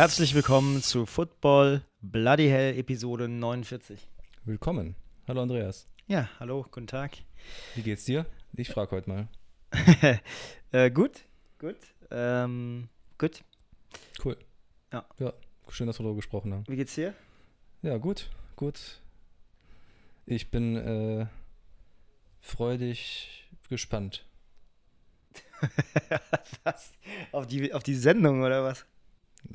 Herzlich willkommen zu Football Bloody Hell Episode 49. Willkommen. Hallo Andreas. Ja, hallo, guten Tag. Wie geht's dir? Ich frage heute mal. äh, gut, gut, ähm, gut. Cool. Ja. Ja, schön, dass wir darüber gesprochen haben. Wie geht's dir? Ja, gut, gut. Ich bin äh, freudig gespannt. was? Auf die, auf die Sendung oder was?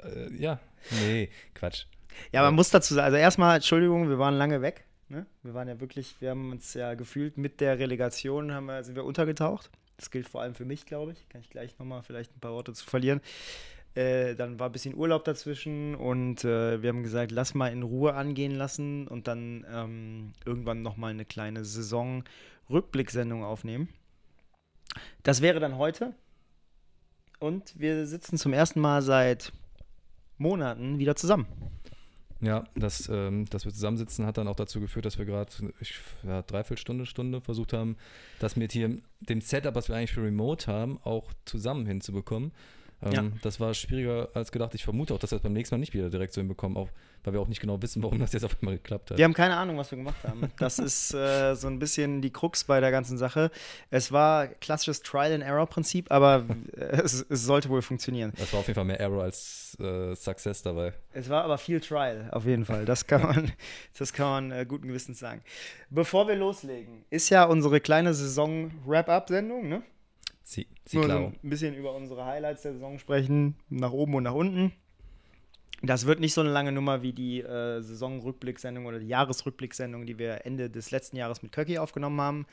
Äh, ja, nee, Quatsch. Ja, man muss dazu sagen, also erstmal, Entschuldigung, wir waren lange weg. Ne? Wir waren ja wirklich, wir haben uns ja gefühlt mit der Relegation haben wir, sind wir untergetaucht. Das gilt vor allem für mich, glaube ich. Kann ich gleich nochmal vielleicht ein paar Worte zu verlieren. Äh, dann war ein bisschen Urlaub dazwischen und äh, wir haben gesagt, lass mal in Ruhe angehen lassen und dann ähm, irgendwann nochmal eine kleine Saison-Rückblicksendung aufnehmen. Das wäre dann heute. Und wir sitzen zum ersten Mal seit Monaten wieder zusammen. Ja, das, ähm, dass wir zusammensitzen, hat dann auch dazu geführt, dass wir gerade ja, dreiviertel Stunde, Stunde versucht haben, das mit hier dem Setup, was wir eigentlich für Remote haben, auch zusammen hinzubekommen. Ähm, ja. Das war schwieriger als gedacht. Ich vermute auch, dass wir das beim nächsten Mal nicht wieder direkt so hinbekommen, auch weil wir auch nicht genau wissen, warum das jetzt auf einmal geklappt hat. Wir haben keine Ahnung, was wir gemacht haben. Das ist äh, so ein bisschen die Krux bei der ganzen Sache. Es war klassisches Trial-and-Error-Prinzip, aber es, es, sollte wohl funktionieren. Es war auf jeden Fall mehr Error als äh, Success dabei. Es war aber viel Trial, auf jeden Fall. Das kann man, das kann man äh, guten Gewissens sagen. Bevor wir loslegen, ist ja unsere kleine Saison-Wrap-Up-Sendung, ne? Sie, sie Nur so ein bisschen über unsere Highlights der Saison sprechen, nach oben und nach unten. Das wird nicht so eine lange Nummer wie die äh, Saisonrückblicksendung oder die Jahresrückblicksendung, die wir Ende des letzten Jahres mit Köcki aufgenommen haben,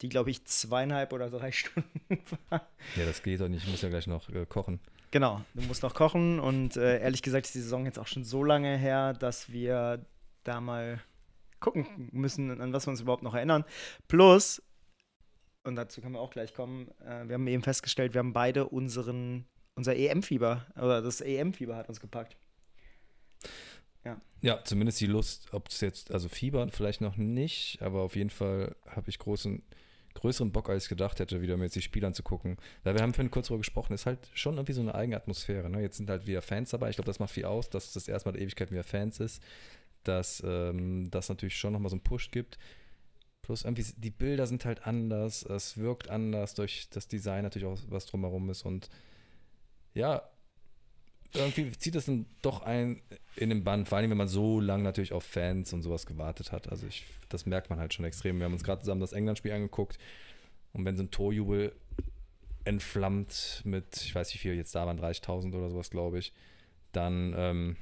die, glaube ich, zweieinhalb oder drei Stunden war. Ja, das geht doch nicht. Ich muss ja gleich noch äh, kochen. Genau, du musst noch kochen und äh, ehrlich gesagt ist die Saison jetzt auch schon so lange her, dass wir da mal gucken müssen, an was wir uns überhaupt noch erinnern. Plus, und dazu können wir auch gleich kommen, äh, wir haben eben festgestellt, wir haben beide unseren, unser EM-Fieber, oder das EM-Fieber hat uns gepackt. Ja. ja, zumindest die Lust, ob es jetzt, also Fieber vielleicht noch nicht, aber auf jeden Fall habe ich großen, größeren Bock, als ich gedacht hätte, wieder mir jetzt die Spiele anzugucken. Weil wir haben vorhin kurz darüber gesprochen, ist halt schon irgendwie so eine eigene Atmosphäre. Ne? Jetzt sind halt wieder Fans dabei. Ich glaube, das macht viel aus, dass das erstmal der Ewigkeit wieder Fans ist. Dass ähm, das natürlich schon nochmal so einen Push gibt. Plus irgendwie, die Bilder sind halt anders, es wirkt anders, durch das Design natürlich auch was drumherum ist. Und ja, irgendwie zieht es dann doch ein in den Band, vor allem wenn man so lange natürlich auf Fans und sowas gewartet hat. Also ich, das merkt man halt schon extrem. Wir haben uns gerade zusammen das England-Spiel angeguckt und wenn so ein Torjubel entflammt mit, ich weiß nicht wie viel jetzt da waren, 30.000 oder sowas, glaube ich, dann ähm,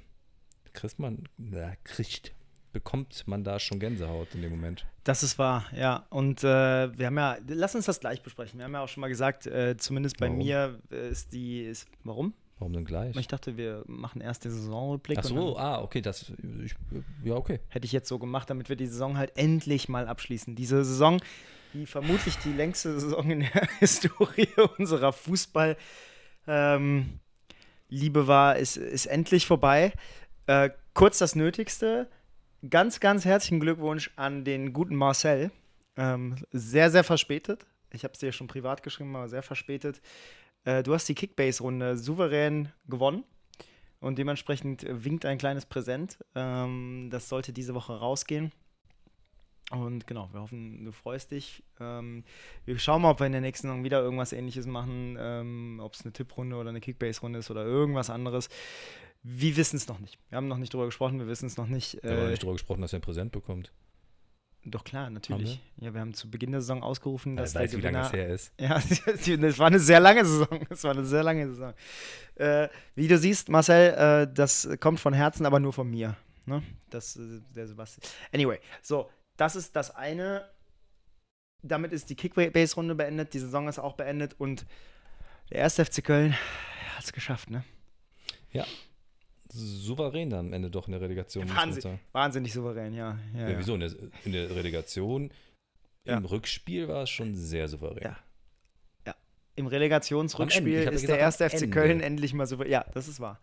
kriegt man, na, kriegt, bekommt man da schon Gänsehaut in dem Moment. Das ist wahr, ja. Und äh, wir haben ja, lass uns das gleich besprechen. Wir haben ja auch schon mal gesagt, äh, zumindest bei warum? mir ist die, ist, warum? Warum denn gleich? Ich dachte, wir machen erst den Saisonrückblick. Ach so, ah, okay, das, ich, ja, okay. Hätte ich jetzt so gemacht, damit wir die Saison halt endlich mal abschließen. Diese Saison, die vermutlich die längste Saison in der Historie unserer Fußball ähm, Liebe war, ist, ist endlich vorbei. Äh, kurz das Nötigste. Ganz, ganz herzlichen Glückwunsch an den guten Marcel. Ähm, sehr, sehr verspätet. Ich habe es dir schon privat geschrieben, aber sehr verspätet. Äh, du hast die Kickbase-Runde souverän gewonnen. Und dementsprechend winkt ein kleines Präsent. Ähm, das sollte diese Woche rausgehen. Und genau, wir hoffen, du freust dich. Ähm, wir schauen mal, ob wir in der nächsten Saison wieder irgendwas ähnliches machen. Ähm, ob es eine Tipprunde oder eine Kickbase-Runde ist oder irgendwas anderes. Wir wissen es noch nicht. Wir haben noch nicht drüber gesprochen, wir wissen es noch nicht. Wir haben noch nicht drüber gesprochen, dass er ein Präsent bekommt. Doch klar, natürlich. Wir? Ja, wir haben zu Beginn der Saison ausgerufen, dass ja, weiß, der Gewinner, wie lange es her ist. Ja, das war eine sehr lange Saison. Das war eine sehr lange Saison. Äh, wie du siehst, Marcel, äh, das kommt von Herzen, aber nur von mir. Ne? Das, äh, der Sebastian. Anyway, so, das ist das eine. Damit ist die Kickbase-Runde beendet, die Saison ist auch beendet und der erste FC Köln hat es geschafft, ne? Ja, souverän dann am Ende doch in der Relegation. Wahnsinn, wahnsinnig souverän, ja. ja, ja. Wieso? In der, in der Relegation, im Rückspiel war es schon sehr souverän. Ja. Im Relegationsrückspiel ist gesagt, der erste FC. Köln endlich mal souverän. Ja, das ist wahr.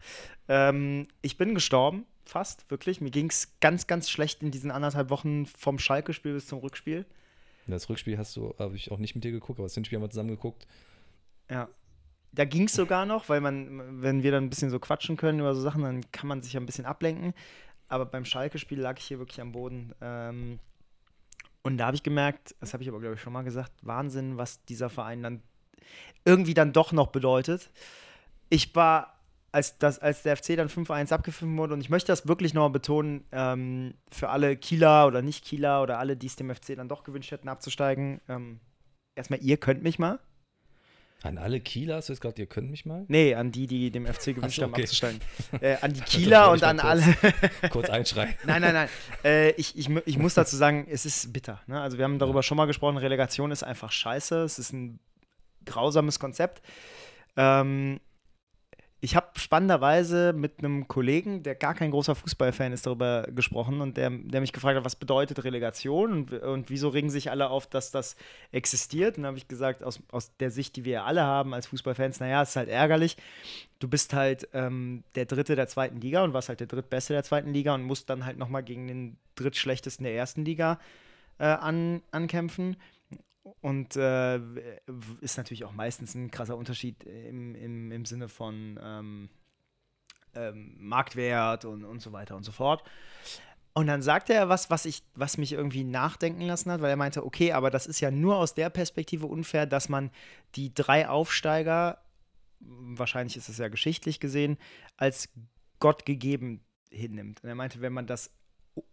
Ähm, ich bin gestorben, fast, wirklich. Mir ging es ganz, ganz schlecht in diesen anderthalb Wochen vom Schalke-Spiel bis zum Rückspiel. Das Rückspiel hast du, habe ich auch nicht mit dir geguckt, aber das Hinspiel haben wir zusammen geguckt. Ja, da ging es sogar noch, weil man, wenn wir dann ein bisschen so quatschen können über so Sachen, dann kann man sich ja ein bisschen ablenken. Aber beim Schalke-Spiel lag ich hier wirklich am Boden. Ähm, und da habe ich gemerkt, das habe ich aber, glaube ich, schon mal gesagt, Wahnsinn, was dieser Verein dann irgendwie dann doch noch bedeutet. Ich war, als, das, als der FC dann 5-1 abgepfiffen wurde, und ich möchte das wirklich nochmal betonen, ähm, für alle Kieler oder Nicht-Kieler oder alle, die es dem FC dann doch gewünscht hätten, abzusteigen, ähm, erstmal, ihr könnt mich mal. An alle Kieler hast du jetzt gerade, ihr könnt mich mal? Nee, an die, die dem FC gewünscht so, haben, abzusteigen. Äh, an die Kieler und an kurz, alle. kurz einschreien. Nein, nein, nein. Äh, ich, ich, ich muss dazu sagen, es ist bitter. Ne? Also, wir haben darüber ja. schon mal gesprochen, Relegation ist einfach scheiße. Es ist ein grausames Konzept. Ähm, ich habe spannenderweise mit einem Kollegen, der gar kein großer Fußballfan ist, darüber gesprochen und der, der mich gefragt hat, was bedeutet Relegation und, und wieso regen sich alle auf, dass das existiert. Und dann habe ich gesagt, aus, aus der Sicht, die wir alle haben als Fußballfans, naja, es ist halt ärgerlich. Du bist halt ähm, der Dritte der zweiten Liga und warst halt der Drittbeste der zweiten Liga und musst dann halt nochmal gegen den Drittschlechtesten der ersten Liga äh, an, ankämpfen. Und äh, ist natürlich auch meistens ein krasser Unterschied im, im, im Sinne von ähm, ähm, Marktwert und, und so weiter und so fort. Und dann sagte er was, was, ich, was mich irgendwie nachdenken lassen hat, weil er meinte, okay, aber das ist ja nur aus der Perspektive unfair, dass man die drei Aufsteiger, wahrscheinlich ist es ja geschichtlich gesehen, als Gott gegeben hinnimmt. Und er meinte, wenn man das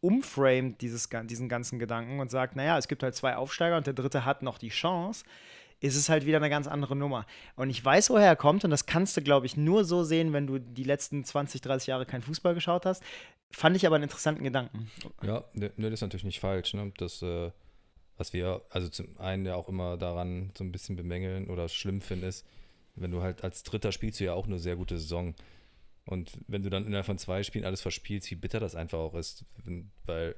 umframed, dieses, diesen ganzen Gedanken und sagt, naja, es gibt halt zwei Aufsteiger und der dritte hat noch die Chance, ist es halt wieder eine ganz andere Nummer. Und ich weiß, woher er kommt und das kannst du, glaube ich, nur so sehen, wenn du die letzten 20, 30 Jahre keinen Fußball geschaut hast. Fand ich aber einen interessanten Gedanken. Ja, ne, ne das ist natürlich nicht falsch. Ne? Das, äh, was wir, also zum einen ja auch immer daran so ein bisschen bemängeln oder schlimm finden, ist, wenn du halt als Dritter spielst du ja auch eine sehr gute Saison. Und wenn du dann innerhalb von zwei Spielen alles verspielst, wie bitter das einfach auch ist, weil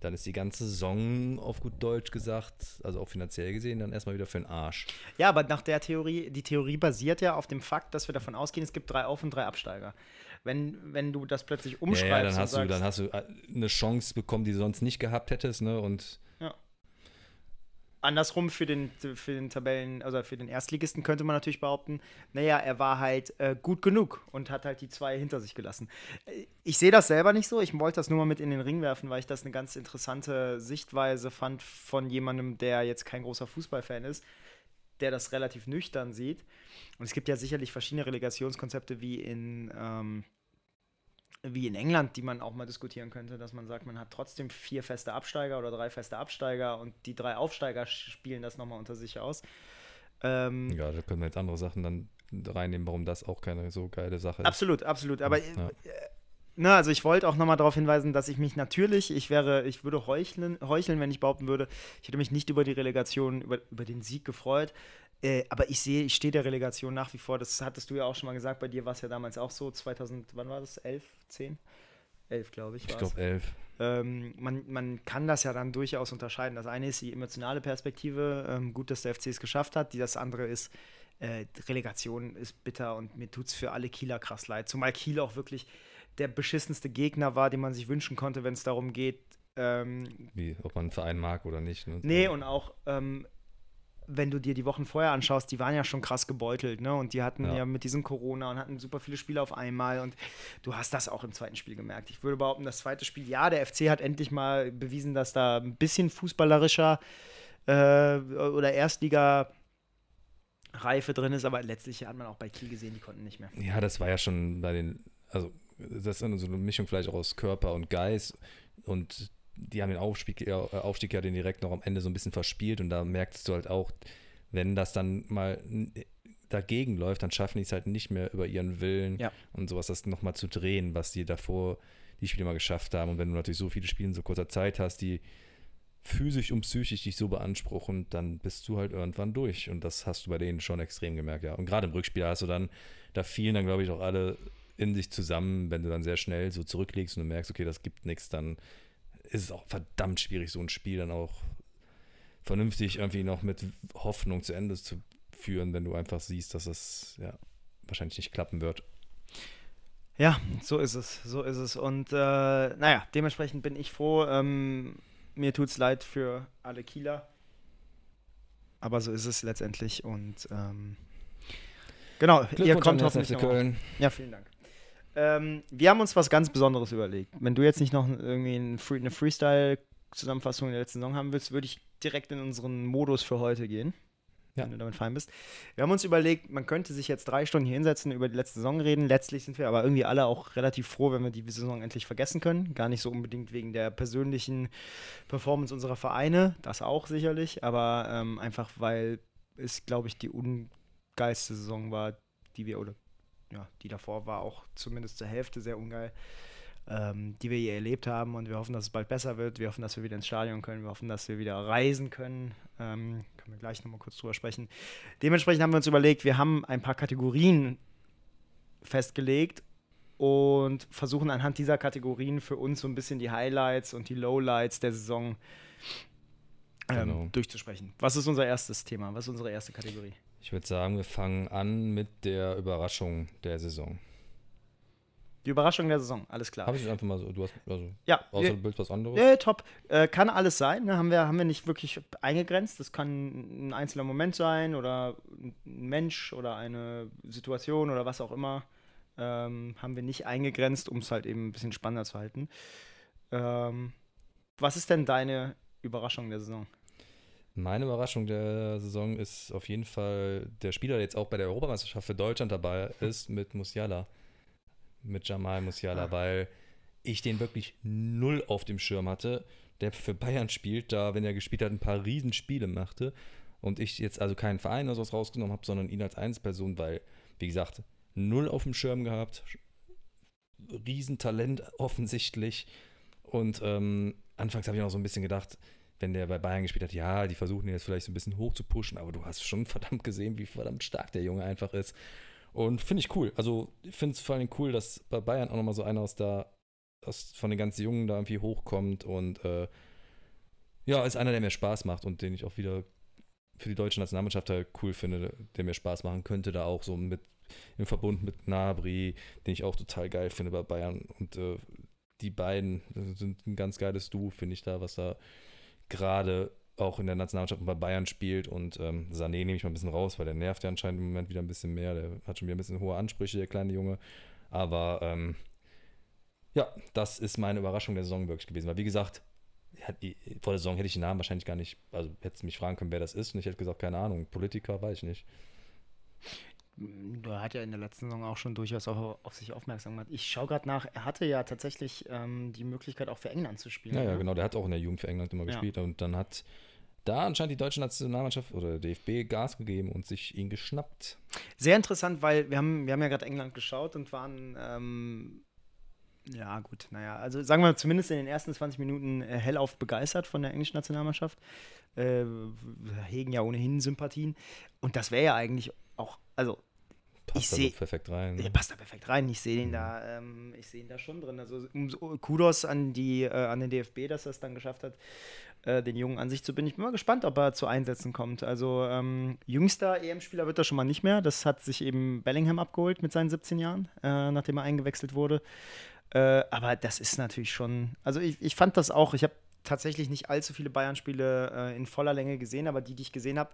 dann ist die ganze Saison auf gut Deutsch gesagt, also auch finanziell gesehen, dann erstmal wieder für den Arsch. Ja, aber nach der Theorie, die Theorie basiert ja auf dem Fakt, dass wir davon ausgehen, es gibt drei Auf- und drei Absteiger. Wenn, wenn du das plötzlich umschreibst, ja, ja, dann, hast du, dann hast du äh, eine Chance bekommen, die du sonst nicht gehabt hättest, ne? Und andersrum für den, für den Tabellen, also für den Erstligisten könnte man natürlich behaupten, naja, er war halt äh, gut genug und hat halt die zwei hinter sich gelassen. Äh, ich sehe das selber nicht so, ich wollte das nur mal mit in den Ring werfen, weil ich das eine ganz interessante Sichtweise fand von jemandem, der jetzt kein großer Fußballfan ist, der das relativ nüchtern sieht. Und es gibt ja sicherlich verschiedene Relegationskonzepte wie in ähm, wie in England, die man auch mal diskutieren könnte, dass man sagt, man hat trotzdem vier feste Absteiger oder drei feste Absteiger und die drei Aufsteiger spielen das nochmal unter sich aus. Ähm, ja, da können wir jetzt andere Sachen dann reinnehmen, warum das auch keine so geile Sache ist. Absolut, absolut. Aber ja. äh, na, also ich wollte auch nochmal darauf hinweisen, dass ich mich natürlich, ich wäre, ich würde heucheln, heucheln, wenn ich behaupten würde, ich hätte mich nicht über die Relegation, über, über den Sieg gefreut. Äh, aber ich sehe, ich stehe der Relegation nach wie vor. Das hattest du ja auch schon mal gesagt. Bei dir war es ja damals auch so. 2000, wann war das? 11, 10? 11, glaube ich. Ich glaube 11. Ähm, man, man kann das ja dann durchaus unterscheiden. Das eine ist die emotionale Perspektive. Ähm, gut, dass der FC es geschafft hat. Die, das andere ist, äh, Relegation ist bitter und mir tut es für alle Kieler krass leid. Zumal Kiel auch wirklich der beschissenste Gegner war, den man sich wünschen konnte, wenn es darum geht. Ähm, Wie, ob man einen Verein mag oder nicht. Ne? Nee, und auch ähm, wenn du dir die Wochen vorher anschaust, die waren ja schon krass gebeutelt, ne? Und die hatten ja, ja mit diesem Corona und hatten super viele Spiele auf einmal. Und du hast das auch im zweiten Spiel gemerkt. Ich würde behaupten, das zweite Spiel, ja, der FC hat endlich mal bewiesen, dass da ein bisschen fußballerischer äh, oder Erstliga Reife drin ist, aber letztlich hat man auch bei Kiel gesehen, die konnten nicht mehr. Ja, das war ja schon bei den, also das ist so eine Mischung vielleicht auch aus Körper und Geist und die haben den Aufstieg, äh, Aufstieg ja den direkt noch am Ende so ein bisschen verspielt und da merkst du halt auch, wenn das dann mal dagegen läuft, dann schaffen die es halt nicht mehr über ihren Willen ja. und sowas, das nochmal zu drehen, was die davor die Spiele mal geschafft haben. Und wenn du natürlich so viele Spiele in so kurzer Zeit hast, die physisch und psychisch dich so beanspruchen, dann bist du halt irgendwann durch. Und das hast du bei denen schon extrem gemerkt, ja. Und gerade im Rückspiel hast du dann, da fielen dann, glaube ich, auch alle in sich zusammen, wenn du dann sehr schnell so zurücklegst und du merkst, okay, das gibt nichts, dann ist es auch verdammt schwierig, so ein Spiel dann auch vernünftig irgendwie noch mit Hoffnung zu Ende zu führen, wenn du einfach siehst, dass es ja wahrscheinlich nicht klappen wird. Ja, so ist es, so ist es. Und äh, naja, dementsprechend bin ich froh. Ähm, mir tut es leid für alle Kieler. Aber so ist es letztendlich. Und ähm, Genau, ihr kommt hoffentlich noch Köln. Ja, vielen Dank. Ähm, wir haben uns was ganz Besonderes überlegt. Wenn du jetzt nicht noch irgendwie eine Freestyle-Zusammenfassung der letzten Saison haben willst, würde ich direkt in unseren Modus für heute gehen ja. wenn du damit fein bist. Wir haben uns überlegt, man könnte sich jetzt drei Stunden hier hinsetzen, über die letzte Saison reden. Letztlich sind wir aber irgendwie alle auch relativ froh, wenn wir die Saison endlich vergessen können. Gar nicht so unbedingt wegen der persönlichen Performance unserer Vereine, das auch sicherlich, aber ähm, einfach, weil es, glaube ich, die ungeilste Saison war, die wir, oder ja, die davor war auch zumindest zur Hälfte sehr ungeil ähm, die wir hier erlebt haben. Und wir hoffen, dass es bald besser wird. Wir hoffen, dass wir wieder ins Stadion können. Wir hoffen, dass wir wieder reisen können. Ähm, können wir gleich nochmal kurz drüber sprechen. Dementsprechend haben wir uns überlegt, wir haben ein paar Kategorien festgelegt und versuchen anhand dieser Kategorien für uns so ein bisschen die Highlights und die Lowlights der Saison ähm, genau. durchzusprechen. Was ist unser erstes Thema? Was ist unsere erste Kategorie? Ich würde sagen, wir fangen an mit der Überraschung der Saison. Die Überraschung der Saison, alles klar. Habe ich einfach mal so, du hast, also, ja, außer du willst was anderes. Ja, top. Äh, kann alles sein, ne? haben, wir, haben wir nicht wirklich eingegrenzt. Das kann ein einzelner Moment sein oder ein Mensch oder eine Situation oder was auch immer. Ähm, haben wir nicht eingegrenzt, um es halt eben ein bisschen spannender zu halten. Ähm, was ist denn deine Überraschung der Saison? Meine Überraschung der Saison ist auf jeden Fall der Spieler, der jetzt auch bei der Europameisterschaft für Deutschland dabei ist, mit Musiala mit Jamal Musiala, ah. weil ich den wirklich null auf dem Schirm hatte. Der für Bayern spielt, da, wenn er gespielt hat, ein paar Riesenspiele machte. Und ich jetzt also keinen Verein oder sowas rausgenommen habe, sondern ihn als Einzelperson, weil, wie gesagt, null auf dem Schirm gehabt. Riesentalent offensichtlich. Und ähm, anfangs habe ich noch so ein bisschen gedacht, wenn der bei Bayern gespielt hat, ja, die versuchen ihn jetzt vielleicht so ein bisschen hoch zu pushen, aber du hast schon verdammt gesehen, wie verdammt stark der Junge einfach ist. Und finde ich cool. Also ich finde es vor allem cool, dass bei Bayern auch nochmal so einer aus da, aus, von den ganz Jungen da irgendwie hochkommt und äh, ja, ist einer, der mir Spaß macht und den ich auch wieder für die deutsche Nationalmannschaft halt cool finde, der mir Spaß machen könnte, da auch so mit im Verbund mit Nabri, den ich auch total geil finde bei Bayern. Und äh, die beiden sind ein ganz geiles Duo, finde ich da, was da gerade auch in der Nationalmannschaft bei Bayern spielt. Und ähm, Sané nehme ich mal ein bisschen raus, weil der nervt ja anscheinend im Moment wieder ein bisschen mehr. Der hat schon wieder ein bisschen hohe Ansprüche, der kleine Junge. Aber ähm, ja, das ist meine Überraschung der Saison wirklich gewesen. Weil, wie gesagt, vor der Saison hätte ich den Namen wahrscheinlich gar nicht, also hätte mich fragen können, wer das ist. Und ich hätte gesagt, keine Ahnung, Politiker, weiß ich nicht. Du hat ja in der letzten Saison auch schon durchaus auf, auf sich aufmerksam gemacht. Ich schaue gerade nach, er hatte ja tatsächlich ähm, die Möglichkeit auch für England zu spielen. Ja, ja, ne? genau, der hat auch in der Jugend für England immer ja. gespielt und dann hat da anscheinend die deutsche Nationalmannschaft oder DFB Gas gegeben und sich ihn geschnappt. Sehr interessant, weil wir haben, wir haben ja gerade England geschaut und waren, ähm, ja gut, naja, also sagen wir zumindest in den ersten 20 Minuten äh, hellauf begeistert von der englischen Nationalmannschaft. Äh, hegen ja ohnehin Sympathien. Und das wäre ja eigentlich auch, also passt da so perfekt rein. Der passt da perfekt rein. Ich sehe ihn mhm. da, ähm, ich sehe ihn da schon drin. Also Kudos an die, äh, an den DFB, dass er es dann geschafft hat, äh, den Jungen an sich zu binden. Ich bin mal gespannt, ob er zu Einsätzen kommt. Also ähm, jüngster EM-Spieler wird er schon mal nicht mehr. Das hat sich eben Bellingham abgeholt mit seinen 17 Jahren, äh, nachdem er eingewechselt wurde. Äh, aber das ist natürlich schon, also ich, ich fand das auch, ich habe tatsächlich nicht allzu viele Bayern-Spiele äh, in voller Länge gesehen, aber die, die ich gesehen habe,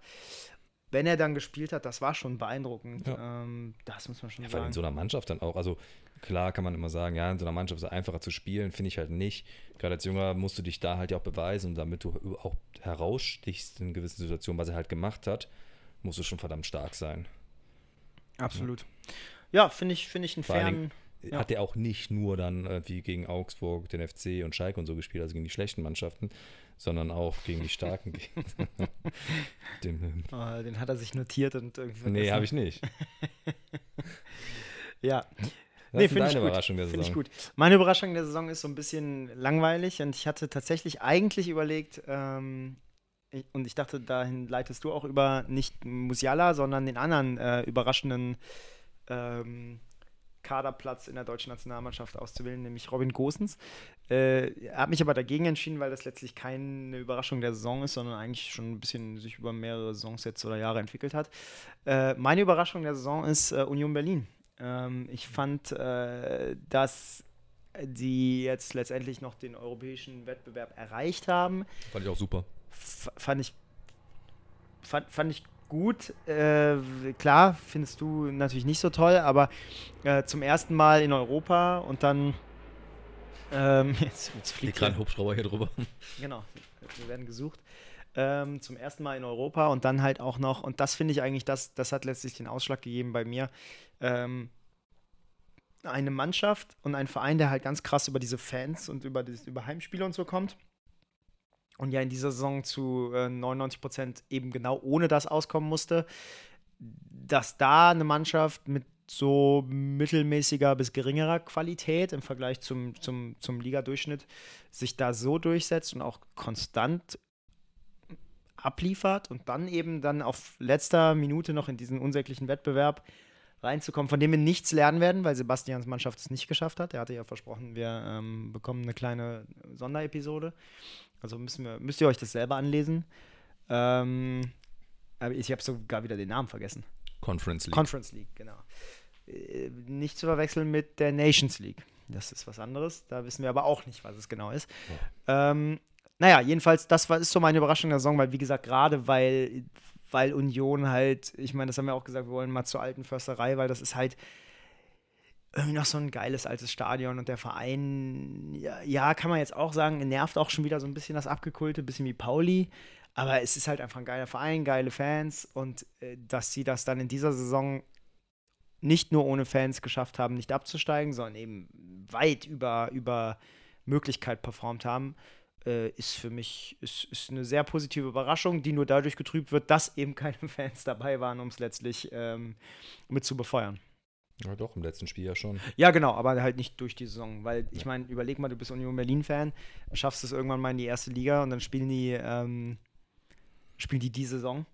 wenn er dann gespielt hat, das war schon beeindruckend. Ja. Ähm, das muss man schon ja, sagen. Weil in so einer Mannschaft dann auch, also klar kann man immer sagen, ja, in so einer Mannschaft ist es einfacher zu spielen, finde ich halt nicht. Gerade als Junger musst du dich da halt ja auch beweisen, damit du auch herausstichst in gewissen Situationen, was er halt gemacht hat, musst du schon verdammt stark sein. Absolut. Ja, ja finde ich, find ich einen fairen ja. hat er auch nicht nur dann äh, wie gegen Augsburg, den FC und Schalke und so gespielt, also gegen die schlechten Mannschaften, sondern auch gegen die starken. den, oh, den hat er sich notiert und irgendwie. Nee, habe ich nicht. ja. Was nee, ist deine Überraschung der Saison? Ich gut. Meine Überraschung der Saison ist so ein bisschen langweilig und ich hatte tatsächlich eigentlich überlegt, ähm, ich, und ich dachte, dahin leitest du auch über nicht Musiala, sondern den anderen äh, überraschenden ähm, Kaderplatz in der deutschen Nationalmannschaft auszuwählen, nämlich Robin Gosens. Äh, er hat mich aber dagegen entschieden, weil das letztlich keine Überraschung der Saison ist, sondern eigentlich schon ein bisschen sich über mehrere Saisons jetzt oder Jahre entwickelt hat. Äh, meine Überraschung der Saison ist äh, Union Berlin. Ähm, ich fand, äh, dass die jetzt letztendlich noch den europäischen Wettbewerb erreicht haben. Fand ich auch super. F fand ich fand, fand ich gut. Äh, klar, findest du natürlich nicht so toll, aber äh, zum ersten Mal in Europa und dann. Ähm, jetzt, jetzt fliegt gerade ein Hubschrauber hier drüber. Genau, wir werden gesucht. Ähm, zum ersten Mal in Europa und dann halt auch noch, und das finde ich eigentlich, das, das hat letztlich den Ausschlag gegeben bei mir. Ähm, eine Mannschaft und ein Verein, der halt ganz krass über diese Fans und über, das, über Heimspiele und so kommt und ja in dieser Saison zu äh, 99 Prozent eben genau ohne das auskommen musste, dass da eine Mannschaft mit so mittelmäßiger bis geringerer Qualität im Vergleich zum, zum, zum Ligadurchschnitt sich da so durchsetzt und auch konstant abliefert und dann eben dann auf letzter Minute noch in diesen unsäglichen Wettbewerb reinzukommen, von dem wir nichts lernen werden, weil Sebastians Mannschaft es nicht geschafft hat. Er hatte ja versprochen, wir ähm, bekommen eine kleine Sonderepisode. Also müssen wir, müsst ihr euch das selber anlesen. Ähm, aber ich habe sogar wieder den Namen vergessen. Conference League. Conference League, genau. Äh, nicht zu verwechseln mit der Nations League. Das ist was anderes. Da wissen wir aber auch nicht, was es genau ist. Ja. Ähm, naja, jedenfalls, das war, ist so meine Überraschung der Saison, weil, wie gesagt, gerade weil, weil Union halt, ich meine, das haben wir auch gesagt, wir wollen mal zur alten Försterei, weil das ist halt irgendwie noch so ein geiles altes Stadion und der Verein, ja, ja, kann man jetzt auch sagen, nervt auch schon wieder so ein bisschen das Abgekulte, ein bisschen wie Pauli. Aber es ist halt einfach ein geiler Verein, geile Fans und äh, dass sie das dann in dieser Saison nicht nur ohne Fans geschafft haben, nicht abzusteigen, sondern eben weit über, über Möglichkeit performt haben, äh, ist für mich ist, ist eine sehr positive Überraschung, die nur dadurch getrübt wird, dass eben keine Fans dabei waren, um es letztlich ähm, mit zu befeuern. Ja, doch, im letzten Spiel ja schon. Ja, genau, aber halt nicht durch die Saison. Weil ich meine, überleg mal, du bist Union Berlin-Fan, schaffst es irgendwann mal in die erste Liga und dann spielen die, ähm, spielen die die Saison.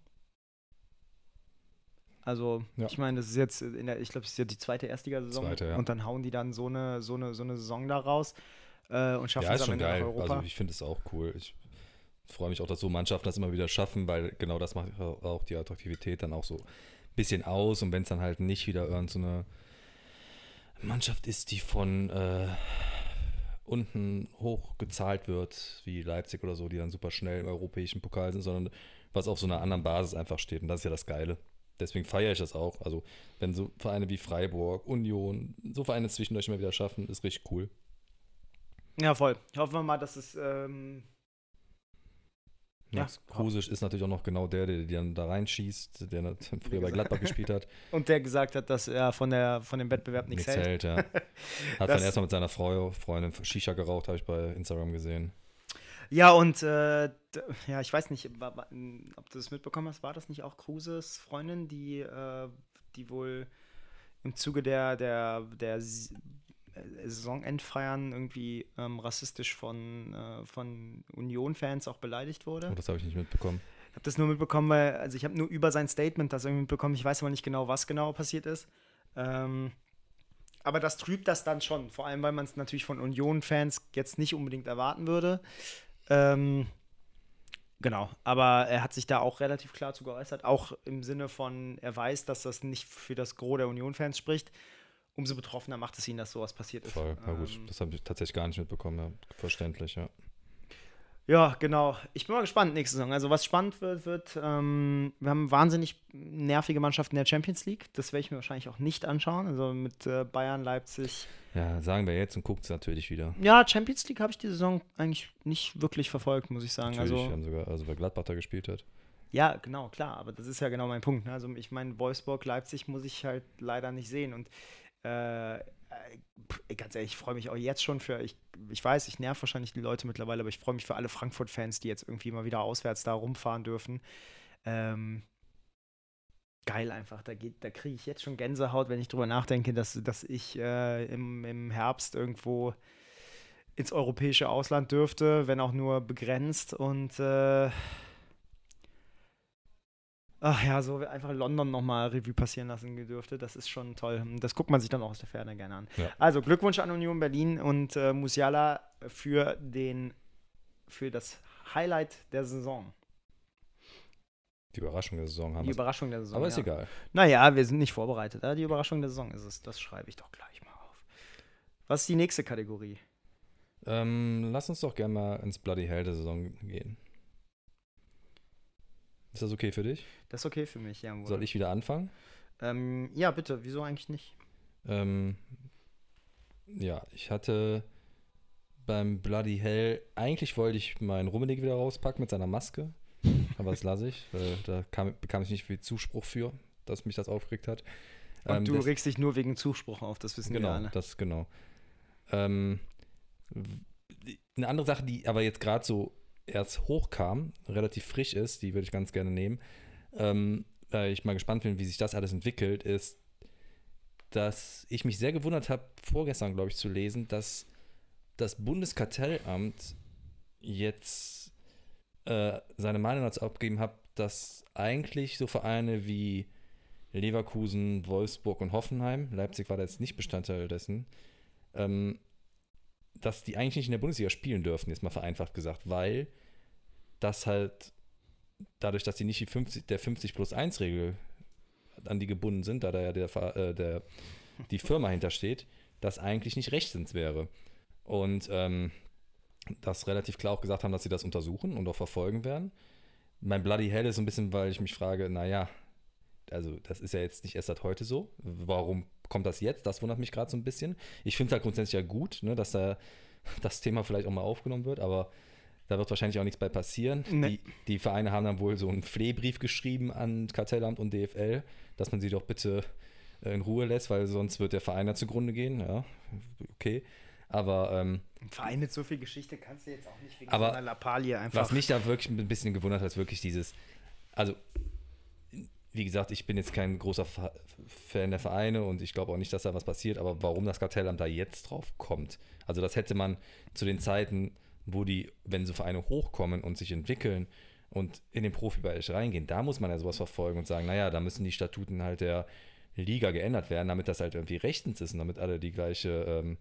Also, ja. ich meine, das ist jetzt in der, ich glaube, das ist ja die zweite Erstligasaison. Zweite, ja. Und dann hauen die dann so eine, so eine, so eine Saison da raus äh, und schaffen ja, es am Ende geil. nach Europa. Also ich finde es auch cool. Ich freue mich auch, dass so Mannschaften das immer wieder schaffen, weil genau das macht auch die Attraktivität dann auch so bisschen aus. Und wenn es dann halt nicht wieder irgendeine so Mannschaft ist, die von äh, unten hoch gezahlt wird, wie Leipzig oder so, die dann super schnell im europäischen Pokal sind, sondern was auf so einer anderen Basis einfach steht. Und das ist ja das Geile. Deswegen feiere ich das auch. Also, wenn so Vereine wie Freiburg, Union, so Vereine zwischendurch immer wieder schaffen, ist richtig cool. Ja, voll. Hoffen wir mal, dass es. Ähm Max ja. Krusisch ist natürlich auch noch genau der, der, der dann da reinschießt, der früher bei Gladbach gespielt hat. Und der gesagt hat, dass er von, der, von dem Wettbewerb nichts hält. hält ja. Hat dann erstmal mit seiner Frau, Freundin Shisha geraucht, habe ich bei Instagram gesehen. Ja, und äh, ja, ich weiß nicht, ob du das mitbekommen hast, war das nicht auch Kruses Freundin, die, äh, die wohl im Zuge der, der, der Saisonendfeiern irgendwie ähm, rassistisch von, äh, von Union-Fans auch beleidigt wurde. Oh, das habe ich nicht mitbekommen. Ich habe das nur mitbekommen, weil, also ich habe nur über sein Statement das irgendwie mitbekommen. Ich weiß aber nicht genau, was genau passiert ist. Ähm, aber das trübt das dann schon, vor allem weil man es natürlich von Union-Fans jetzt nicht unbedingt erwarten würde. Ähm, genau, aber er hat sich da auch relativ klar zu geäußert, auch im Sinne von, er weiß, dass das nicht für das Gros der Union-Fans spricht umso betroffener macht es ihn, dass sowas passiert ist. Voll, na gut, ähm, das habe ich tatsächlich gar nicht mitbekommen, ja. Verständlich, ja. Ja, genau. Ich bin mal gespannt nächste Saison. Also was spannend wird, wird, ähm, wir haben wahnsinnig nervige Mannschaften in der Champions League. Das werde ich mir wahrscheinlich auch nicht anschauen. Also mit äh, Bayern, Leipzig. Ja, sagen wir jetzt und guckt es natürlich wieder. Ja, Champions League habe ich die Saison eigentlich nicht wirklich verfolgt, muss ich sagen. Natürlich, also, haben sogar, also wer Gladbach da gespielt hat. Ja, genau, klar. Aber das ist ja genau mein Punkt. Ne? Also ich meine, Wolfsburg, Leipzig muss ich halt leider nicht sehen. Und äh, äh, ganz ehrlich, ich freue mich auch jetzt schon für, ich, ich weiß, ich nerv wahrscheinlich die Leute mittlerweile, aber ich freue mich für alle Frankfurt-Fans, die jetzt irgendwie mal wieder auswärts da rumfahren dürfen. Ähm, geil einfach. Da, da kriege ich jetzt schon Gänsehaut, wenn ich drüber nachdenke, dass, dass ich äh, im, im Herbst irgendwo ins europäische Ausland dürfte, wenn auch nur begrenzt. Und äh, ach ja, so einfach London nochmal Revue passieren lassen dürfte. Das ist schon toll. Das guckt man sich dann auch aus der Ferne gerne an. Ja. Also Glückwunsch an Union Berlin und äh, Musiala für, den, für das Highlight der Saison. Die Überraschung der Saison haben Die Überraschung der Saison. Aber ist ja. egal. Naja, wir sind nicht vorbereitet. Die Überraschung der Saison ist es. Das schreibe ich doch gleich mal auf. Was ist die nächste Kategorie? Ähm, lass uns doch gerne mal ins Bloody Hell der Saison gehen. Ist das okay für dich? Das ist okay für mich, ja. Soll ich wieder anfangen? Ähm, ja, bitte. Wieso eigentlich nicht? Ähm, ja, ich hatte beim Bloody Hell, eigentlich wollte ich meinen Rummenigge wieder rauspacken mit seiner Maske. Aber das lasse ich, weil da kam, bekam ich nicht viel Zuspruch für, dass mich das aufgeregt hat. Und ähm, du das, regst dich nur wegen Zuspruch auf, das wissen genau, wir alle. Das, genau. Ähm, eine andere Sache, die aber jetzt gerade so erst hochkam, relativ frisch ist, die würde ich ganz gerne nehmen, ähm, weil ich mal gespannt bin, wie sich das alles entwickelt, ist, dass ich mich sehr gewundert habe, vorgestern, glaube ich, zu lesen, dass das Bundeskartellamt jetzt äh, seine Meinung dazu abgegeben hat, dass eigentlich so Vereine wie Leverkusen, Wolfsburg und Hoffenheim, Leipzig war da jetzt nicht Bestandteil dessen, ähm, dass die eigentlich nicht in der Bundesliga spielen dürfen, jetzt mal vereinfacht gesagt, weil das halt dadurch, dass die nicht die 50, der 50 plus 1 Regel an die gebunden sind, da da ja der, äh, der, die Firma hintersteht, das eigentlich nicht rechtens wäre. Und ähm, das relativ klar auch gesagt haben, dass sie das untersuchen und auch verfolgen werden. Mein Bloody Hell ist ein bisschen, weil ich mich frage, naja, also das ist ja jetzt nicht erst seit heute so. Warum kommt das jetzt? Das wundert mich gerade so ein bisschen. Ich finde es halt grundsätzlich ja gut, ne, dass da das Thema vielleicht auch mal aufgenommen wird, aber da wird wahrscheinlich auch nichts bei passieren. Nee. Die, die, Vereine haben dann wohl so einen Flehbrief geschrieben an Kartellamt und DFL, dass man sie doch bitte äh, in Ruhe lässt, weil sonst wird der Verein da zugrunde gehen. Ja, okay. Aber ähm, ein Verein mit so viel Geschichte kannst du jetzt auch nicht wegen aber so einer Lappalie einfach. Was mich da wirklich ein bisschen gewundert hat, ist wirklich dieses, also wie gesagt, ich bin jetzt kein großer Fan der Vereine und ich glaube auch nicht, dass da was passiert, aber warum das Kartellamt da jetzt drauf kommt. Also das hätte man zu den Zeiten, wo die, wenn so Vereine hochkommen und sich entwickeln und in den Profibereich reingehen, da muss man ja sowas verfolgen und sagen, naja, da müssen die Statuten halt der Liga geändert werden, damit das halt irgendwie rechtens ist und damit alle die gleiche, ähm,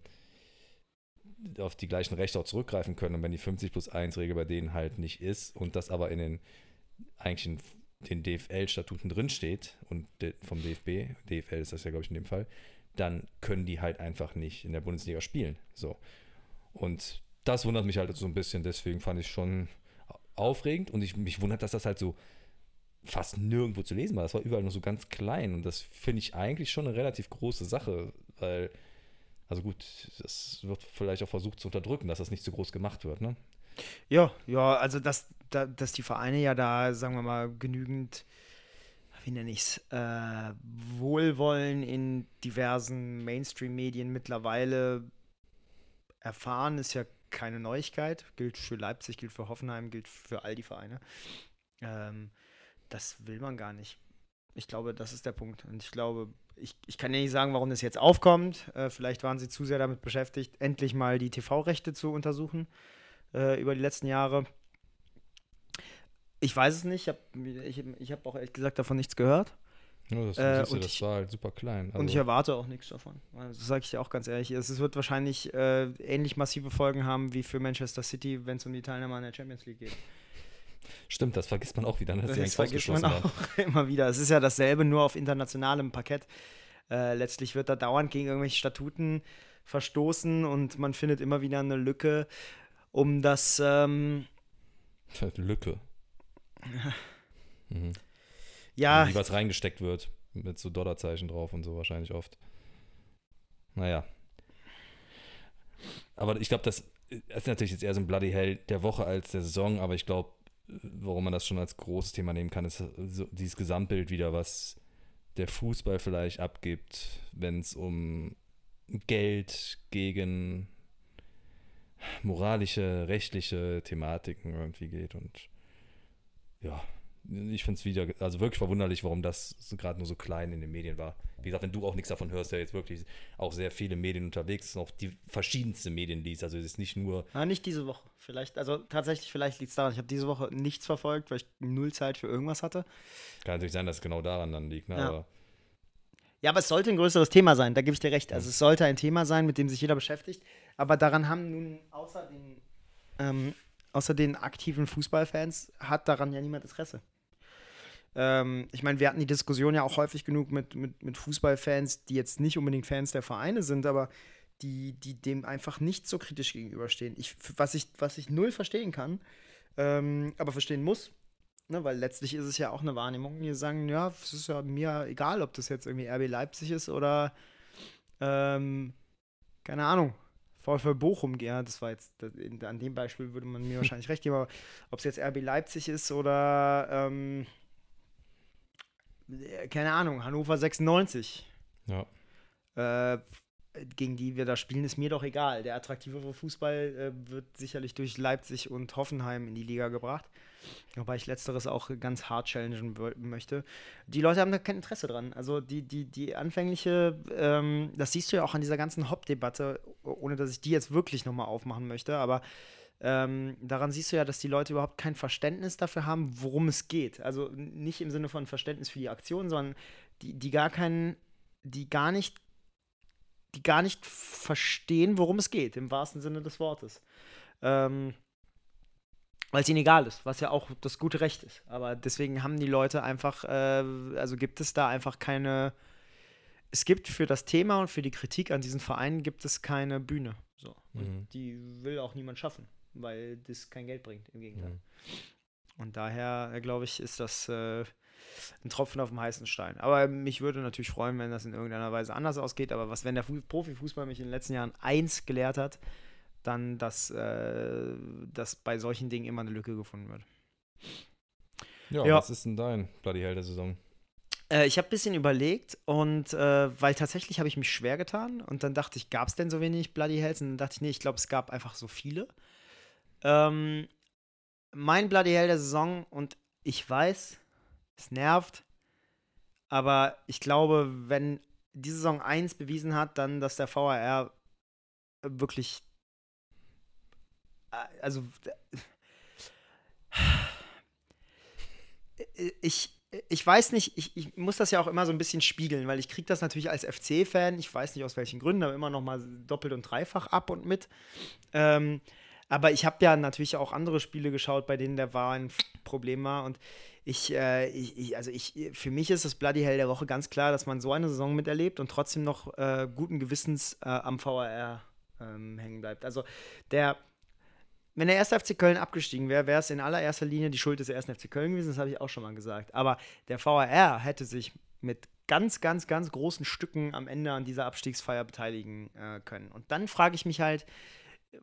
auf die gleichen Rechte auch zurückgreifen können. Und wenn die 50 plus 1 Regel bei denen halt nicht ist und das aber in den eigentlich in den DFL-Statuten drinsteht und vom DFB, DFL ist das ja, glaube ich, in dem Fall, dann können die halt einfach nicht in der Bundesliga spielen. So. Und das wundert mich halt so ein bisschen, deswegen fand ich schon aufregend und ich, mich wundert, dass das halt so fast nirgendwo zu lesen war. Das war überall nur so ganz klein und das finde ich eigentlich schon eine relativ große Sache, weil, also gut, das wird vielleicht auch versucht zu unterdrücken, dass das nicht zu groß gemacht wird, ne? Ja, ja, also dass, dass die Vereine ja da, sagen wir mal, genügend, wie nenne ich es, äh, Wohlwollen in diversen Mainstream-Medien mittlerweile erfahren, ist ja keine Neuigkeit. Gilt für Leipzig, gilt für Hoffenheim, gilt für all die Vereine. Ähm, das will man gar nicht. Ich glaube, das ist der Punkt. Und ich glaube, ich, ich kann ja nicht sagen, warum das jetzt aufkommt. Äh, vielleicht waren sie zu sehr damit beschäftigt, endlich mal die TV-Rechte zu untersuchen äh, über die letzten Jahre. Ich weiß es nicht. Ich habe hab auch ehrlich gesagt davon nichts gehört. Ja, das, äh, das ich, war halt super klein. Also. Und ich erwarte auch nichts davon. Das sage ich dir auch ganz ehrlich. Es wird wahrscheinlich äh, ähnlich massive Folgen haben wie für Manchester City, wenn es um die Teilnahme an der Champions League geht. Stimmt, das vergisst man auch wieder. Ne? Das, das vergisst man auch immer wieder. Es ist ja dasselbe, nur auf internationalem Parkett. Äh, letztlich wird da dauernd gegen irgendwelche Statuten verstoßen und man findet immer wieder eine Lücke, um das. Ähm, Lücke. mhm. Ja. Wie was reingesteckt wird. Mit so Dollarzeichen drauf und so wahrscheinlich oft. Naja. Aber ich glaube, das ist natürlich jetzt eher so ein Bloody Hell der Woche als der Saison, aber ich glaube, warum man das schon als großes Thema nehmen kann, ist so dieses Gesamtbild wieder, was der Fußball vielleicht abgibt, wenn es um Geld gegen moralische, rechtliche Thematiken irgendwie geht. Und ja, ich finde es wieder, also wirklich verwunderlich, warum das gerade nur so klein in den Medien war. Wie gesagt, wenn du auch nichts davon hörst, der jetzt wirklich auch sehr viele Medien unterwegs ist auch die verschiedensten Medien liest. Also es ist nicht nur. Na, nicht diese Woche. Vielleicht, also tatsächlich, vielleicht liegt es daran. Ich habe diese Woche nichts verfolgt, weil ich null Zeit für irgendwas hatte. Kann natürlich sein, dass es genau daran dann liegt, ne? Ja. Aber ja, aber es sollte ein größeres Thema sein, da gebe ich dir recht. Also es sollte ein Thema sein, mit dem sich jeder beschäftigt. Aber daran haben nun außer den, ähm, außer den aktiven Fußballfans hat daran ja niemand Interesse. Ähm, ich meine, wir hatten die Diskussion ja auch häufig genug mit, mit, mit Fußballfans, die jetzt nicht unbedingt Fans der Vereine sind, aber die, die dem einfach nicht so kritisch gegenüberstehen. Ich, was, ich, was ich null verstehen kann, ähm, aber verstehen muss, Ne, weil letztlich ist es ja auch eine Wahrnehmung. Die sagen, ja, es ist ja mir egal, ob das jetzt irgendwie RB Leipzig ist oder ähm, keine Ahnung, VfL Bochum, ja, das war jetzt, an dem Beispiel würde man mir wahrscheinlich recht geben, aber ob es jetzt RB Leipzig ist oder, ähm, keine Ahnung, Hannover 96. Ja. Äh, gegen die wir da spielen, ist mir doch egal. Der attraktivere Fußball äh, wird sicherlich durch Leipzig und Hoffenheim in die Liga gebracht. Wobei ich letzteres auch ganz hart challengen möchte. Die Leute haben da kein Interesse dran. Also die, die, die anfängliche, ähm, das siehst du ja auch an dieser ganzen Hop-Debatte, ohne dass ich die jetzt wirklich nochmal aufmachen möchte, aber ähm, daran siehst du ja, dass die Leute überhaupt kein Verständnis dafür haben, worum es geht. Also nicht im Sinne von Verständnis für die Aktion, sondern die, die gar keinen, die gar nicht die gar nicht verstehen, worum es geht, im wahrsten Sinne des Wortes. Ähm, weil es ihnen egal ist, was ja auch das gute Recht ist. Aber deswegen haben die Leute einfach, äh, also gibt es da einfach keine, es gibt für das Thema und für die Kritik an diesen Vereinen gibt es keine Bühne. So. Mhm. die will auch niemand schaffen, weil das kein Geld bringt, im Gegenteil. Mhm. Und daher, äh, glaube ich, ist das äh, ein Tropfen auf dem heißen Stein. Aber mich würde natürlich freuen, wenn das in irgendeiner Weise anders ausgeht. Aber was, wenn der Profifußball mich in den letzten Jahren eins gelehrt hat, dann, dass, äh, dass bei solchen Dingen immer eine Lücke gefunden wird. Ja, ja. was ist denn dein Bloody Hell der Saison? Äh, ich habe ein bisschen überlegt und äh, weil tatsächlich habe ich mich schwer getan und dann dachte ich, gab es denn so wenig Bloody Hells? Und dann dachte ich, nee, ich glaube, es gab einfach so viele. Ähm, mein Bloody Hell der Saison und ich weiß, es nervt. Aber ich glaube, wenn die Saison 1 bewiesen hat, dann, dass der VAR wirklich. Äh, also. Ich, ich weiß nicht, ich, ich muss das ja auch immer so ein bisschen spiegeln, weil ich kriege das natürlich als FC-Fan, ich weiß nicht aus welchen Gründen, aber immer noch mal doppelt und dreifach ab und mit. Ähm, aber ich habe ja natürlich auch andere Spiele geschaut, bei denen der VAR ein Problem war und ich, äh, ich, ich, also ich, für mich ist das Bloody Hell der Woche ganz klar, dass man so eine Saison miterlebt und trotzdem noch äh, guten Gewissens äh, am VAR ähm, hängen bleibt. Also der, wenn der erste FC Köln abgestiegen wäre, wäre es in allererster Linie die Schuld des ersten FC Köln gewesen, das habe ich auch schon mal gesagt. Aber der VAR hätte sich mit ganz, ganz, ganz großen Stücken am Ende an dieser Abstiegsfeier beteiligen äh, können. Und dann frage ich mich halt,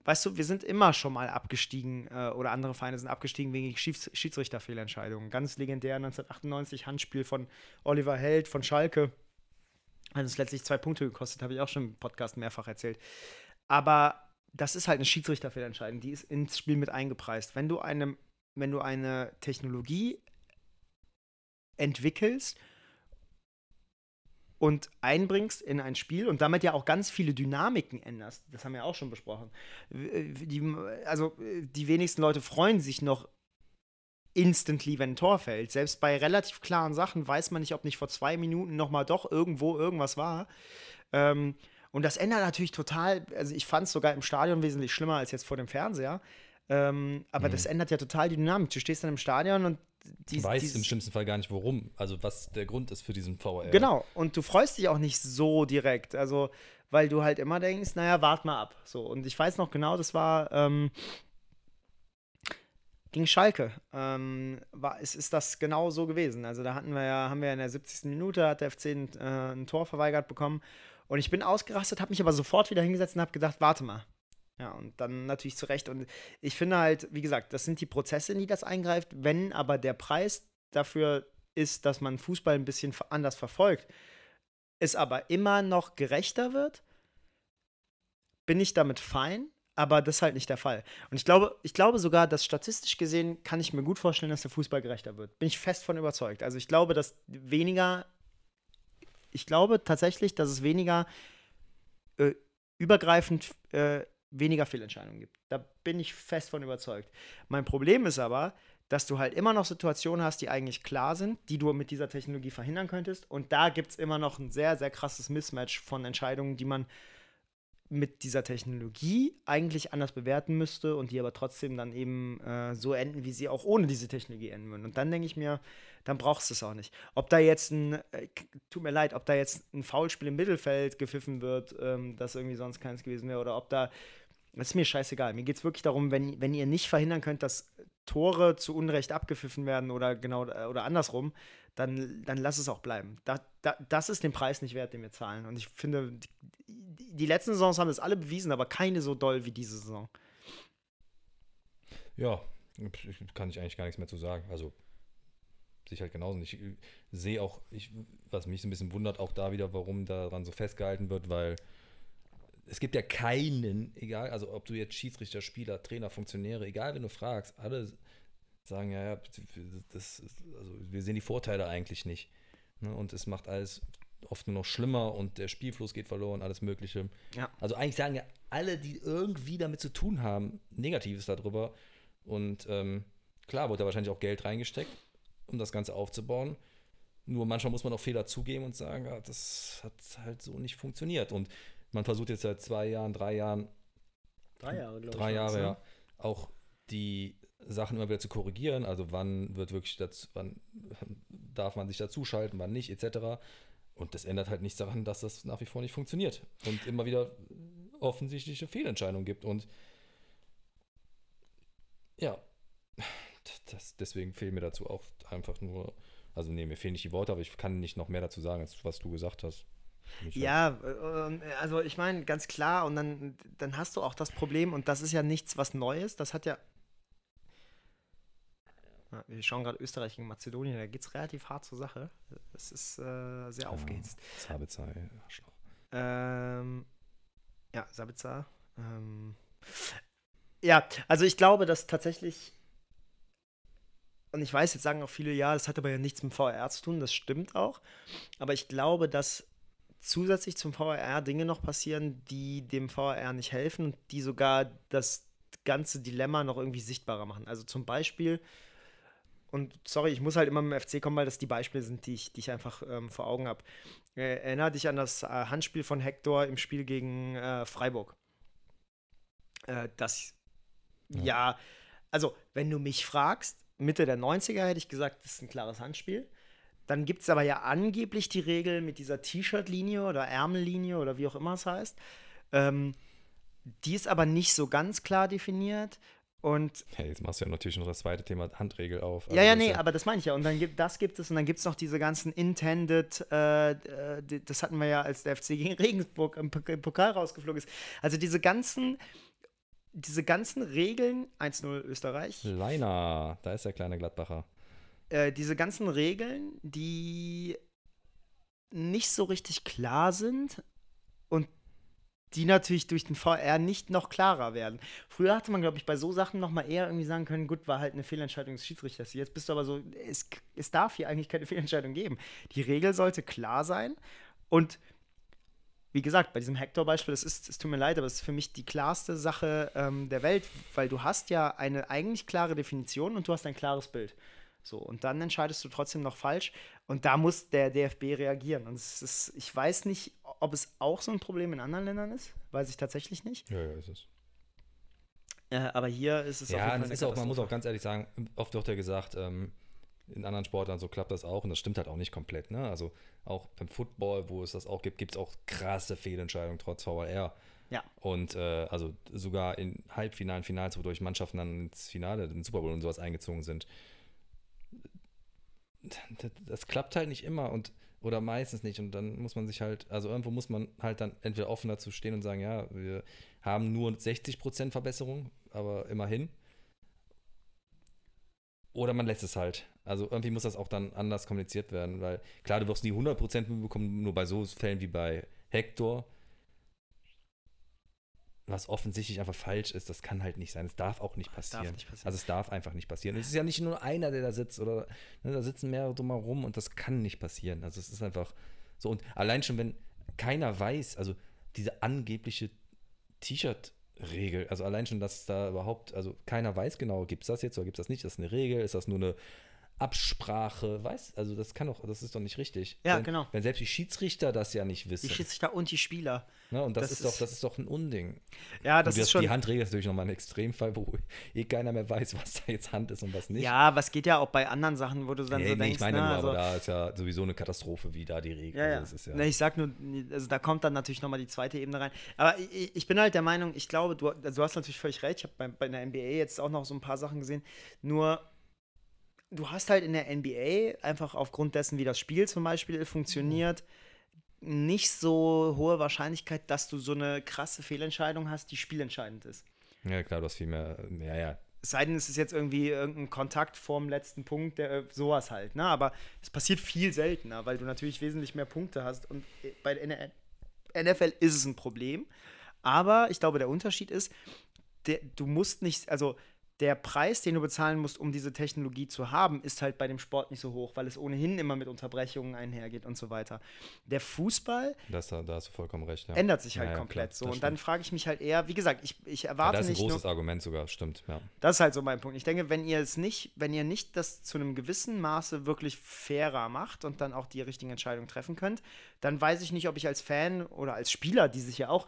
weißt du, wir sind immer schon mal abgestiegen äh, oder andere Vereine sind abgestiegen wegen Schieds Schiedsrichterfehlentscheidungen. Ganz legendär 1998 Handspiel von Oliver Held von Schalke. Hat uns letztlich zwei Punkte gekostet, habe ich auch schon im Podcast mehrfach erzählt. Aber das ist halt eine Schiedsrichterfehlentscheidung, die ist ins Spiel mit eingepreist. Wenn du eine, wenn du eine Technologie entwickelst und einbringst in ein Spiel und damit ja auch ganz viele Dynamiken änderst. Das haben wir auch schon besprochen. Die, also die wenigsten Leute freuen sich noch instantly, wenn ein Tor fällt. Selbst bei relativ klaren Sachen weiß man nicht, ob nicht vor zwei Minuten noch mal doch irgendwo irgendwas war. Ähm, und das ändert natürlich total, also ich fand es sogar im Stadion wesentlich schlimmer als jetzt vor dem Fernseher. Ähm, aber mhm. das ändert ja total die Dynamik. Du stehst dann im Stadion und die, weißt im schlimmsten Fall gar nicht, warum, also was der Grund ist für diesen VR. Genau, und du freust dich auch nicht so direkt, also weil du halt immer denkst, naja, wart mal ab. So, und ich weiß noch genau, das war ähm, gegen Schalke. Ähm, war, ist, ist das genau so gewesen. Also da hatten wir ja, haben wir in der 70. Minute, hat der FC ein, äh, ein Tor verweigert bekommen. Und ich bin ausgerastet, habe mich aber sofort wieder hingesetzt und habe gedacht, warte mal, ja, und dann natürlich zu Recht. Und ich finde halt, wie gesagt, das sind die Prozesse, in die das eingreift. Wenn aber der Preis dafür ist, dass man Fußball ein bisschen anders verfolgt, es aber immer noch gerechter wird, bin ich damit fein, aber das ist halt nicht der Fall. Und ich glaube, ich glaube sogar, dass statistisch gesehen kann ich mir gut vorstellen, dass der Fußball gerechter wird. Bin ich fest von überzeugt. Also ich glaube, dass weniger, ich glaube tatsächlich, dass es weniger äh, übergreifend äh, weniger Fehlentscheidungen gibt. Da bin ich fest von überzeugt. Mein Problem ist aber, dass du halt immer noch Situationen hast, die eigentlich klar sind, die du mit dieser Technologie verhindern könntest. Und da gibt es immer noch ein sehr, sehr krasses Mismatch von Entscheidungen, die man mit dieser Technologie eigentlich anders bewerten müsste und die aber trotzdem dann eben äh, so enden, wie sie auch ohne diese Technologie enden würden. Und dann denke ich mir, dann brauchst du es auch nicht. Ob da jetzt ein, äh, tut mir leid, ob da jetzt ein Foulspiel im Mittelfeld gepfiffen wird, ähm, das irgendwie sonst keins gewesen wäre, oder ob da Das ist mir scheißegal. Mir geht es wirklich darum, wenn, wenn ihr nicht verhindern könnt, dass Tore zu Unrecht abgepfiffen werden oder genau äh, oder andersrum, dann, dann lass es auch bleiben. Da, da, das ist den Preis nicht wert, den wir zahlen. Und ich finde, die, die letzten Saisons haben das alle bewiesen, aber keine so doll wie diese Saison. Ja, kann ich eigentlich gar nichts mehr zu sagen. Also sich halt genauso. Ich sehe auch, ich, was mich so ein bisschen wundert, auch da wieder, warum daran so festgehalten wird, weil es gibt ja keinen, egal, also ob du jetzt Schiedsrichter, Spieler, Trainer, Funktionäre, egal, wenn du fragst, alle sagen, ja, ja, das ist, also wir sehen die Vorteile eigentlich nicht. Ne? Und es macht alles oft nur noch schlimmer und der Spielfluss geht verloren, alles Mögliche. Ja. Also eigentlich sagen ja alle, die irgendwie damit zu tun haben, Negatives darüber. Und ähm, klar wurde da wahrscheinlich auch Geld reingesteckt, um das Ganze aufzubauen. Nur manchmal muss man auch Fehler zugeben und sagen, ja, das hat halt so nicht funktioniert. Und man versucht jetzt seit zwei Jahren, drei Jahren, drei Jahre, glaube drei Jahre, ja, auch die Sachen immer wieder zu korrigieren. Also wann wird wirklich dazu, wann darf man sich dazuschalten, wann nicht, etc. Und das ändert halt nichts daran, dass das nach wie vor nicht funktioniert und immer wieder offensichtliche Fehlentscheidungen gibt. Und ja, das, deswegen fehlen mir dazu auch einfach nur, also nee, mir fehlen nicht die Worte, aber ich kann nicht noch mehr dazu sagen, als was du gesagt hast. Ja, ähm, also ich meine, ganz klar, und dann, dann hast du auch das Problem, und das ist ja nichts, was Neues, das hat ja. Wir schauen gerade Österreich gegen Mazedonien, da geht es relativ hart zur Sache. Es ist äh, sehr ja, aufgehitzt. Sabitzer, Arschloch. Ähm, ja, Sabitzer. Ähm, ja, also ich glaube, dass tatsächlich und ich weiß, jetzt sagen auch viele, ja, das hat aber ja nichts mit VR zu tun, das stimmt auch. Aber ich glaube, dass zusätzlich zum VRR Dinge noch passieren, die dem VRR nicht helfen und die sogar das ganze Dilemma noch irgendwie sichtbarer machen. Also zum Beispiel, und sorry, ich muss halt immer mit dem FC kommen, weil das die Beispiele sind, die ich, die ich einfach ähm, vor Augen habe. Äh, erinnere dich an das äh, Handspiel von Hector im Spiel gegen äh, Freiburg. Äh, das, ja. ja, also wenn du mich fragst, Mitte der 90er hätte ich gesagt, das ist ein klares Handspiel. Dann gibt es aber ja angeblich die Regel mit dieser T-Shirt-Linie oder Ärmellinie oder wie auch immer es heißt. Ähm, die ist aber nicht so ganz klar definiert. Und hey, jetzt machst du ja natürlich noch das zweite Thema Handregel auf. Also ja, ja, nee, ja aber das meine ich ja. Und dann gibt das gibt es und dann gibt es noch diese ganzen Intended, äh, das hatten wir ja, als der FC gegen Regensburg im, Pokal rausgeflogen ist. Also diese ganzen, diese ganzen Regeln, 1-0 Österreich. Leiner, da ist der kleine Gladbacher. Äh, diese ganzen Regeln, die nicht so richtig klar sind und die natürlich durch den VR nicht noch klarer werden. Früher hatte man, glaube ich, bei so Sachen noch mal eher irgendwie sagen können, gut, war halt eine Fehlentscheidung des Schiedsrichters. Jetzt bist du aber so, es, es darf hier eigentlich keine Fehlentscheidung geben. Die Regel sollte klar sein und wie gesagt, bei diesem Hector-Beispiel, es ist, es tut mir leid, aber es ist für mich die klarste Sache ähm, der Welt, weil du hast ja eine eigentlich klare Definition und du hast ein klares Bild. So, und dann entscheidest du trotzdem noch falsch. Und da muss der DFB reagieren. Und es ist, ich weiß nicht, ob es auch so ein Problem in anderen Ländern ist. Weiß ich tatsächlich nicht. Ja, ja, ist es. Äh, aber hier ist es ja, das ist auch, man muss auch ganz ehrlich sagen, oft wird ja gesagt, ähm, in anderen Sportarten so klappt das auch und das stimmt halt auch nicht komplett. Ne? Also auch beim Football, wo es das auch gibt, gibt es auch krasse Fehlentscheidungen trotz VAR. Ja. Und äh, also sogar in Halbfinalen, Finals, wodurch Mannschaften dann ins Finale, den Super Bowl und sowas eingezogen sind das, das, klappt halt nicht immer und oder meistens nicht und dann muss man sich halt, also irgendwo muss man halt dann entweder offen dazu stehen und sagen, ja, wir haben nur 60% Verbesserung, aber immerhin. Oder man lässt es halt. Also irgendwie muss das auch dann anders kommuniziert werden, weil klar, du wirst nie 100% bekommen, nur bei so Fällen wie bei Hector was offensichtlich einfach falsch ist, das kann halt nicht sein. Es darf auch nicht passieren. Nicht passieren. Also es darf einfach nicht passieren. Es ist ja nicht nur einer, der da sitzt oder ne, da sitzen mehrere drumherum und das kann nicht passieren. Also es ist einfach so. Und allein schon, wenn keiner weiß, also diese angebliche T-Shirt-Regel, also allein schon, dass da überhaupt, also keiner weiß genau, gibt es das jetzt oder gibt es das nicht? Ist das eine Regel? Ist das nur eine Absprache, weißt also das kann doch, das ist doch nicht richtig. Ja, wenn, genau. Wenn selbst die Schiedsrichter das ja nicht wissen. Die Schiedsrichter und die Spieler. Ne? Und das, das ist, ist, doch, das ist doch ein Unding. Ja, das, das ist schon. Die Handregel ist natürlich nochmal ein Extremfall, wo eh keiner mehr weiß, was da jetzt Hand ist und was nicht. Ja, was geht ja auch bei anderen Sachen, wo du dann nee, so nee, denkst, ich meine ne, nur, also, aber da ist ja sowieso eine Katastrophe, wie da die Regel ja, ja. ist. Ja. Nee, ich sag nur, also da kommt dann natürlich nochmal die zweite Ebene rein. Aber ich, ich, bin halt der Meinung, ich glaube, du, also du hast natürlich völlig recht. Ich habe bei, bei der NBA jetzt auch noch so ein paar Sachen gesehen. Nur du hast halt in der NBA einfach aufgrund dessen, wie das Spiel zum Beispiel funktioniert, nicht so hohe Wahrscheinlichkeit, dass du so eine krasse Fehlentscheidung hast, die spielentscheidend ist. Ja, klar, du hast viel mehr, ja, ja. Es sei denn, es ist jetzt irgendwie irgendein Kontakt vorm letzten Punkt, der, äh, sowas halt, ne? Aber es passiert viel seltener, weil du natürlich wesentlich mehr Punkte hast. Und bei der NFL ist es ein Problem. Aber ich glaube, der Unterschied ist, der, du musst nicht, also der Preis, den du bezahlen musst, um diese Technologie zu haben, ist halt bei dem Sport nicht so hoch, weil es ohnehin immer mit Unterbrechungen einhergeht und so weiter. Der Fußball das, da, hast du vollkommen recht, ja. ändert sich halt ja, ja, komplett klar, so. Und dann frage ich mich halt eher, wie gesagt, ich, ich erwarte ja, das ist nicht. ein großes nur, Argument sogar, stimmt, ja. Das ist halt so mein Punkt. Ich denke, wenn ihr es nicht, wenn ihr nicht das zu einem gewissen Maße wirklich fairer macht und dann auch die richtigen Entscheidungen treffen könnt, dann weiß ich nicht, ob ich als Fan oder als Spieler, die sich ja auch,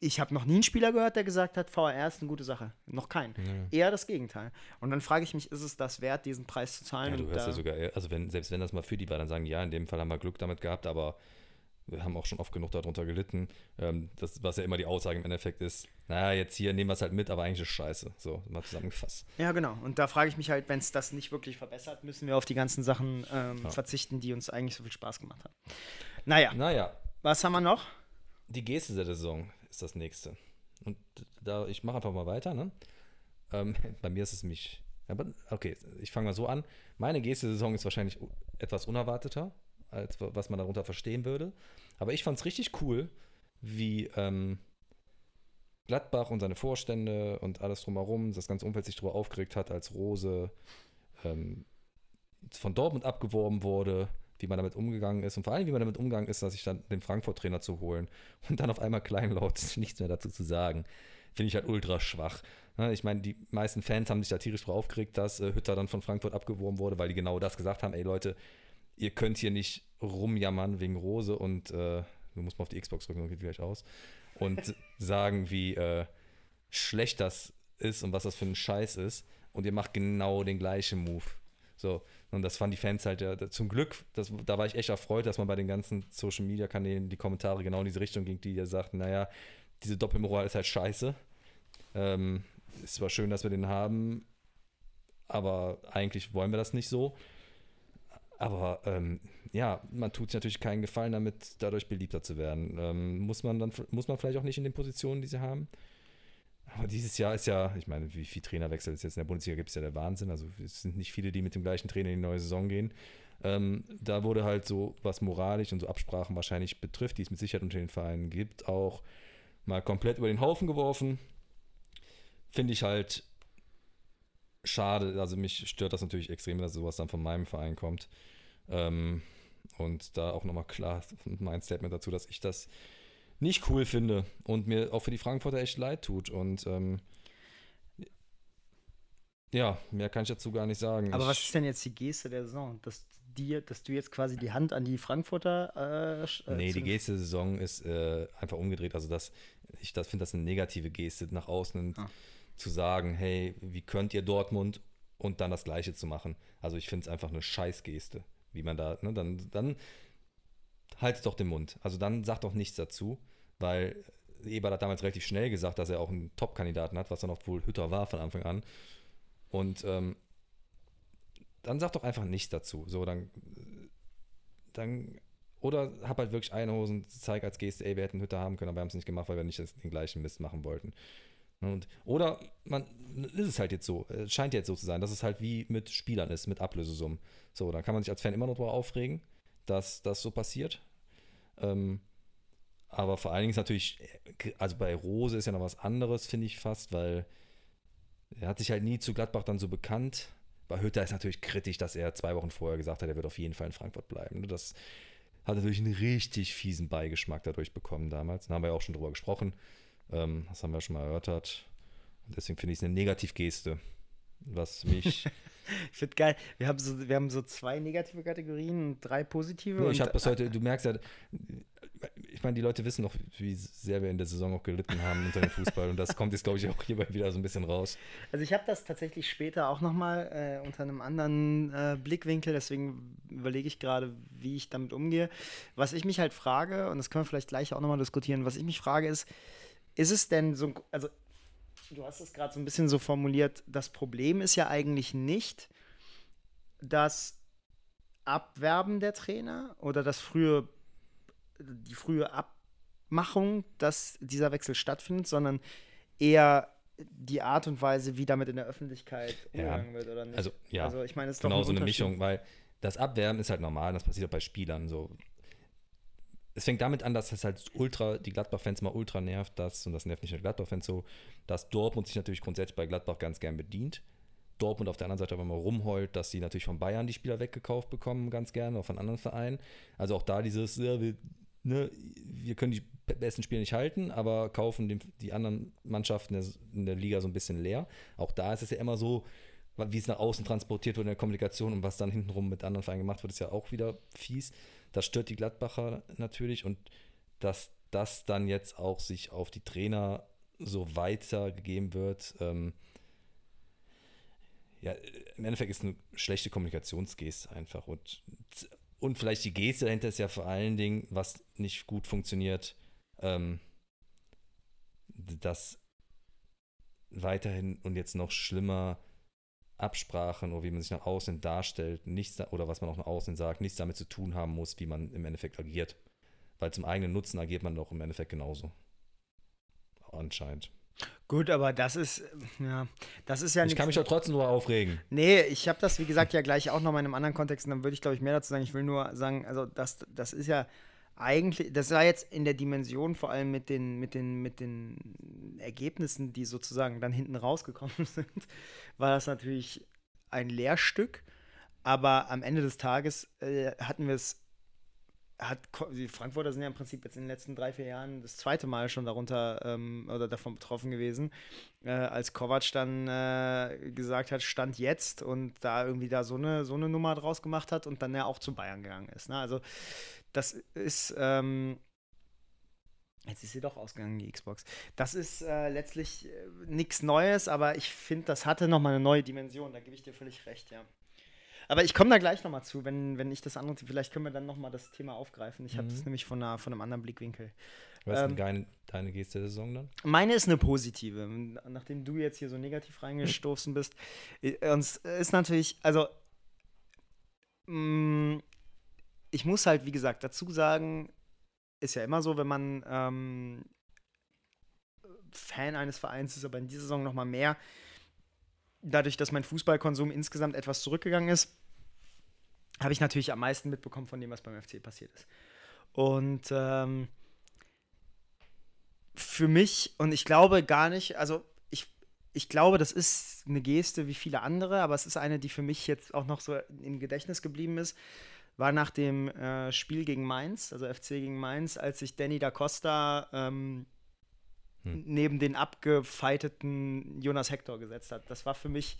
ich habe noch nie einen Spieler gehört, der gesagt hat, VR ist eine gute Sache. Noch keinen. Eher das Gegenteil. Und dann frage ich mich, ist es das wert, diesen Preis zu zahlen? Ja, du hörst ja sogar, also wenn, selbst wenn das mal für die war, dann sagen ja, in dem Fall haben wir Glück damit gehabt, aber wir haben auch schon oft genug darunter gelitten. Ähm, das, was ja immer die Aussage im Endeffekt ist, naja, jetzt hier nehmen wir es halt mit, aber eigentlich ist scheiße. So, mal zusammengefasst. Ja, genau. Und da frage ich mich halt, wenn es das nicht wirklich verbessert, müssen wir auf die ganzen Sachen ähm, ja. verzichten, die uns eigentlich so viel Spaß gemacht haben. Naja. Naja. Was haben wir noch? Die Geste der Saison ist das nächste. Und da, ich mache einfach mal weiter, ne? Ähm, bei mir ist es mich. Okay, ich fange mal so an. Meine Geste der Saison ist wahrscheinlich etwas unerwarteter, als was man darunter verstehen würde. Aber ich fand es richtig cool, wie ähm, Gladbach und seine Vorstände und alles drumherum, das ganze Umfeld sich darüber aufgeregt hat, als Rose ähm, von Dortmund abgeworben wurde, wie man damit umgegangen ist und vor allem, wie man damit umgegangen ist, dass sich dann den Frankfurt-Trainer zu holen und dann auf einmal kleinlaut nichts mehr dazu zu sagen. Finde ich halt ultra schwach. Ich meine, die meisten Fans haben sich da tierisch drauf aufgeregt, dass äh, Hütter dann von Frankfurt abgeworben wurde, weil die genau das gesagt haben: ey Leute, ihr könnt hier nicht rumjammern wegen Rose und äh, du musst mal auf die Xbox drücken, geht gleich aus. Und sagen, wie äh, schlecht das ist und was das für ein Scheiß ist. Und ihr macht genau den gleichen Move. So, und das fanden die Fans halt ja, zum Glück, das, da war ich echt erfreut, dass man bei den ganzen Social Media Kanälen die Kommentare genau in diese Richtung ging, die ja sagten, naja, diese Doppelmoral ist halt scheiße. Ähm, ist zwar schön, dass wir den haben, aber eigentlich wollen wir das nicht so. Aber ähm, ja, man tut sich natürlich keinen Gefallen damit, dadurch beliebter zu werden. Ähm, muss man dann muss man vielleicht auch nicht in den Positionen, die sie haben. Aber dieses Jahr ist ja, ich meine, wie viel Trainerwechsel es jetzt in der Bundesliga gibt, ist ja der Wahnsinn. Also es sind nicht viele, die mit dem gleichen Trainer in die neue Saison gehen. Ähm, da wurde halt so, was moralisch und so Absprachen wahrscheinlich betrifft, die es mit Sicherheit unter den Vereinen gibt, auch mal komplett über den Haufen geworfen. Finde ich halt schade. Also mich stört das natürlich extrem, dass sowas dann von meinem Verein kommt. Ähm, und da auch nochmal klar mein Statement dazu, dass ich das nicht cool finde und mir auch für die Frankfurter echt leid tut. Und ähm, ja, mehr kann ich dazu gar nicht sagen. Aber ich, was ist denn jetzt die Geste der Saison? Dass, dir, dass du jetzt quasi die Hand an die Frankfurter. Äh, nee, die Geste der Saison ist äh, einfach umgedreht. Also, das, ich das finde das eine negative Geste nach außen ah. Zu sagen: hey, wie könnt ihr Dortmund und dann das Gleiche zu machen? Also, ich finde es einfach eine Scheißgeste, wie man da, ne, dann, dann haltet doch den Mund. Also, dann sagt doch nichts dazu, weil Eber hat damals relativ schnell gesagt, dass er auch einen Top-Kandidaten hat, was dann auch wohl Hütter war von Anfang an. Und ähm, dann sag doch einfach nichts dazu. So, dann, dann oder hab halt wirklich eine Hosen, zeig als Geste, ey, wir hätten Hütte haben können, aber wir haben es nicht gemacht, weil wir nicht den gleichen Mist machen wollten. Und, oder man ist es halt jetzt so, es scheint jetzt so zu sein, dass es halt wie mit Spielern ist, mit Ablösesummen. So, dann kann man sich als Fan immer noch darüber aufregen, dass das so passiert. Ähm, aber vor allen Dingen ist natürlich, also bei Rose ist ja noch was anderes, finde ich fast, weil er hat sich halt nie zu Gladbach dann so bekannt. Bei Hütter ist natürlich kritisch, dass er zwei Wochen vorher gesagt hat, er wird auf jeden Fall in Frankfurt bleiben. Das hat natürlich einen richtig fiesen Beigeschmack dadurch bekommen damals. Da haben wir ja auch schon drüber gesprochen. Ähm, das haben wir schon mal erörtert. Und deswegen finde ich es eine Negativgeste. was mich. ich finde geil. Wir haben, so, wir haben so zwei negative Kategorien und drei positive. Nee, ich habe bis heute, du merkst ja, ich meine, die Leute wissen noch, wie sehr wir in der Saison auch gelitten haben unter dem Fußball. und das kommt jetzt, glaube ich, auch hierbei wieder so ein bisschen raus. Also ich habe das tatsächlich später auch nochmal äh, unter einem anderen äh, Blickwinkel, deswegen überlege ich gerade, wie ich damit umgehe. Was ich mich halt frage, und das können wir vielleicht gleich auch nochmal diskutieren, was ich mich frage ist, ist es denn so, also du hast es gerade so ein bisschen so formuliert, das Problem ist ja eigentlich nicht das Abwerben der Trainer oder das frühe, die frühe Abmachung, dass dieser Wechsel stattfindet, sondern eher die Art und Weise, wie damit in der Öffentlichkeit umgegangen ja, wird oder nicht. Also, ja, also ich meine, es ist genau so eine Mischung, weil das Abwerben ist halt normal, das passiert auch bei Spielern so es fängt damit an, dass es halt ultra, die Gladbach-Fans mal ultra nervt, dass, und das nervt nicht nur Gladbach-Fans so, dass Dortmund sich natürlich grundsätzlich bei Gladbach ganz gern bedient. Dortmund auf der anderen Seite aber mal rumheult, dass sie natürlich von Bayern die Spieler weggekauft bekommen, ganz gerne, auch von anderen Vereinen. Also auch da dieses, ja, wir, ne, wir können die besten Spieler nicht halten, aber kaufen den, die anderen Mannschaften in der Liga so ein bisschen leer. Auch da ist es ja immer so, wie es nach außen transportiert wird in der Kommunikation und was dann hintenrum mit anderen Vereinen gemacht wird, ist ja auch wieder fies. Das stört die Gladbacher natürlich und dass das dann jetzt auch sich auf die Trainer so weitergegeben wird, ähm, ja, im Endeffekt ist eine schlechte Kommunikationsgeste einfach und, und vielleicht die Geste dahinter ist ja vor allen Dingen, was nicht gut funktioniert, ähm, dass weiterhin und jetzt noch schlimmer Absprachen oder wie man sich nach außen darstellt, nichts oder was man auch nach außen sagt, nichts damit zu tun haben muss, wie man im Endeffekt agiert. Weil zum eigenen Nutzen agiert man doch im Endeffekt genauso. Anscheinend. Gut, aber das ist, ja, das ist ja Ich kann mich doch trotzdem nur aufregen. Nee, ich habe das, wie gesagt, ja gleich auch noch mal in einem anderen Kontext und dann würde ich, glaube ich, mehr dazu sagen. Ich will nur sagen, also das, das ist ja eigentlich, das war jetzt in der Dimension vor allem mit den, mit den, mit den Ergebnissen, die sozusagen dann hinten rausgekommen sind, war das natürlich ein Lehrstück. Aber am Ende des Tages äh, hatten wir es, hat die Frankfurter sind ja im Prinzip jetzt in den letzten drei, vier Jahren das zweite Mal schon darunter ähm, oder davon betroffen gewesen, äh, als Kovac dann äh, gesagt hat, Stand jetzt und da irgendwie da so eine, so eine Nummer draus gemacht hat und dann ja auch zu Bayern gegangen ist. Ne? Also das ist, ähm, Jetzt ist sie doch ausgegangen, die Xbox. Das ist äh, letztlich äh, nichts Neues, aber ich finde, das hatte nochmal eine neue Dimension. Da gebe ich dir völlig recht, ja. Aber ich komme da gleich nochmal zu, wenn, wenn ich das andere, vielleicht können wir dann nochmal das Thema aufgreifen. Ich mhm. habe das nämlich von, einer, von einem anderen Blickwinkel. Was ist ähm, deine, deine Geste der Saison dann? Meine ist eine positive. Nachdem du jetzt hier so negativ reingestoßen bist, uns ist natürlich, also mh, mm, ich muss halt, wie gesagt, dazu sagen, ist ja immer so, wenn man ähm, Fan eines Vereins ist, aber in dieser Saison noch mal mehr, dadurch, dass mein Fußballkonsum insgesamt etwas zurückgegangen ist, habe ich natürlich am meisten mitbekommen von dem, was beim FC passiert ist. Und ähm, für mich, und ich glaube gar nicht, also ich, ich glaube, das ist eine Geste wie viele andere, aber es ist eine, die für mich jetzt auch noch so im Gedächtnis geblieben ist war nach dem äh, Spiel gegen Mainz, also FC gegen Mainz, als sich Danny da Costa ähm, hm. neben den abgefeiteten Jonas Hector gesetzt hat. Das war für mich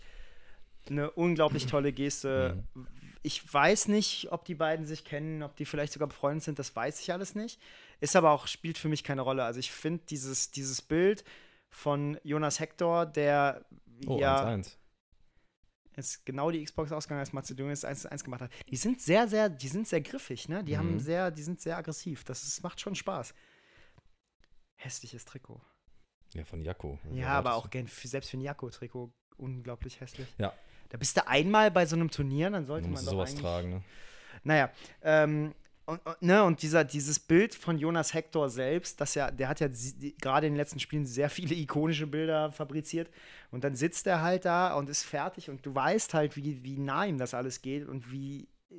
eine unglaublich tolle Geste. Mhm. Ich weiß nicht, ob die beiden sich kennen, ob die vielleicht sogar befreundet sind, das weiß ich alles nicht. Ist aber auch, spielt für mich keine Rolle. Also ich finde dieses, dieses Bild von Jonas Hector, der oh, ja 1 -1 ist genau die Xbox ausgegangen, als Mazedonien das 1 gemacht hat. Die sind sehr, sehr, die sind sehr griffig, ne? Die mhm. haben sehr, die sind sehr aggressiv. Das ist, macht schon Spaß. Hässliches Trikot. Ja, von Jakko. Ja, aber auch selbst für ein Jakko-Trikot unglaublich hässlich. Ja. Da bist du einmal bei so einem Turnier, dann sollte man doch sowas tragen, ne? Naja, ähm, und, und, ne, und dieser, dieses Bild von Jonas Hector selbst, das ja, der hat ja gerade in den letzten Spielen sehr viele ikonische Bilder fabriziert. Und dann sitzt er halt da und ist fertig und du weißt halt, wie, wie nah ihm das alles geht und wie äh,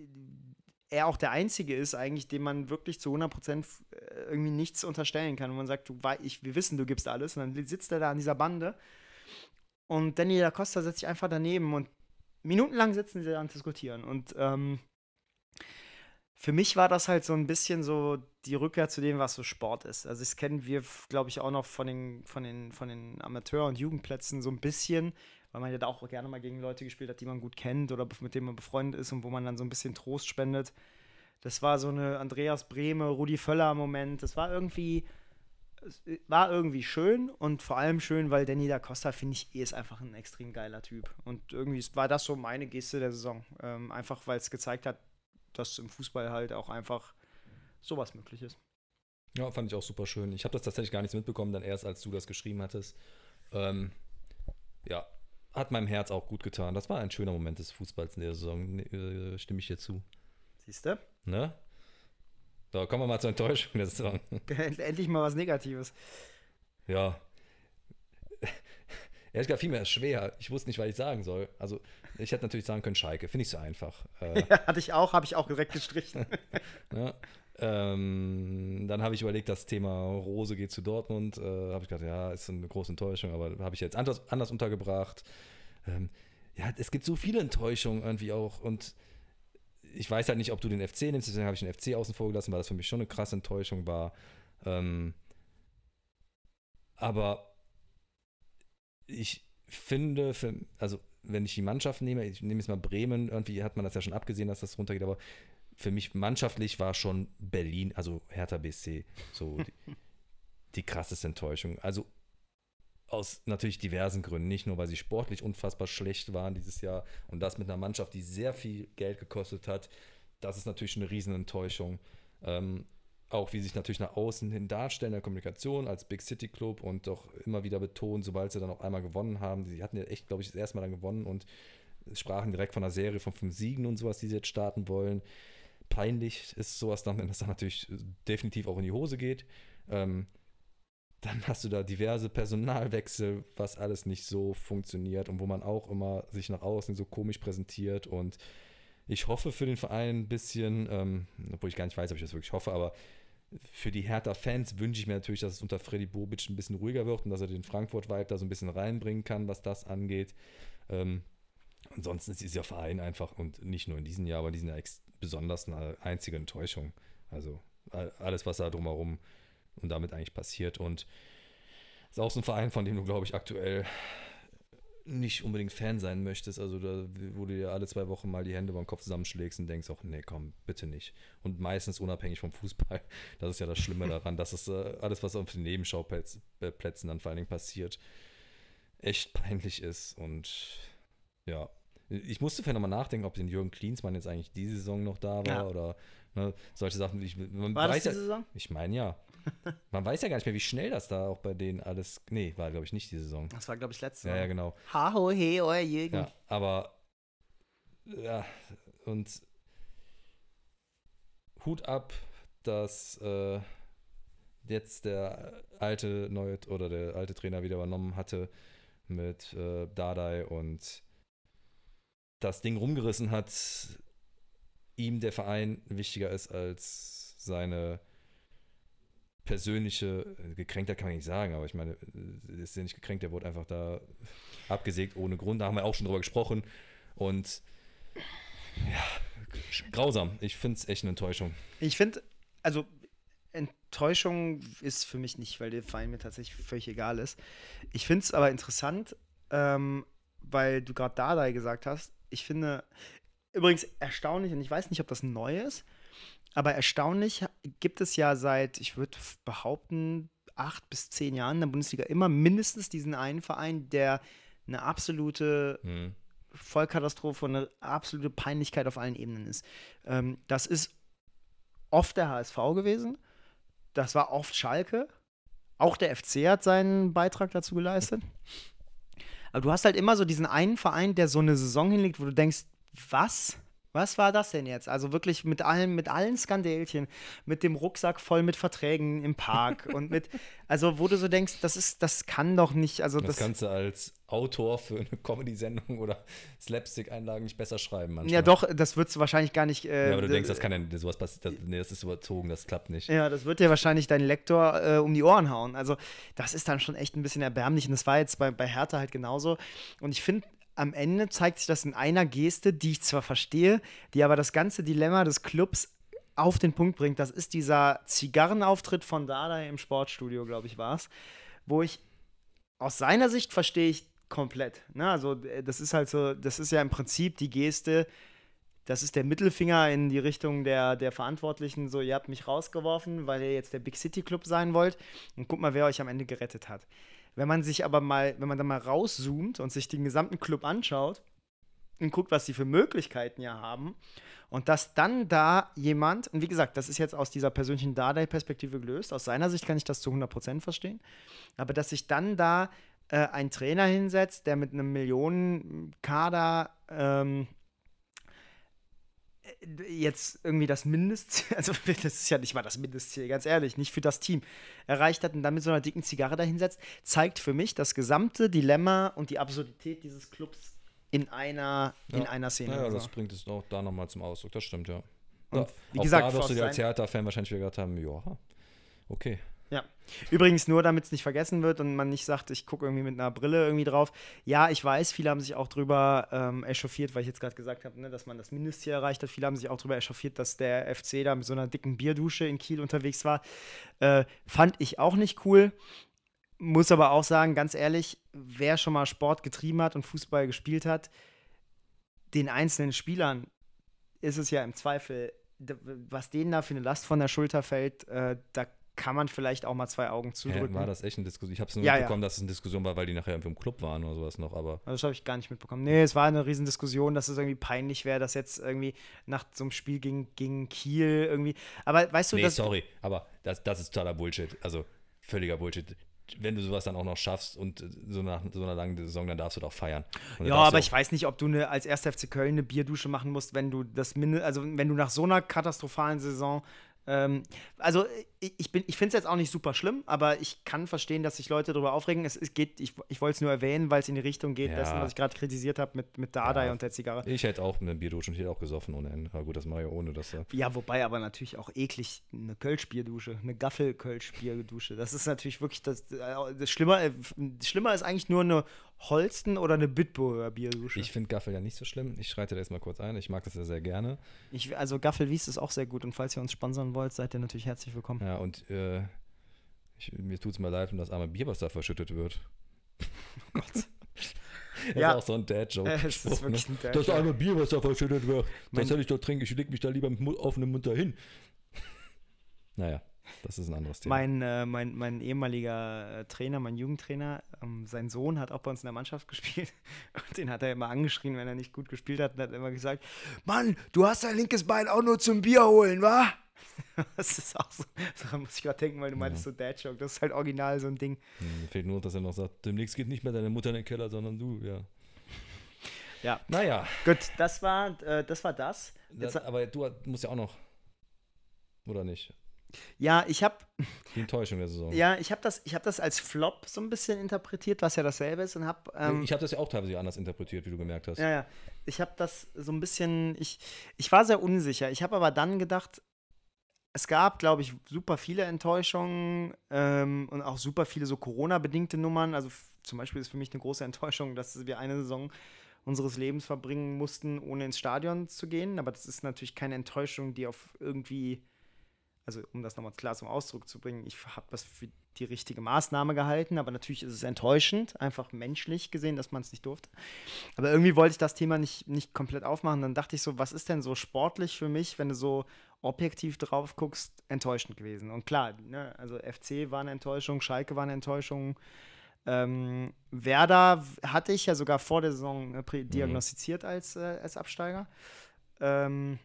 er auch der Einzige ist, eigentlich, dem man wirklich zu 100 Prozent äh, irgendwie nichts unterstellen kann. Und man sagt, du, ich, wir wissen, du gibst alles. Und dann sitzt er da an dieser Bande. Und Danny da Costa setzt sich einfach daneben und minutenlang sitzen sie da und diskutieren. Und ähm, für mich war das halt so ein bisschen so die Rückkehr zu dem, was so Sport ist. Also das kennen wir, glaube ich, auch noch von den, von den, von den Amateur- und Jugendplätzen so ein bisschen, weil man ja da auch gerne mal gegen Leute gespielt hat, die man gut kennt oder mit denen man befreundet ist und wo man dann so ein bisschen Trost spendet. Das war so eine Andreas Brehme, Rudi Völler-Moment. Das war irgendwie, es war irgendwie schön und vor allem schön, weil Danny da Costa, finde ich, ist einfach ein extrem geiler Typ. Und irgendwie war das so meine Geste der Saison. Ähm, einfach, weil es gezeigt hat, dass im Fußball halt auch einfach sowas möglich ist. Ja, fand ich auch super schön. Ich habe das tatsächlich gar nicht mitbekommen, dann erst als du das geschrieben hattest. Ähm, ja, hat meinem Herz auch gut getan. Das war ein schöner Moment des Fußballs in der Saison, äh, stimme ich dir zu. Siehst du? Ne? So, kommen wir mal zur Enttäuschung der Saison. Endlich mal was Negatives. Ja. Ehrlich gesagt, vielmehr schwer. Ich wusste nicht, was ich sagen soll. Also, ich hätte natürlich sagen können, Schalke. Finde ich so einfach. Äh, ja, hatte ich auch, habe ich auch direkt gestrichen. ja. Ähm, dann habe ich überlegt, das Thema Rose geht zu Dortmund. Äh, habe ich gedacht, ja, ist eine große Enttäuschung, aber habe ich jetzt anders, anders untergebracht. Ähm, ja, es gibt so viele Enttäuschungen irgendwie auch und ich weiß halt nicht, ob du den FC nimmst, deswegen habe ich den FC außen vor gelassen, weil das für mich schon eine krasse Enttäuschung war. Ähm, aber ich finde, für, also wenn ich die Mannschaft nehme, ich nehme jetzt mal Bremen, irgendwie hat man das ja schon abgesehen, dass das runtergeht, aber für mich mannschaftlich war schon Berlin, also Hertha BSC, so die, die krasseste Enttäuschung. Also aus natürlich diversen Gründen, nicht nur, weil sie sportlich unfassbar schlecht waren dieses Jahr und das mit einer Mannschaft, die sehr viel Geld gekostet hat. Das ist natürlich eine Riesenenttäuschung. Ähm, auch wie sie sich natürlich nach außen hin darstellen in der Kommunikation als Big City Club und doch immer wieder betonen, sobald sie dann auch einmal gewonnen haben. Sie hatten ja echt, glaube ich, das erste Mal dann gewonnen und sprachen direkt von einer Serie von fünf Siegen und sowas, die sie jetzt starten wollen peinlich ist sowas dann, wenn das dann natürlich definitiv auch in die Hose geht. Ähm, dann hast du da diverse Personalwechsel, was alles nicht so funktioniert und wo man auch immer sich nach außen so komisch präsentiert. Und ich hoffe für den Verein ein bisschen, ähm, obwohl ich gar nicht weiß, ob ich das wirklich hoffe, aber für die Hertha-Fans wünsche ich mir natürlich, dass es unter Freddy Bobic ein bisschen ruhiger wird und dass er den Frankfurt-Vibe da so ein bisschen reinbringen kann, was das angeht. Ähm, ansonsten ist dieser Verein einfach, und nicht nur in diesem Jahr, aber in diesem Jahr besonders eine einzige Enttäuschung. Also alles, was da drumherum und damit eigentlich passiert. Und ist auch so ein Verein, von dem du, glaube ich, aktuell nicht unbedingt Fan sein möchtest. Also da, wo du dir alle zwei Wochen mal die Hände beim Kopf zusammenschlägst und denkst, auch, nee, komm, bitte nicht. Und meistens unabhängig vom Fußball. Das ist ja das Schlimme daran, dass es äh, alles, was auf den Nebenschauplätzen dann vor allen Dingen passiert, echt peinlich ist. Und ja, ich musste vielleicht nochmal nachdenken, ob den Jürgen Klinsmann jetzt eigentlich diese Saison noch da war ja. oder ne, solche Sachen. Ich, man war weiß das diese ja, Saison? Ich meine ja. Man weiß ja gar nicht mehr, wie schnell das da auch bei denen alles. Nee, war glaube ich nicht die Saison. Das war glaube ich letzte Saison. Ja, ja, genau. Ha, ho, he, euer Jürgen. Ja, aber ja, und Hut ab, dass äh, jetzt der alte neue oder der alte Trainer wieder übernommen hatte mit äh, Dardai und das Ding rumgerissen hat, ihm der Verein wichtiger ist als seine persönliche, gekränkter kann man nicht sagen, aber ich meine, ist ja nicht gekränkt, der wurde einfach da abgesägt ohne Grund. Da haben wir auch schon drüber gesprochen. Und ja, grausam. Ich finde es echt eine Enttäuschung. Ich finde, also Enttäuschung ist für mich nicht, weil der Verein mir tatsächlich völlig egal ist. Ich finde es aber interessant, ähm, weil du gerade Dardai gesagt hast ich finde, übrigens erstaunlich, und ich weiß nicht, ob das neu ist, aber erstaunlich gibt es ja seit, ich würde behaupten, acht bis zehn Jahren in der Bundesliga immer mindestens diesen einen Verein, der eine absolute hm. Vollkatastrophe und eine absolute Peinlichkeit auf allen Ebenen ist. Ähm, das ist oft der HSV gewesen. Das war oft Schalke. Auch der FC hat seinen Beitrag dazu geleistet. Aber du hast halt immer so diesen einen Verein, der so eine Saison hinlegt, wo du denkst, was? Was war das denn jetzt? Also wirklich mit allen, mit allen Skandälchen, mit dem Rucksack voll mit Verträgen im Park und mit, also wo du so denkst, das ist, das kann doch nicht, also das, das Ganze als Autor für eine Comedy-Sendung oder Slapstick-Einlagen nicht besser schreiben manchmal. Ja doch, das würdest du wahrscheinlich gar nicht. Äh, ja, aber du denkst, das kann ja, sowas passiert, das, nee, das ist überzogen, das klappt nicht. Ja, das wird dir wahrscheinlich dein Lektor äh, um die Ohren hauen. Also das ist dann schon echt ein bisschen erbärmlich und das war jetzt bei, bei Hertha halt genauso. Und ich finde, am Ende zeigt sich das in einer Geste, die ich zwar verstehe, die aber das ganze Dilemma des Clubs auf den Punkt bringt. Das ist dieser Zigarrenauftritt von Dada im Sportstudio, glaube ich, war es, wo ich aus seiner Sicht verstehe ich komplett. Ne? Also, äh, das ist halt so, das ist ja im Prinzip die Geste, das ist der Mittelfinger in die Richtung der, der Verantwortlichen, so, ihr habt mich rausgeworfen, weil ihr jetzt der Big City Club sein wollt. Und guck mal, wer euch am Ende gerettet hat. Wenn man sich aber mal, wenn man da mal rauszoomt und sich den gesamten Club anschaut und guckt, was sie für Möglichkeiten ja haben, und dass dann da jemand, und wie gesagt, das ist jetzt aus dieser persönlichen Dardai-Perspektive gelöst, aus seiner Sicht kann ich das zu 100% verstehen, aber dass sich dann da äh, ein Trainer hinsetzt, der mit einem Millionenkader ähm, jetzt irgendwie das Mindestziel, also das ist ja nicht mal das Mindestziel, ganz ehrlich, nicht für das Team, erreicht hat und dann mit so einer dicken Zigarre dahinsetzt, zeigt für mich das gesamte Dilemma und die Absurdität dieses Clubs in einer, ja. in einer Szene. Ja, ja das bringt es auch da nochmal zum Ausdruck, das stimmt, ja. Und ja, wie gesagt, da wirst du dir als Theaterfan wahrscheinlich wieder gedacht haben, ja, okay. Ja. Übrigens nur, damit es nicht vergessen wird und man nicht sagt, ich gucke irgendwie mit einer Brille irgendwie drauf. Ja, ich weiß, viele haben sich auch drüber ähm, echauffiert, weil ich jetzt gerade gesagt habe, ne, dass man das Mindestziel erreicht hat. Viele haben sich auch drüber echauffiert, dass der FC da mit so einer dicken Bierdusche in Kiel unterwegs war. Äh, fand ich auch nicht cool. Muss aber auch sagen, ganz ehrlich, wer schon mal Sport getrieben hat und Fußball gespielt hat, den einzelnen Spielern ist es ja im Zweifel, was denen da für eine Last von der Schulter fällt, äh, da kann man vielleicht auch mal zwei Augen zudrücken. Ja, war das echt eine Diskussion? Ich habe es nur ja, mitbekommen, ja. dass es eine Diskussion war, weil die nachher im Club waren oder sowas noch, aber. Also das habe ich gar nicht mitbekommen. Nee, es war eine Riesendiskussion, dass es irgendwie peinlich wäre, dass jetzt irgendwie nach so einem Spiel gegen, gegen Kiel irgendwie. Aber weißt du, nee, sorry, aber das, das ist totaler Bullshit. Also völliger Bullshit wenn du sowas dann auch noch schaffst und so nach so einer langen Saison, dann darfst du doch feiern. Ja, aber ich weiß nicht, ob du eine, als 1. FC Köln eine Bierdusche machen musst, wenn du das Minde, also wenn du nach so einer katastrophalen Saison ähm, also ich, ich finde es jetzt auch nicht super schlimm, aber ich kann verstehen, dass sich Leute darüber aufregen. Es, es geht, ich, ich wollte es nur erwähnen, weil es in die Richtung geht, ja. dessen, was ich gerade kritisiert habe mit, mit Dardai ja. und der Zigarre. Ich hätte auch eine Bierdusche und ich hätte auch gesoffen ohne Ende. Aber gut, das mache ich ohne dass Ja, ja wobei aber natürlich auch eklig eine Kölsch-Bierdusche, eine Gaffel-Kölsch-Bierdusche. Das ist natürlich wirklich das, äh, das Schlimmer. Äh, schlimmer ist eigentlich nur eine Holsten oder eine Bitburger Bierdusche. Ich finde Gaffel ja nicht so schlimm. Ich schreite da erstmal kurz ein. Ich mag das ja sehr gerne. Ich, also Gaffel Wies ist auch sehr gut und falls ihr uns sponsern wollt, seid ihr natürlich herzlich willkommen. Ja, und äh, ich, mir tut es mal leid um das arme Bier, was da verschüttet wird. Oh Gott. das ja. ist auch so ein Dad-Joke. Äh, das ist wirklich ne? ein Dad Das arme Bier, was da verschüttet wird. Das soll ich doch trinken. Ich leg mich da lieber mit offenem Mund dahin. Naja. Das ist ein anderes Thema. Mein, äh, mein, mein ehemaliger äh, Trainer, mein Jugendtrainer, ähm, sein Sohn hat auch bei uns in der Mannschaft gespielt. Und den hat er immer angeschrien, wenn er nicht gut gespielt hat. Und hat immer gesagt: Mann, du hast dein linkes Bein auch nur zum Bier holen, wa? das ist auch so. Da muss ich gerade denken, weil du meintest ja. so Dad-Joke. Das ist halt original so ein Ding. Hm, fehlt nur, dass er noch sagt: Demnächst geht nicht mehr deine Mutter in den Keller, sondern du, ja. Ja. Naja. Gut, das war, äh, das war das. das aber du musst ja auch noch. Oder nicht? Ja, ich habe. Die Enttäuschung der Saison. Ja, ich habe das, hab das als Flop so ein bisschen interpretiert, was ja dasselbe ist. Und hab, ähm, ich habe das ja auch teilweise anders interpretiert, wie du gemerkt hast. Ja, ja. Ich habe das so ein bisschen. Ich, ich war sehr unsicher. Ich habe aber dann gedacht, es gab, glaube ich, super viele Enttäuschungen ähm, und auch super viele so Corona-bedingte Nummern. Also zum Beispiel ist für mich eine große Enttäuschung, dass wir eine Saison unseres Lebens verbringen mussten, ohne ins Stadion zu gehen. Aber das ist natürlich keine Enttäuschung, die auf irgendwie also um das nochmal klar zum Ausdruck zu bringen, ich habe das für die richtige Maßnahme gehalten, aber natürlich ist es enttäuschend, einfach menschlich gesehen, dass man es nicht durfte. Aber irgendwie wollte ich das Thema nicht, nicht komplett aufmachen. Dann dachte ich so, was ist denn so sportlich für mich, wenn du so objektiv drauf guckst, enttäuschend gewesen. Und klar, ne, also FC war eine Enttäuschung, Schalke war eine Enttäuschung. Ähm, Werder hatte ich ja sogar vor der Saison äh, diagnostiziert mhm. als, äh, als Absteiger. Ähm,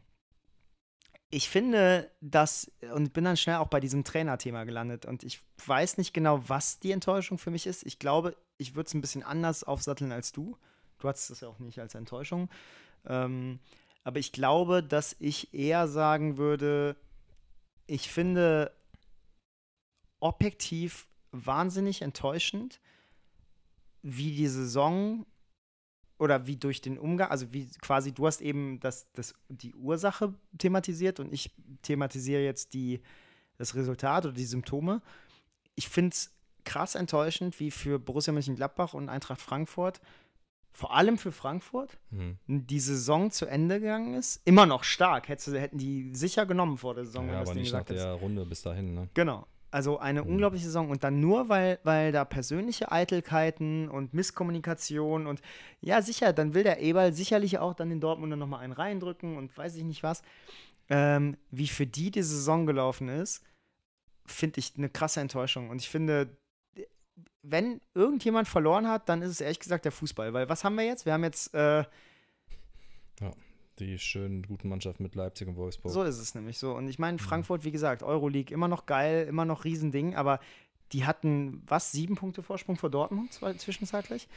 ich finde, dass, und bin dann schnell auch bei diesem Trainerthema gelandet und ich weiß nicht genau, was die Enttäuschung für mich ist. Ich glaube, ich würde es ein bisschen anders aufsatteln als du. Du hattest das ja auch nicht als Enttäuschung. Ähm, aber ich glaube, dass ich eher sagen würde, ich finde objektiv wahnsinnig enttäuschend, wie die Saison oder wie durch den Umgang, also wie quasi, du hast eben das, das, die Ursache thematisiert und ich thematisiere jetzt die, das Resultat oder die Symptome. Ich finde es krass enttäuschend, wie für Borussia Mönchengladbach und Eintracht Frankfurt, vor allem für Frankfurt, mhm. die Saison zu Ende gegangen ist. Immer noch stark, hätten die sicher genommen vor der Saison. Ja, aber nicht nach der Runde bis dahin, ne? Genau. Also eine Mhm. unglaubliche Saison. Und dann nur, weil, weil da persönliche Eitelkeiten und Misskommunikation und ja, sicher, dann will der Eberl sicherlich auch dann den Dortmunder nochmal einen reindrücken und weiß ich nicht was. Ähm, wie für die die Saison gelaufen ist, finde ich eine krasse Enttäuschung. Und ich finde, wenn irgendjemand verloren hat, dann ist es ehrlich gesagt der Fußball. Weil was haben wir jetzt? Wir haben jetzt, äh, Die schönen, guten Mannschaften mit Leipzig und Wolfsburg. so ist es nämlich so. Und ich meine, Mhm. Frankfurt, wie gesagt, Euroleague immer noch geil, immer noch Riesending, aber die hatten, was, sieben Punkte Vorsprung vor Dortmund zwischenzeitlich.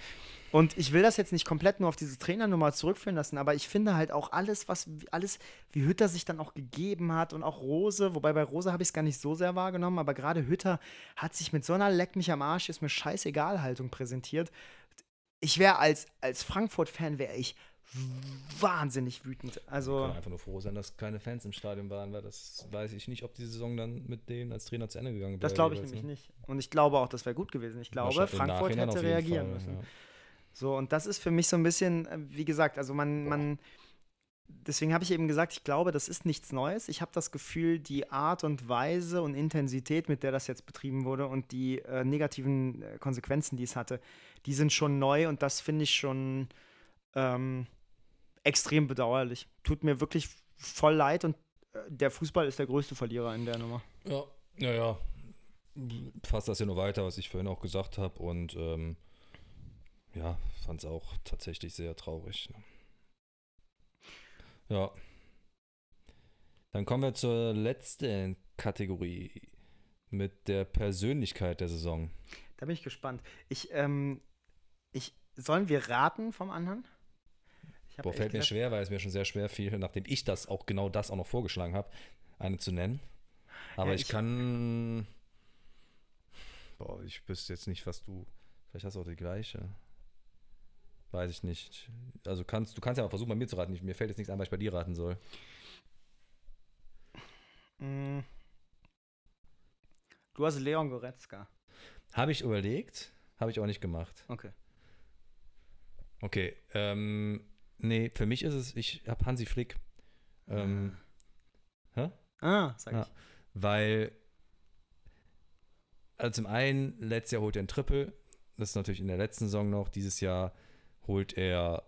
Und ich will das jetzt nicht komplett nur auf diese Trainernummer zurückführen lassen, aber ich finde halt auch alles, was, alles, wie Hütter sich dann auch gegeben hat und auch Rose, wobei bei Rose habe ich es gar nicht so sehr wahrgenommen, aber gerade Hütter hat sich mit so einer Leck mich am Arsch, ist mir scheißegal Haltung präsentiert. Ich wäre als, als Frankfurt-Fan, wäre ich wahnsinnig wütend. Also. können einfach nur froh sein, dass keine Fans im Stadion waren, weil das weiß ich nicht, ob die Saison dann mit denen als Trainer zu Ende gegangen wäre. Das glaube ich nämlich ne? nicht. Und ich glaube auch, das wäre gut gewesen. Ich glaube, Frankfurt hätte reagieren Fall, müssen. ja. So, und das ist für mich so ein bisschen, wie gesagt, also man, man, deswegen habe ich eben gesagt, ich glaube, das ist nichts Neues. Ich habe das Gefühl, die Art und Weise und Intensität, mit der das jetzt betrieben wurde und die äh, negativen äh, Konsequenzen, die es hatte, die sind schon neu und das finde ich schon ähm, extrem bedauerlich. Tut mir wirklich voll leid und äh, der Fußball ist der größte Verlierer in der Nummer. Ja, ja, ja. Fasst das ja nur weiter, was ich vorhin auch gesagt habe. Und ähm, ja, fand es auch tatsächlich sehr traurig. Ne? Ja. Dann kommen wir zur letzten Kategorie mit der Persönlichkeit der Saison. Da bin ich gespannt. Ich, ähm, ich, sollen wir raten vom anderen? Boah, fällt mir schwer, weil es mir schon sehr schwer fiel, nachdem ich das auch genau das auch noch vorgeschlagen habe, eine zu nennen. Aber Ja, ich, ich- kann. Boah, ich wüsste jetzt nicht, was du. Vielleicht hast du auch die gleiche. Weiß ich nicht. Also kannst du kannst ja mal versuchen, bei mir zu raten. Ich, mir fällt jetzt nichts ein, was ich bei dir raten soll. Mm. Du hast Leon Goretzka. Habe ich überlegt, habe ich auch nicht gemacht. Okay. Okay, ähm, nee, für mich ist es, ich habe Hansi Flick. Ähm, Ah, sag Ja. ich. weil, also zum einen, letztes Jahr holt er ein Triple. Das ist natürlich in der letzten Saison noch. Dieses Jahr holt er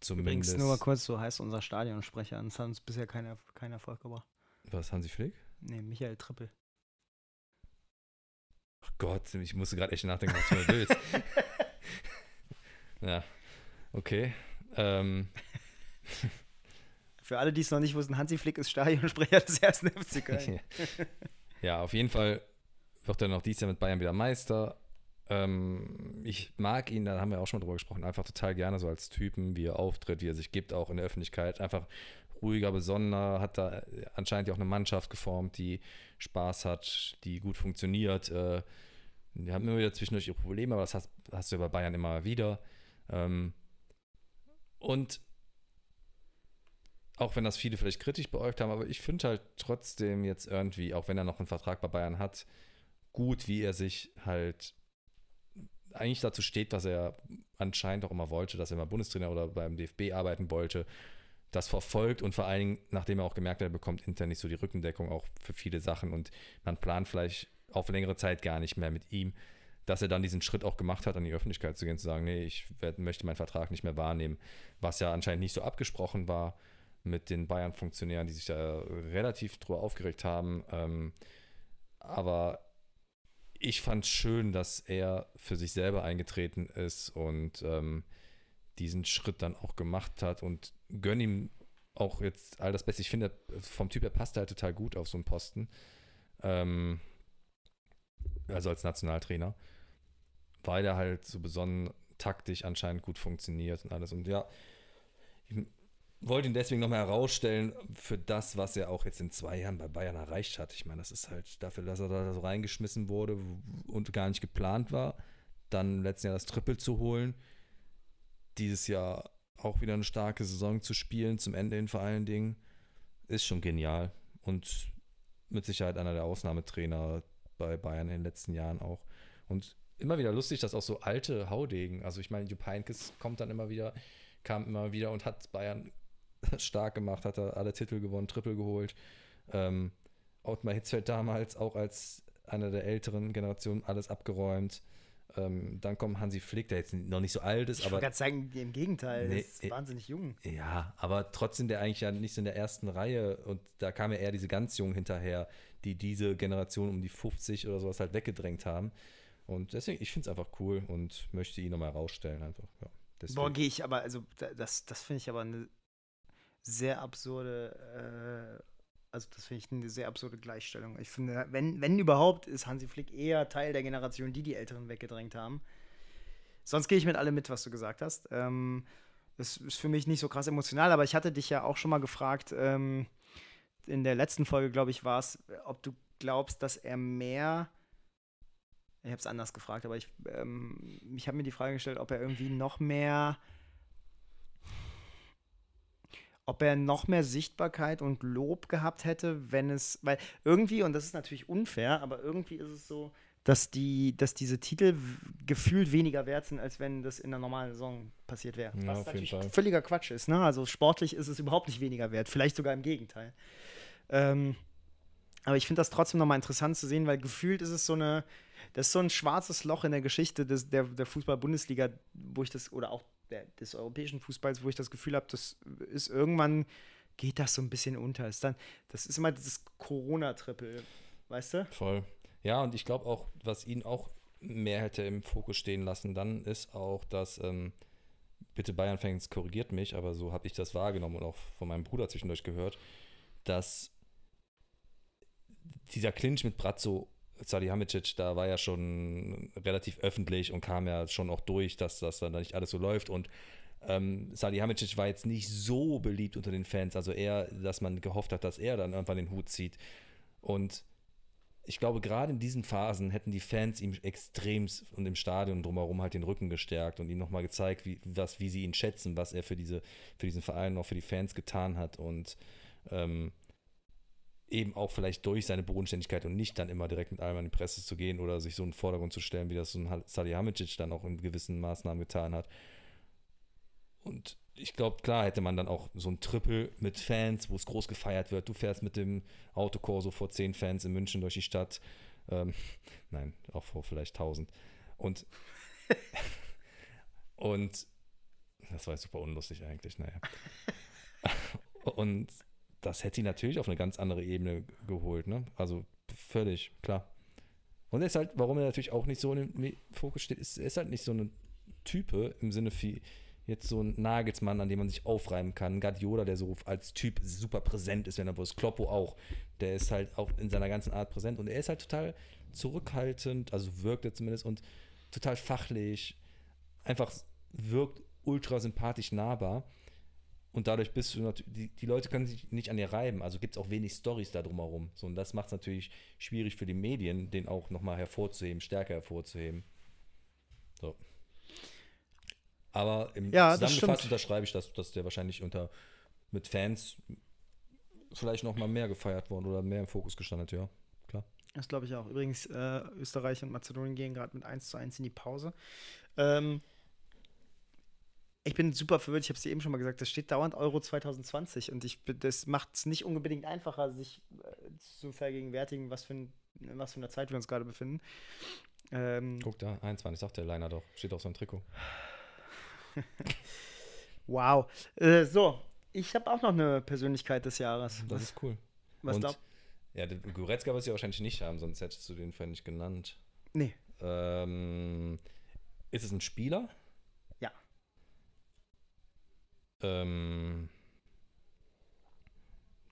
zumindest. Übrigens nur mal kurz, so heißt unser Stadionsprecher. Das hat uns bisher kein, kein Erfolg gebracht. Was, Hansi Flick? Nee, Michael Trippel. Ach Gott, ich musste gerade echt nachdenken, was du mir willst. ja, okay. Ähm, Für alle, die es noch nicht wussten, Hansi Flick ist Stadionsprecher des ersten FC Köln. ja, auf jeden Fall wird er noch dieses Jahr mit Bayern wieder Meister. Ähm, ich mag ihn, da haben wir auch schon mal drüber gesprochen, einfach total gerne so als Typen, wie er auftritt, wie er sich gibt, auch in der Öffentlichkeit. Einfach ruhiger, besonderer, hat da anscheinend ja auch eine Mannschaft geformt, die Spaß hat, die gut funktioniert. Äh, die haben immer wieder zwischendurch ihre Probleme, aber das hast, hast du ja bei Bayern immer wieder. Ähm, und auch wenn das viele vielleicht kritisch beäugt haben, aber ich finde halt trotzdem jetzt irgendwie, auch wenn er noch einen Vertrag bei Bayern hat, gut, wie er sich halt eigentlich dazu steht, was er anscheinend auch immer wollte, dass er mal Bundestrainer oder beim DFB arbeiten wollte, das verfolgt und vor allen Dingen, nachdem er auch gemerkt hat, er bekommt intern nicht so die Rückendeckung auch für viele Sachen und man plant vielleicht auf längere Zeit gar nicht mehr mit ihm, dass er dann diesen Schritt auch gemacht hat, an die Öffentlichkeit zu gehen, zu sagen, nee, ich werd, möchte meinen Vertrag nicht mehr wahrnehmen, was ja anscheinend nicht so abgesprochen war mit den Bayern-Funktionären, die sich da relativ drüber aufgeregt haben. Ähm, aber ich fand schön, dass er für sich selber eingetreten ist und ähm, diesen Schritt dann auch gemacht hat und gönn ihm auch jetzt all das Beste. Ich finde, vom Typ her passt er halt total gut auf so einen Posten. Ähm, also als Nationaltrainer, weil er halt so besonnen taktisch anscheinend gut funktioniert und alles. Und ja, ich wollte ihn deswegen nochmal herausstellen für das, was er auch jetzt in zwei Jahren bei Bayern erreicht hat. Ich meine, das ist halt dafür, dass er da so reingeschmissen wurde und gar nicht geplant war, dann im letzten Jahr das Triple zu holen, dieses Jahr auch wieder eine starke Saison zu spielen, zum Ende hin vor allen Dingen, ist schon genial und mit Sicherheit einer der Ausnahmetrainer bei Bayern in den letzten Jahren auch. Und immer wieder lustig, dass auch so alte Haudegen, also ich meine, Jupp Heynckes kommt dann immer wieder, kam immer wieder und hat Bayern stark gemacht, hat er alle Titel gewonnen, Triple geholt. Ähm, Ottmar Hitzfeld damals auch als einer der älteren Generationen alles abgeräumt. Ähm, dann kommt Hansi Flick, der jetzt noch nicht so alt ist, ich aber. Ich gerade sagen, im Gegenteil, nee, ist wahnsinnig jung. Ja, aber trotzdem der eigentlich ja nicht so in der ersten Reihe und da kam ja eher diese ganz Jungen hinterher, die diese Generation um die 50 oder sowas halt weggedrängt haben. Und deswegen, ich finde es einfach cool und möchte ihn nochmal rausstellen einfach. Ja, Boah, gehe ich aber, also das, das finde ich aber eine sehr absurde, äh, also das finde ich eine sehr absurde Gleichstellung. Ich finde, wenn, wenn überhaupt, ist Hansi Flick eher Teil der Generation, die die Älteren weggedrängt haben. Sonst gehe ich mit allem mit, was du gesagt hast. Ähm, das ist für mich nicht so krass emotional, aber ich hatte dich ja auch schon mal gefragt, ähm, in der letzten Folge, glaube ich, war es, ob du glaubst, dass er mehr ich habe es anders gefragt, aber ich, ähm, ich habe mir die Frage gestellt, ob er irgendwie noch mehr, ob er noch mehr Sichtbarkeit und Lob gehabt hätte, wenn es, weil irgendwie, und das ist natürlich unfair, aber irgendwie ist es so, dass, die, dass diese Titel gefühlt weniger wert sind, als wenn das in der normalen Saison passiert wäre. Ja, Was natürlich völliger Quatsch ist. Ne? Also sportlich ist es überhaupt nicht weniger wert, vielleicht sogar im Gegenteil. Ähm, aber ich finde das trotzdem nochmal interessant zu sehen, weil gefühlt ist es so eine, das ist so ein schwarzes Loch in der Geschichte des, der, der Fußball-Bundesliga, wo ich das, oder auch der, des europäischen Fußballs, wo ich das Gefühl habe, das ist irgendwann, geht das so ein bisschen unter. Ist dann, das ist immer dieses Corona-Trippel, weißt du? Voll. Ja, und ich glaube auch, was ihn auch mehr hätte im Fokus stehen lassen, dann ist auch, dass, ähm, bitte Bayern-Fans korrigiert mich, aber so habe ich das wahrgenommen und auch von meinem Bruder zwischendurch gehört, dass dieser Clinch mit Brazzo, Salihamidzic, da war ja schon relativ öffentlich und kam ja schon auch durch, dass das dann nicht alles so läuft und ähm, Salihamidzic war jetzt nicht so beliebt unter den Fans, also eher, dass man gehofft hat, dass er dann irgendwann den Hut zieht und ich glaube, gerade in diesen Phasen hätten die Fans ihm extrem und im Stadion drumherum halt den Rücken gestärkt und ihm nochmal gezeigt, wie, was, wie sie ihn schätzen, was er für, diese, für diesen Verein und auch für die Fans getan hat. Und ähm, eben auch vielleicht durch seine Bodenständigkeit und nicht dann immer direkt mit allem an die Presse zu gehen oder sich so in den Vordergrund zu stellen, wie das so ein Salihamidzic dann auch in gewissen Maßnahmen getan hat. Und ich glaube, klar hätte man dann auch so ein Triple mit Fans, wo es groß gefeiert wird. Du fährst mit dem Autokorso vor zehn Fans in München durch die Stadt. Ähm, nein, auch vor vielleicht tausend. Und, und das war super unlustig eigentlich, naja. Und das hätte ihn natürlich auf eine ganz andere Ebene geholt, ne? Also völlig, klar. Und er ist halt, warum er natürlich auch nicht so im Fokus steht, ist, er ist halt nicht so ein Type im Sinne wie jetzt so ein Nagelsmann, an dem man sich aufreiben kann. Guardiola, der so als Typ super präsent ist, wenn er wo ist. Kloppo auch. Der ist halt auch in seiner ganzen Art präsent und er ist halt total zurückhaltend, also wirkt er zumindest und total fachlich. Einfach wirkt ultra sympathisch nahbar. Und dadurch bist du natürlich, die, die Leute können sich nicht an dir reiben, also gibt es auch wenig Stories da drumherum. So, und das macht es natürlich schwierig für die Medien, den auch nochmal hervorzuheben, stärker hervorzuheben. So. Aber im ja, zusammengefasst unterschreibe ich, dass, dass der wahrscheinlich unter mit Fans vielleicht nochmal mehr gefeiert worden oder mehr im Fokus gestanden ja, klar. Das glaube ich auch. Übrigens, äh, Österreich und Mazedonien gehen gerade mit 1 zu 1 in die Pause. Ähm, ich bin super verwirrt, ich habe es dir eben schon mal gesagt, das steht dauernd Euro 2020 und ich, das macht es nicht unbedingt einfacher, sich äh, zu vergegenwärtigen, was für, ein, was für eine Zeit wir uns gerade befinden. Ähm, Guck da, 21, sagt der Leiner doch, steht auf seinem Trikot. wow. Äh, so, ich habe auch noch eine Persönlichkeit des Jahres. Das ist cool. Was glaubst Ja, Goretzka wirst du ja wahrscheinlich nicht haben, sonst hättest du den vorhin nicht genannt. Nee. Ähm, ist es ein Spieler? Ähm,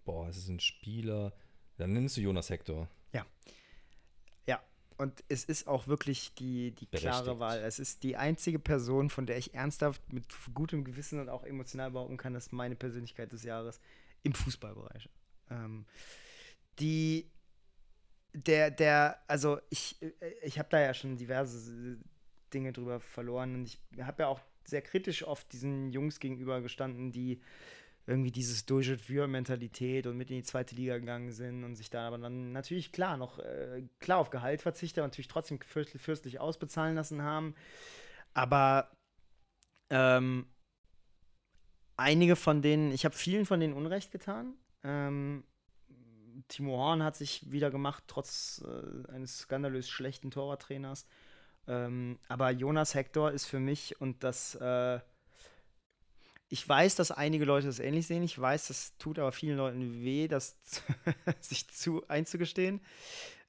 boah, es ist ein Spieler. Dann nennst du Jonas Hector. Ja. Ja. Und es ist auch wirklich die, die klare Wahl. Es ist die einzige Person, von der ich ernsthaft mit gutem Gewissen und auch emotional behaupten kann, dass meine Persönlichkeit des Jahres im Fußballbereich. Ähm, die der, der, also ich, ich habe da ja schon diverse Dinge drüber verloren und ich habe ja auch sehr kritisch oft diesen Jungs gegenüber gestanden, die irgendwie dieses Durchschnitt-Mentalität und mit in die zweite Liga gegangen sind und sich da aber dann natürlich klar noch äh, klar auf Gehalt verzichtet, natürlich trotzdem fürstlich ausbezahlen lassen haben. Aber ähm, einige von denen, ich habe vielen von denen Unrecht getan. Ähm, Timo Horn hat sich wieder gemacht, trotz äh, eines skandalös schlechten Torwarttrainers. Ähm, aber Jonas Hector ist für mich und das. Äh, ich weiß, dass einige Leute das ähnlich sehen. Ich weiß, das tut aber vielen Leuten weh, das sich zu einzugestehen.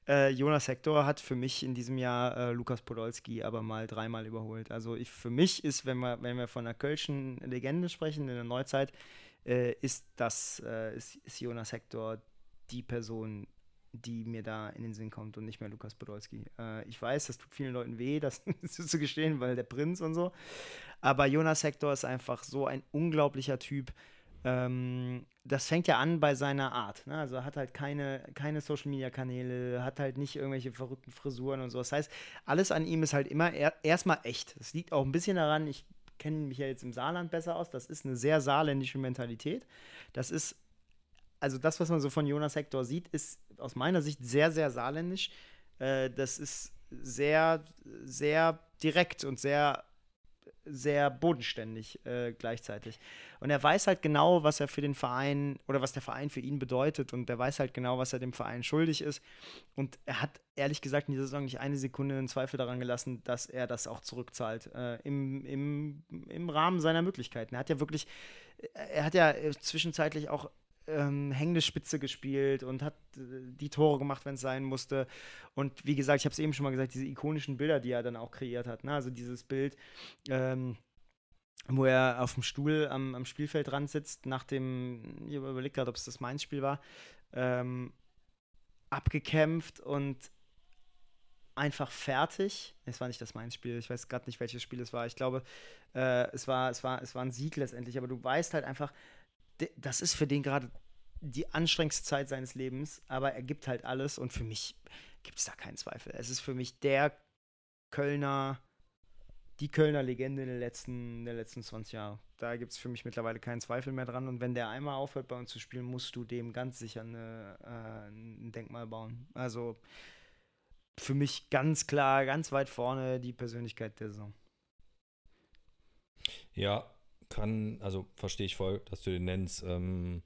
Äh, Jonas Hector hat für mich in diesem Jahr äh, Lukas Podolski aber mal dreimal überholt. Also ich, für mich ist, wenn wir, wenn wir von einer Kölschen Legende sprechen in der Neuzeit, äh, ist das äh, ist, ist Jonas Hector die Person, die mir da in den Sinn kommt und nicht mehr Lukas Podolski. Äh, ich weiß, das tut vielen Leuten weh, das zu gestehen, weil der Prinz und so. Aber Jonas Hector ist einfach so ein unglaublicher Typ. Ähm, das fängt ja an bei seiner Art. Ne? Also er hat halt keine, keine Social Media Kanäle, hat halt nicht irgendwelche verrückten Frisuren und so. Das heißt, alles an ihm ist halt immer er, erstmal echt. Das liegt auch ein bisschen daran, ich kenne mich ja jetzt im Saarland besser aus. Das ist eine sehr saarländische Mentalität. Das ist also das, was man so von Jonas Hector sieht, ist aus meiner Sicht sehr, sehr saarländisch. Äh, das ist sehr, sehr direkt und sehr, sehr bodenständig äh, gleichzeitig. Und er weiß halt genau, was er für den Verein oder was der Verein für ihn bedeutet und er weiß halt genau, was er dem Verein schuldig ist. Und er hat ehrlich gesagt in dieser Saison nicht eine Sekunde einen Zweifel daran gelassen, dass er das auch zurückzahlt äh, im, im, im Rahmen seiner Möglichkeiten. Er hat ja wirklich, er hat ja zwischenzeitlich auch ähm, hängende Spitze gespielt und hat äh, die Tore gemacht, wenn es sein musste. Und wie gesagt, ich habe es eben schon mal gesagt, diese ikonischen Bilder, die er dann auch kreiert hat. Ne? Also dieses Bild, ähm, wo er auf dem Stuhl am, am Spielfeldrand sitzt, nach dem, ich überlegt gerade, ob es das Mainz-Spiel war, ähm, abgekämpft und einfach fertig. Es war nicht das Mainz-Spiel, ich weiß gerade nicht, welches Spiel es war. Ich glaube, äh, es, war, es, war, es war ein Sieg letztendlich, aber du weißt halt einfach, das ist für den gerade die anstrengendste Zeit seines Lebens, aber er gibt halt alles und für mich gibt es da keinen Zweifel. Es ist für mich der Kölner, die Kölner Legende den letzten, der letzten 20 Jahre. Da gibt es für mich mittlerweile keinen Zweifel mehr dran. Und wenn der einmal aufhört, bei uns zu spielen, musst du dem ganz sicher eine, äh, ein Denkmal bauen. Also für mich ganz klar, ganz weit vorne die Persönlichkeit der Saison. Ja, kann, also verstehe ich voll, dass du den nennst. Ähm,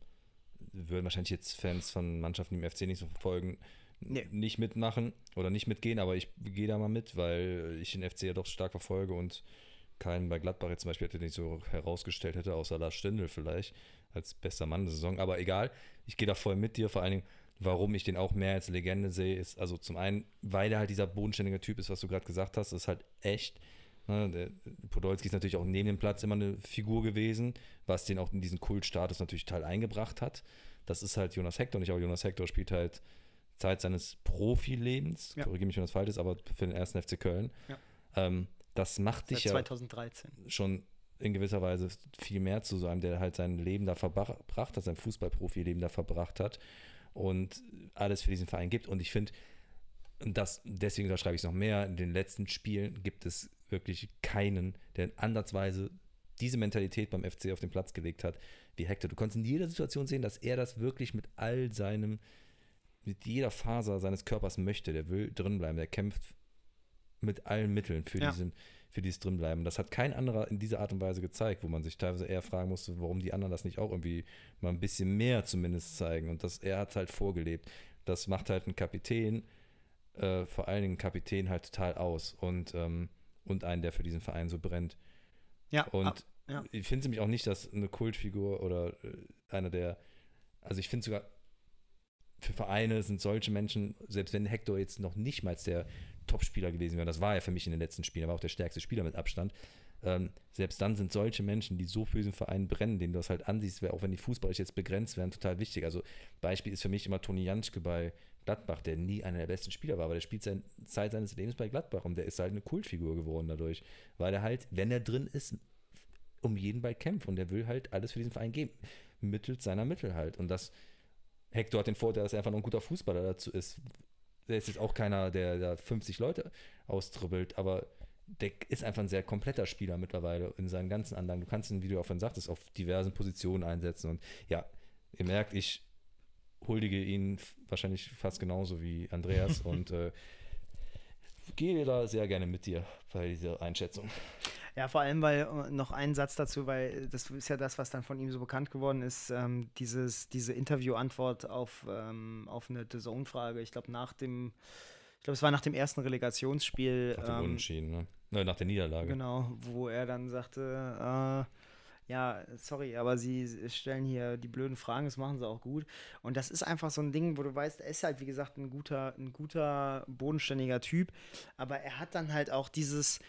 würden wahrscheinlich jetzt Fans von Mannschaften im FC nicht so verfolgen, nee. nicht mitmachen oder nicht mitgehen, aber ich gehe da mal mit, weil ich den FC ja doch stark verfolge und keinen bei Gladbach jetzt zum Beispiel hätte nicht so herausgestellt hätte, außer Lars Stindl vielleicht als bester Mann der Saison. Aber egal, ich gehe da voll mit dir, vor allen Dingen, warum ich den auch mehr als Legende sehe, ist also zum einen, weil er halt dieser bodenständige Typ ist, was du gerade gesagt hast, ist halt echt der Podolski ist natürlich auch neben dem Platz immer eine Figur gewesen, was den auch in diesen Kultstatus natürlich total eingebracht hat. Das ist halt Jonas Hector nicht, aber Jonas Hector spielt halt Zeit seines Profilebens, ja. korrigiere mich, wenn das falsch ist, aber für den ersten FC Köln. Ja. Ähm, das macht dich ja 2013. schon in gewisser Weise viel mehr zu so einem, der halt sein Leben da verbracht hat, sein Fußballprofileben da verbracht hat und alles für diesen Verein gibt. Und ich finde, das, deswegen da schreibe ich es noch mehr, in den letzten Spielen gibt es wirklich keinen, der ansatzweise diese Mentalität beim FC auf den Platz gelegt hat, wie Hector. Du konntest in jeder Situation sehen, dass er das wirklich mit all seinem, mit jeder Faser seines Körpers möchte. Der will drinbleiben, der kämpft mit allen Mitteln für, ja. diesen, für dieses Drinbleiben. Das hat kein anderer in dieser Art und Weise gezeigt, wo man sich teilweise eher fragen musste, warum die anderen das nicht auch irgendwie mal ein bisschen mehr zumindest zeigen. Und das, er hat es halt vorgelebt. Das macht halt ein Kapitän, äh, vor allen Dingen Kapitän halt total aus. Und ähm, und einen, der für diesen Verein so brennt. Ja. Und ab, ja. ich finde nämlich auch nicht, dass eine Kultfigur oder äh, einer der, also ich finde sogar, für Vereine sind solche Menschen, selbst wenn Hector jetzt noch nicht mal der Topspieler gewesen wäre, das war er für mich in den letzten Spielen, er war auch der stärkste Spieler mit Abstand, ähm, selbst dann sind solche Menschen, die so für diesen Verein brennen, denen du das halt ansiehst, auch wenn die fußballisch jetzt begrenzt werden, total wichtig. Also Beispiel ist für mich immer Toni Janschke bei Gladbach, der nie einer der besten Spieler war, aber der spielt seine Zeit seines Lebens bei Gladbach und der ist halt eine Kultfigur geworden dadurch, weil er halt, wenn er drin ist, um jeden Ball kämpft und der will halt alles für diesen Verein geben, mittels seiner Mittel halt. Und das, Hector hat den Vorteil, dass er einfach noch ein guter Fußballer dazu ist. Der ist jetzt auch keiner, der da 50 Leute austribbelt, aber der ist einfach ein sehr kompletter Spieler mittlerweile in seinen ganzen Anlagen. Du kannst ihn, wie du auch vorhin sagtest, auf diversen Positionen einsetzen und ja, ihr merkt, ich huldige ihn wahrscheinlich fast genauso wie Andreas und äh, gehe da sehr gerne mit dir bei dieser Einschätzung. Ja, vor allem, weil äh, noch ein Satz dazu, weil das ist ja das, was dann von ihm so bekannt geworden ist, ähm, dieses, diese Interviewantwort auf, ähm, auf eine The Zone-Frage. Ich glaube, nach dem, ich glaube, es war nach dem ersten Relegationsspiel. Nach dem ähm, Unentschieden, ne? Nein, nach der Niederlage. Genau, wo er dann sagte, äh, ja, sorry, aber sie stellen hier die blöden Fragen, das machen sie auch gut. Und das ist einfach so ein Ding, wo du weißt, er ist halt, wie gesagt, ein guter, ein guter, bodenständiger Typ, aber er hat dann halt auch dieses,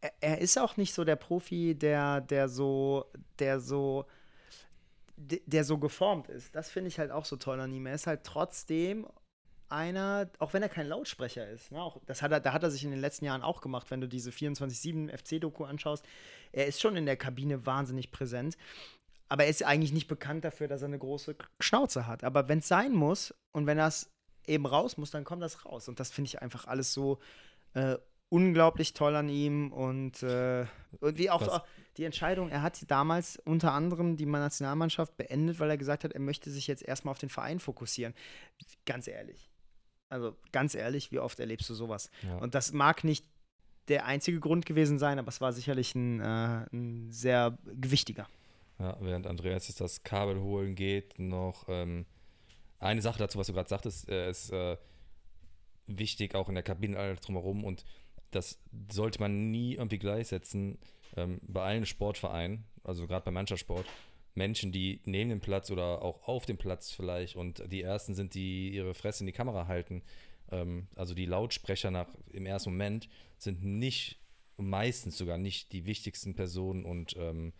er, er ist auch nicht so der Profi, der, der so, der so, der so geformt ist. Das finde ich halt auch so toll an ihm. Er ist halt trotzdem einer, auch wenn er kein Lautsprecher ist, ne, auch, das hat er, da hat er sich in den letzten Jahren auch gemacht, wenn du diese 24-7 FC-Doku anschaust. Er ist schon in der Kabine wahnsinnig präsent. Aber er ist eigentlich nicht bekannt dafür, dass er eine große Schnauze hat. Aber wenn es sein muss und wenn das eben raus muss, dann kommt das raus. Und das finde ich einfach alles so äh, unglaublich toll an ihm und, äh, und wie auch Was? die Entscheidung, er hat damals unter anderem die Nationalmannschaft beendet, weil er gesagt hat, er möchte sich jetzt erstmal auf den Verein fokussieren. Ganz ehrlich. Also ganz ehrlich, wie oft erlebst du sowas? Ja. Und das mag nicht der einzige Grund gewesen sein, aber es war sicherlich ein, äh, ein sehr gewichtiger. Ja, während Andreas jetzt das Kabel holen geht, noch ähm, eine Sache dazu, was du gerade sagtest, äh, ist äh, wichtig, auch in der Kabine alles drumherum und das sollte man nie irgendwie gleichsetzen ähm, bei allen Sportvereinen, also gerade beim Mannschaftssport. Menschen, die neben dem Platz oder auch auf dem Platz vielleicht und die ersten sind, die ihre Fresse in die Kamera halten. Ähm, also die Lautsprecher nach im ersten Moment sind nicht, meistens sogar nicht die wichtigsten Personen und ähm,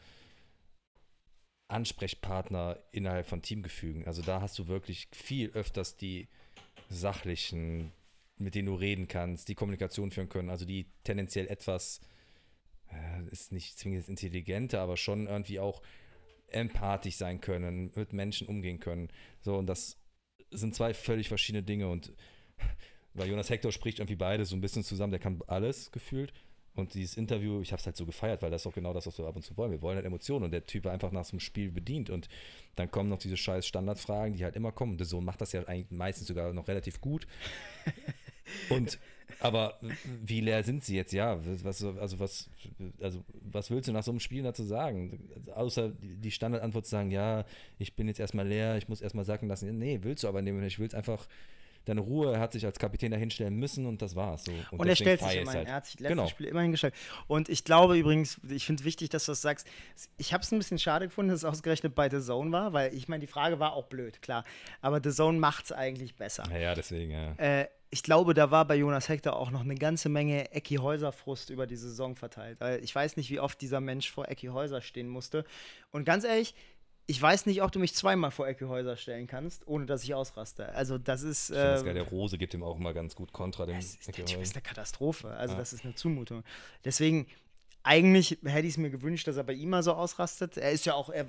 Ansprechpartner innerhalb von Teamgefügen. Also da hast du wirklich viel öfters die sachlichen, mit denen du reden kannst, die Kommunikation führen können, also die tendenziell etwas, äh, ist nicht zwingend intelligenter, aber schon irgendwie auch empathisch sein können, mit Menschen umgehen können. So, und das sind zwei völlig verschiedene Dinge und weil Jonas Hector spricht irgendwie beide so ein bisschen zusammen, der kann alles gefühlt. Und dieses Interview, ich habe es halt so gefeiert, weil das ist auch genau das, was wir ab und zu wollen. Wir wollen halt Emotionen und der Typ einfach nach so einem Spiel bedient. Und dann kommen noch diese scheiß Standardfragen, die halt immer kommen. Und der Sohn macht das ja eigentlich meistens sogar noch relativ gut. Und aber wie leer sind sie jetzt? Ja, was, also was, also was willst du nach so einem Spiel dazu sagen? Außer die Standardantwort zu sagen, ja, ich bin jetzt erstmal leer, ich muss erstmal sacken lassen. Nee, willst du aber nicht. Ich will es einfach deine Ruhe, er hat sich als Kapitän dahinstellen müssen und das war's. So. Und, und er stellt sich immer halt. Er hat sich letztes genau. Spiel immerhin gestellt. Und ich glaube übrigens, ich finde es wichtig, dass du das sagst. Ich habe es ein bisschen schade gefunden, dass es ausgerechnet bei The Zone war, weil ich meine, die Frage war auch blöd, klar. Aber The Zone macht es eigentlich besser. Ja, ja deswegen, ja. Äh, ich glaube, da war bei Jonas Hector auch noch eine ganze Menge Ecki Häuser-Frust über die Saison verteilt. Weil ich weiß nicht, wie oft dieser Mensch vor Ecki Häuser stehen musste. Und ganz ehrlich, ich weiß nicht, ob du mich zweimal vor Ecke Häuser stellen kannst, ohne dass ich ausraste. Also das ist. Ich äh, das geil. Der Rose gibt ihm auch immer ganz gut Kontra. Dem ist, der Typ ist eine Katastrophe. Also ja. das ist eine Zumutung. Deswegen, eigentlich hätte ich es mir gewünscht, dass er bei ihm mal so ausrastet. Er ist ja auch, er,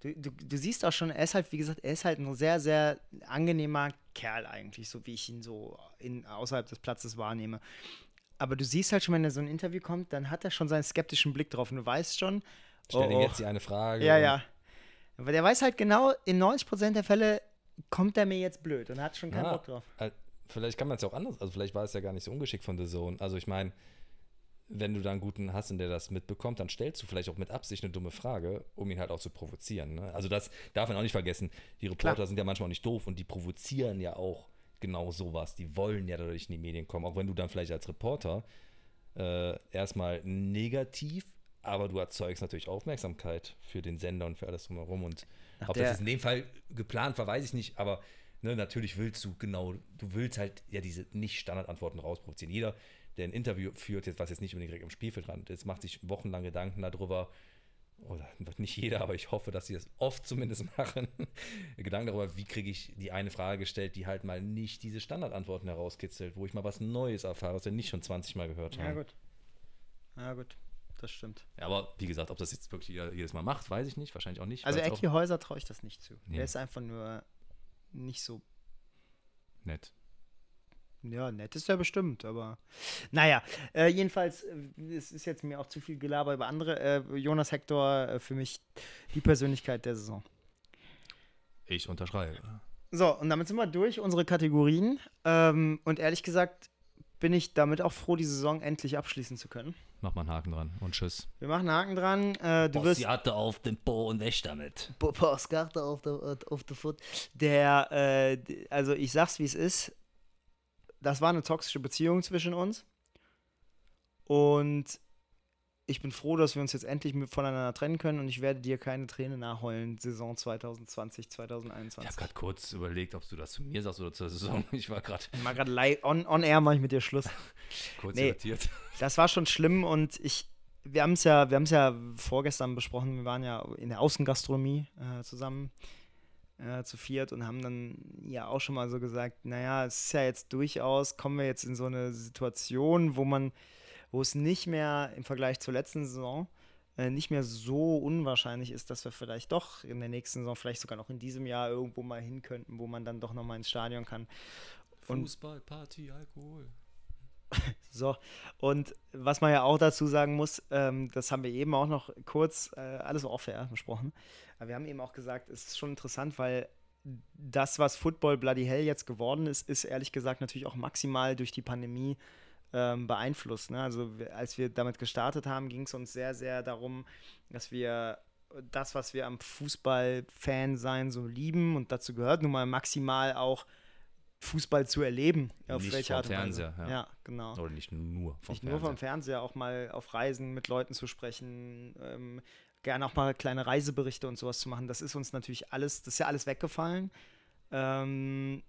du, du, du, siehst auch schon, er ist halt, wie gesagt, er ist halt ein sehr, sehr angenehmer Kerl eigentlich, so wie ich ihn so in, außerhalb des Platzes wahrnehme. Aber du siehst halt schon, wenn er so ein Interview kommt, dann hat er schon seinen skeptischen Blick drauf und du weißt schon. Stell oh, ihm jetzt die eine Frage. Ja, ja. Weil der weiß halt genau, in 90% der Fälle kommt er mir jetzt blöd und hat schon keinen ja, Bock drauf. Äh, vielleicht kann man es ja auch anders, also vielleicht war es ja gar nicht so ungeschickt von The Zone. Also ich meine, wenn du da einen guten hast und der das mitbekommt, dann stellst du vielleicht auch mit Absicht eine dumme Frage, um ihn halt auch zu provozieren. Ne? Also das darf man auch nicht vergessen. Die Reporter Klar. sind ja manchmal auch nicht doof und die provozieren ja auch genau sowas. Die wollen ja dadurch in die Medien kommen, auch wenn du dann vielleicht als Reporter äh, erstmal negativ aber du erzeugst natürlich Aufmerksamkeit für den Sender und für alles drumherum. Und Nach ob das in dem Fall geplant war, weiß ich nicht, aber ne, natürlich willst du genau, du willst halt ja diese nicht Standardantworten rausprovozieren. Jeder, der ein Interview führt, jetzt, was jetzt nicht unbedingt direkt am Spielfeld dran ist, macht sich wochenlang Gedanken darüber, oder nicht jeder, aber ich hoffe, dass sie das oft zumindest machen, Gedanken darüber, wie kriege ich die eine Frage gestellt, die halt mal nicht diese Standardantworten herauskitzelt, wo ich mal was Neues erfahre, was wir nicht schon 20 Mal gehört haben. Ja, gut. Ja, gut das stimmt. Ja, aber wie gesagt, ob das jetzt wirklich jedes Mal macht, weiß ich nicht. Wahrscheinlich auch nicht. Also Ecki Häuser traue ich das nicht zu. Nee. Der ist einfach nur nicht so nett. Ja, nett ist er bestimmt, aber naja, äh, jedenfalls, äh, es ist jetzt mir auch zu viel Gelaber über andere. Äh, Jonas Hector, äh, für mich die Persönlichkeit der Saison. Ich unterschreibe. So, und damit sind wir durch, unsere Kategorien. Ähm, und ehrlich gesagt bin ich damit auch froh, die Saison endlich abschließen zu können. Mach mal einen Haken dran und tschüss. Wir machen einen Haken dran. Äh, du wirst Postkarte auf den Po und weg damit. Postkarte auf der, auf der Foot. Der, äh, also ich sag's wie es ist. Das war eine toxische Beziehung zwischen uns. Und ich bin froh, dass wir uns jetzt endlich voneinander trennen können und ich werde dir keine Träne nachheulen, Saison 2020, 2021. Ich habe gerade kurz überlegt, ob du das zu mir sagst oder zur Saison. Ich war gerade Mal gerade live on, on air mache ich mit dir Schluss. kurz Nee. irritiert. Das war schon schlimm und ich, wir haben es ja, wir haben es ja vorgestern besprochen. Wir waren ja in der Außengastronomie äh, zusammen äh, zu viert und haben dann ja auch schon mal so gesagt, naja, es ist ja jetzt durchaus, kommen wir jetzt in so eine Situation, wo man, wo es nicht mehr im Vergleich zur letzten Saison äh, nicht mehr so unwahrscheinlich ist, dass wir vielleicht doch in der nächsten Saison, vielleicht sogar noch in diesem Jahr irgendwo mal hin könnten, wo man dann doch noch mal ins Stadion kann. Und- Fußball, Party, Alkohol. So, und was man ja auch dazu sagen muss, ähm, das haben wir eben auch noch kurz, äh, alles off-air besprochen, aber wir haben eben auch gesagt, es ist schon interessant, weil das, was Football Bloody Hell jetzt geworden ist, ist ehrlich gesagt natürlich auch maximal durch die Pandemie ähm, beeinflusst. Ne? Also als wir damit gestartet haben, ging es uns sehr, sehr darum, dass wir das, was wir am Fußball-Fan sein so lieben und dazu gehört nun mal maximal auch Fußball zu erleben. Auf Nicht welche vom Art und Weise. Fernseher, ja. ja, genau Oder nicht nur vom nicht nur vom Fernseher, auch mal auf Reisen mit Leuten zu sprechen, ähm, gerne auch mal kleine Reiseberichte und sowas zu machen. Das ist uns natürlich alles, das ist ja alles weggefallen. Ähm,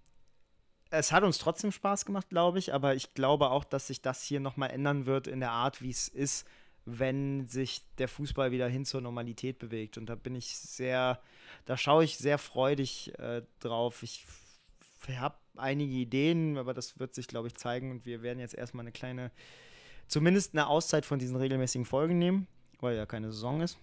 es hat uns trotzdem Spaß gemacht, glaube ich, aber ich glaube auch, dass sich das hier nochmal ändern wird in der Art, wie es ist, wenn sich der Fußball wieder hin zur Normalität bewegt. Und da bin ich sehr, da schaue ich sehr freudig äh, drauf. Ich habe einige Ideen, aber das wird sich, glaube ich, zeigen. Und wir werden jetzt erstmal eine kleine, zumindest eine Auszeit von diesen regelmäßigen Folgen nehmen, weil ja keine Saison ist.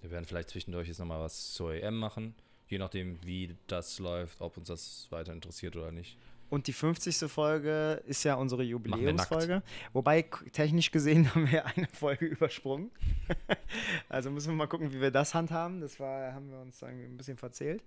Wir werden vielleicht zwischendurch jetzt nochmal was zur EM machen. Je nachdem, wie das läuft, ob uns das weiter interessiert oder nicht. Und die 50. Folge ist ja unsere Jubiläumsfolge. Wobei technisch gesehen haben wir eine Folge übersprungen. also müssen wir mal gucken, wie wir das handhaben. Das war, haben wir uns irgendwie ein bisschen verzählt.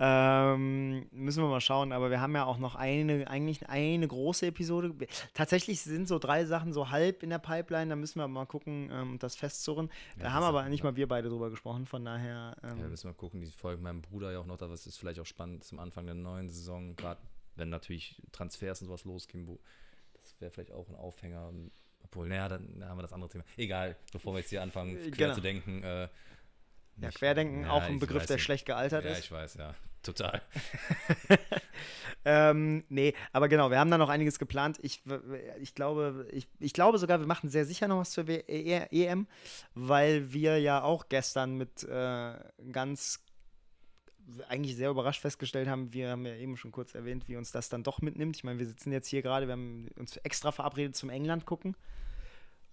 Ähm, müssen wir mal schauen. Aber wir haben ja auch noch eine, eigentlich eine große Episode. Tatsächlich sind so drei Sachen so halb in der Pipeline. Da müssen wir mal gucken ähm, das festzurren. Ja, da haben aber nicht mal wir beide drüber gesprochen. Von daher. Ähm, Ja, müssen wir gucken, die Folge mit meinem Bruder ja auch noch, da was ist vielleicht auch spannend zum Anfang der neuen Saison, gerade wenn natürlich Transfers und sowas losgehen, wo das wäre vielleicht auch ein Aufhänger. Obwohl, naja, dann haben wir das andere Thema. Egal, bevor wir jetzt hier anfangen, Äh, quer genau. zu denken. Äh, ja, Querdenken, ja, auch ein Begriff, weiß der schlecht gealtert Ja, ist. ich weiß, ja, total. Ähm, nee, aber genau, wir haben da noch einiges geplant. Ich, ich, glaube, ich, ich glaube sogar, wir machen sehr sicher noch was zur W- E- EM, weil wir ja auch gestern mit äh, ganz eigentlich sehr überrascht festgestellt haben, wir haben ja eben schon kurz erwähnt, wie uns das dann doch mitnimmt. Ich meine, wir sitzen jetzt hier gerade, wir haben uns extra verabredet zum England gucken.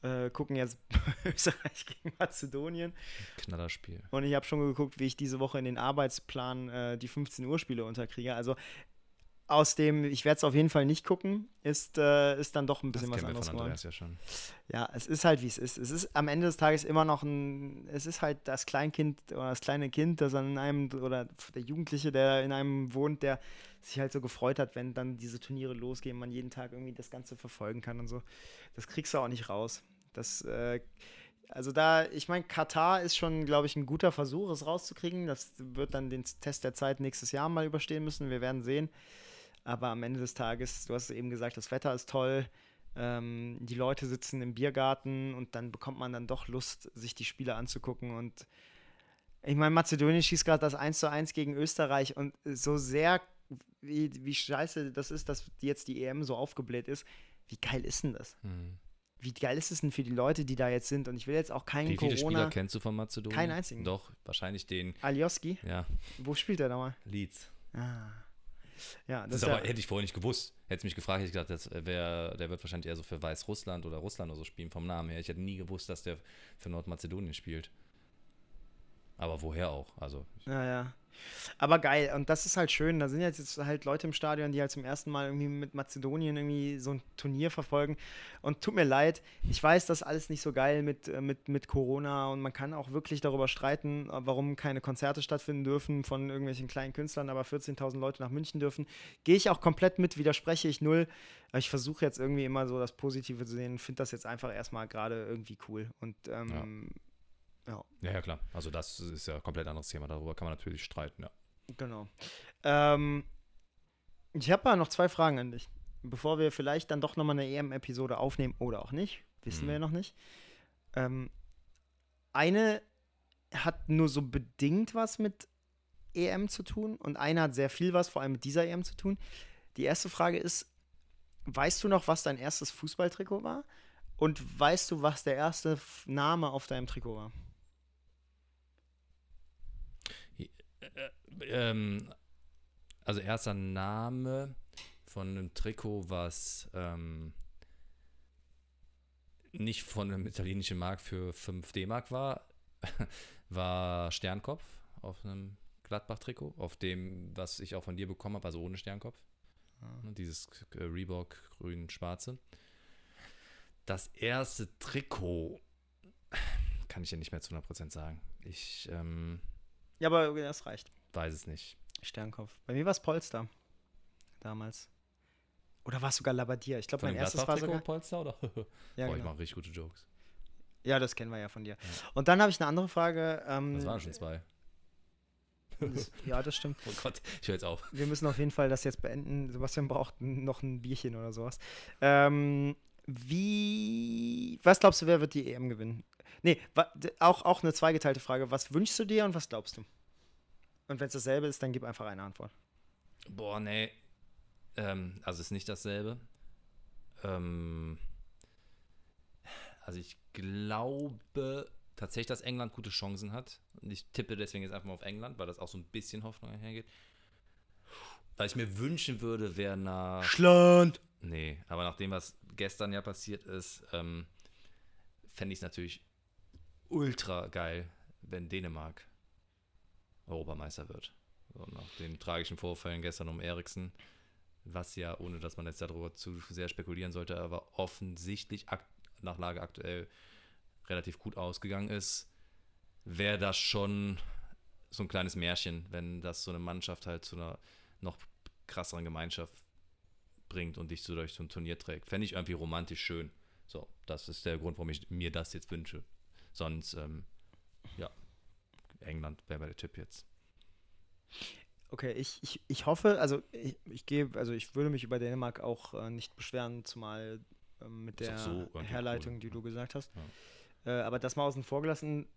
Äh, gucken jetzt Österreich gegen Mazedonien. Knallerspiel. Und ich habe schon geguckt, wie ich diese Woche in den Arbeitsplan äh, die 15 Uhr Spiele unterkriege. Also aus dem, ich werde es auf jeden Fall nicht gucken, ist, äh, ist dann doch ein Das bisschen was kennen wir anderes von geworden. Andreas ja schon. Ja, es ist halt, wie es ist. Es ist am Ende des Tages immer noch ein, es ist halt das Kleinkind oder das kleine Kind, das an einem, oder der Jugendliche, der in einem wohnt, der sich halt so gefreut hat, wenn dann diese Turniere losgehen, man jeden Tag irgendwie das Ganze verfolgen kann und so. Das kriegst du auch nicht raus. Das, äh, also da, ich meine, Katar ist schon, glaube ich, ein guter Versuch, es rauszukriegen. Das wird dann den Test der Zeit nächstes Jahr mal überstehen müssen. Wir werden sehen. Aber am Ende des Tages, du hast es eben gesagt, das Wetter ist toll. Ähm, die Leute sitzen im Biergarten und dann bekommt man dann doch Lust, sich die Spiele anzugucken. Und ich meine, Mazedonien schießt gerade das 1 zu 1 gegen Österreich und so sehr, wie, wie scheiße das ist, dass jetzt die EM so aufgebläht ist. Wie geil ist denn das? Hm. Wie geil ist es denn für die Leute, die da jetzt sind? Und ich will jetzt auch keinen Wie viele Spieler Corona. kennst du von Mazedonien? Keinen einzigen. Doch, wahrscheinlich den, Alioski, ja, wo spielt der nochmal? Leeds. Ah. Ja, Das, das, ist aber, hätte ich vorher nicht gewusst. Hätte mich gefragt, hätte ich gedacht, das wär, der wird wahrscheinlich eher so für Weißrussland oder Russland oder so spielen vom Namen her. Ich hätte nie gewusst, dass der für Nordmazedonien spielt. Aber woher auch? Also. Ja, ja. Aber geil, und das ist halt schön. Da sind jetzt halt Leute im Stadion, die halt zum ersten Mal irgendwie mit Mazedonien irgendwie so ein Turnier verfolgen. Und tut mir leid, ich weiß, das ist alles nicht so geil mit, äh, mit, mit Corona und man kann auch wirklich darüber streiten, warum keine Konzerte stattfinden dürfen von irgendwelchen kleinen Künstlern, aber 14.000 Leute nach München dürfen. Gehe ich auch komplett mit, widerspreche ich null. Aber ich versuche jetzt irgendwie immer so das Positive zu sehen, finde das jetzt einfach erstmal gerade irgendwie cool. Und ähm, ja ja. ja, ja, klar. Also das ist ja ein komplett anderes Thema. Darüber kann man natürlich streiten, ja. Genau. Ähm, ich habe mal noch zwei Fragen an dich. Bevor wir vielleicht dann doch nochmal eine EM-Episode aufnehmen oder auch nicht, wissen hm. wir ja noch nicht. Ähm, eine hat nur so bedingt was mit EM zu tun und eine hat sehr viel was, vor allem mit dieser EM zu tun. Die erste Frage ist, weißt du noch, was dein erstes Fußballtrikot war? Und weißt du, was der erste Name auf deinem Trikot war? Äh, ähm, also erster Name von einem Trikot, was ähm, nicht von einem italienischen Markt für 5 D-Mark war, war Sternkopf auf einem Gladbach-Trikot, auf dem, was ich auch von dir bekommen habe, also ohne Sternkopf. Ah. Dieses äh, Reebok grün-schwarze. Das erste Trikot kann ich ja nicht mehr zu 100% sagen. Ich ähm, ja, aber das reicht. Weiß es nicht. Sternkopf. Bei mir war es Polster. Damals. Oder war es sogar Labadier? Ich glaube, mein erstes war sogar. Polster, oder? ja, Boah, genau. ich mache richtig gute Jokes. Ja, das kennen wir ja von dir. Ja. Und dann habe ich eine andere Frage. Ähm, das waren schon zwei. Das, ja, das stimmt. Oh Gott, ich höre jetzt auf. Wir müssen auf jeden Fall das jetzt beenden. Sebastian braucht noch ein Bierchen oder sowas. Ähm, wie. Was glaubst du, wer wird die EM gewinnen? Nee, auch, auch eine zweigeteilte Frage. Was wünschst du dir und was glaubst du? Und wenn es dasselbe ist, dann gib einfach eine Antwort. Boah, nee. Ähm, also ist nicht dasselbe. Ähm, also ich glaube tatsächlich, dass England gute Chancen hat. Und ich tippe deswegen jetzt einfach mal auf England, weil das auch so ein bisschen Hoffnung hergeht. Was ich mir wünschen würde, wäre nach. Schland! Nee, aber nach dem, was gestern ja passiert ist, ähm, fände ich es natürlich ultra geil, wenn Dänemark Europameister wird. So, nach den tragischen Vorfällen gestern um Eriksen, was ja, ohne dass man jetzt darüber zu sehr spekulieren sollte, aber offensichtlich nach Lage aktuell relativ gut ausgegangen ist, wäre das schon so ein kleines Märchen, wenn das so eine Mannschaft halt zu einer noch krasseren Gemeinschaft bringt und dich so durch so ein Turnier trägt. Fände ich irgendwie romantisch schön. So, das ist der Grund, warum ich mir das jetzt wünsche. Sonst, ähm, ja, England wäre der Tipp jetzt. Okay, ich, ich, ich hoffe, also ich, ich gehe, also ich würde mich über Dänemark auch äh, nicht beschweren, zumal äh, mit der so Herleitung, cool. die du gesagt hast. Ja. Äh, aber das mal außen vor gelassen,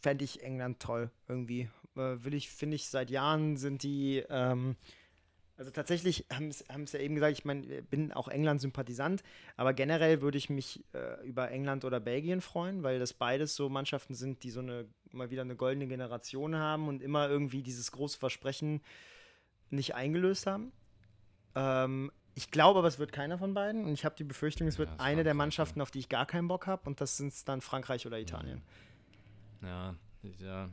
fände ich England toll irgendwie. Äh, will ich, finde ich, seit Jahren sind die ähm, also tatsächlich haben es ja eben gesagt, ich meine, bin auch England-Sympathisant, aber generell würde ich mich äh, über England oder Belgien freuen, weil das beides so Mannschaften sind, die so eine mal wieder eine goldene Generation haben und immer irgendwie dieses große Versprechen nicht eingelöst haben. Ähm, ich glaube aber, es wird keiner von beiden und ich habe die Befürchtung, es wird ja, eine der Mannschaften, auf die ich gar keinen Bock habe und das sind dann Frankreich oder Italien. Ja, ja,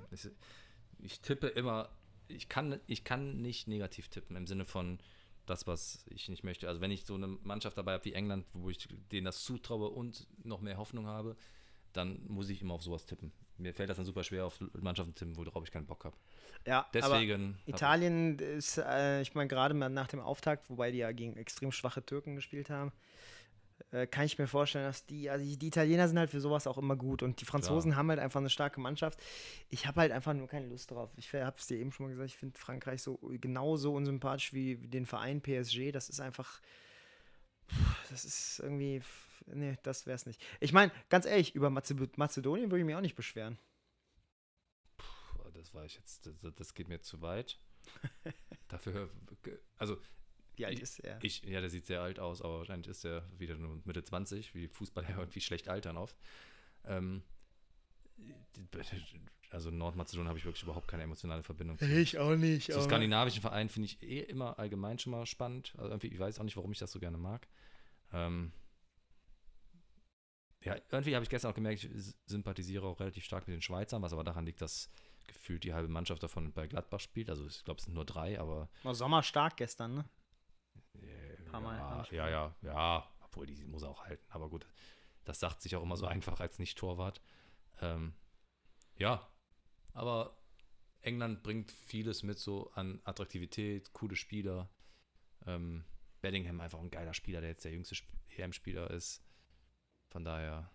ich tippe immer ich kann, ich kann nicht negativ tippen im Sinne von das, was ich nicht möchte. Also wenn ich so eine Mannschaft dabei habe wie England, wo ich denen das zutraue und noch mehr Hoffnung habe, dann muss ich immer auf sowas tippen. Mir fällt das dann super schwer, auf Mannschaften zu tippen, worauf ich keinen Bock habe. Ja, deswegen. Italien ist, äh, ich meine, gerade nach dem Auftakt, wobei die ja gegen extrem schwache Türken gespielt haben, äh, kann ich mir vorstellen, dass die, also die, Italiener sind halt für sowas auch immer gut und die Franzosen Klar. haben halt einfach eine starke Mannschaft. Ich habe halt einfach nur keine Lust drauf. Ich habe es dir eben schon mal gesagt, ich finde Frankreich so genauso unsympathisch wie den Verein PSG. Das ist einfach, das ist irgendwie, nee, das wäre es nicht. Ich meine, ganz ehrlich, über Mazedonien würde ich mich auch nicht beschweren. Puh, das war ich jetzt, das, das geht mir zu weit. Dafür, also wie alt ist er? Ich, ja, der sieht sehr alt aus, aber wahrscheinlich ist er wieder nur Mitte 20, wie Fußballer irgendwie schlecht altern oft. Ähm, also Nordmazedonien habe ich wirklich überhaupt keine emotionale Verbindung zu. Ich auch nicht. Zu skandinavischen Vereinen finde ich eh immer allgemein schon mal spannend. Also irgendwie, ich weiß auch nicht, warum ich das so gerne mag. Ähm, ja, irgendwie habe ich gestern auch gemerkt, ich sympathisiere auch relativ stark mit den Schweizern, was aber daran liegt, dass gefühlt die halbe Mannschaft davon bei Gladbach spielt. Also ich glaube, es sind nur drei, aber. War Sommer stark gestern, ne? Ja, ja, ja, ja, obwohl die muss er auch halten. Aber gut, das sagt sich auch immer so einfach als Nicht-Torwart. Ähm, ja, aber England bringt vieles mit so an Attraktivität, coole Spieler. Ähm, Bellingham einfach ein geiler Spieler, der jetzt der jüngste EM-Spieler ist. Von daher.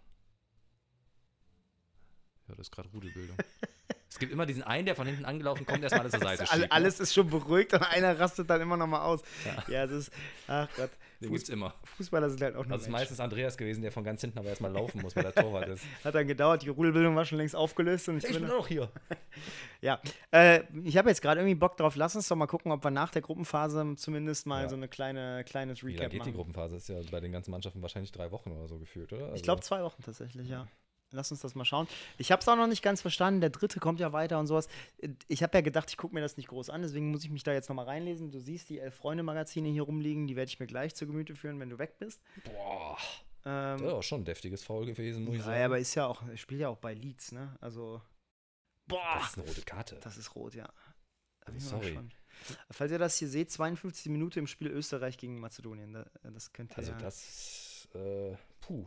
Ja, das ist gerade Rudelbildung. Es gibt immer diesen einen, der von hinten angelaufen kommt, erstmal alles zur Seite schiebt. Alles ne? ist schon beruhigt und einer rastet dann immer noch mal aus. Ja, ja das ist, ach Gott. Den Fuß, gibt's immer. Fußballer sind halt auch nur Das ist meistens Andreas gewesen, der von ganz hinten aber erstmal laufen muss, weil der Torwart ist. Hat dann gedauert, die Rudelbildung war schon längst aufgelöst. Und ich, ich bin auch hier. ja, äh, ich habe jetzt gerade irgendwie Bock drauf. Lass uns doch mal gucken, ob wir nach der Gruppenphase zumindest mal ja. so eine kleine, kleines Recap Wie geht machen. die Gruppenphase? Ist ja bei den ganzen Mannschaften wahrscheinlich drei Wochen oder so gefühlt, oder? Also ich glaube zwei Wochen tatsächlich, ja. Lass uns das mal schauen. Ich habe es auch noch nicht ganz verstanden. Der dritte kommt ja weiter und sowas. Ich habe ja gedacht, ich gucke mir das nicht groß an, deswegen muss ich mich da jetzt nochmal reinlesen. Du siehst die Elf-Freunde-Magazine hier rumliegen, die werde ich mir gleich zu Gemüte führen, wenn du weg bist. Boah. Ähm, das ist auch schon ein deftiges Foul gewesen, muss ich sagen. Ja, aber ist ja auch, spielt ja auch bei Leeds, ne? Also. Boah. Das ist eine rote Karte. Das ist rot, ja. Sorry. Falls ihr das hier seht, 52 Minuten im Spiel Österreich gegen Mazedonien. Das könnte Also, ja das. Äh, puh.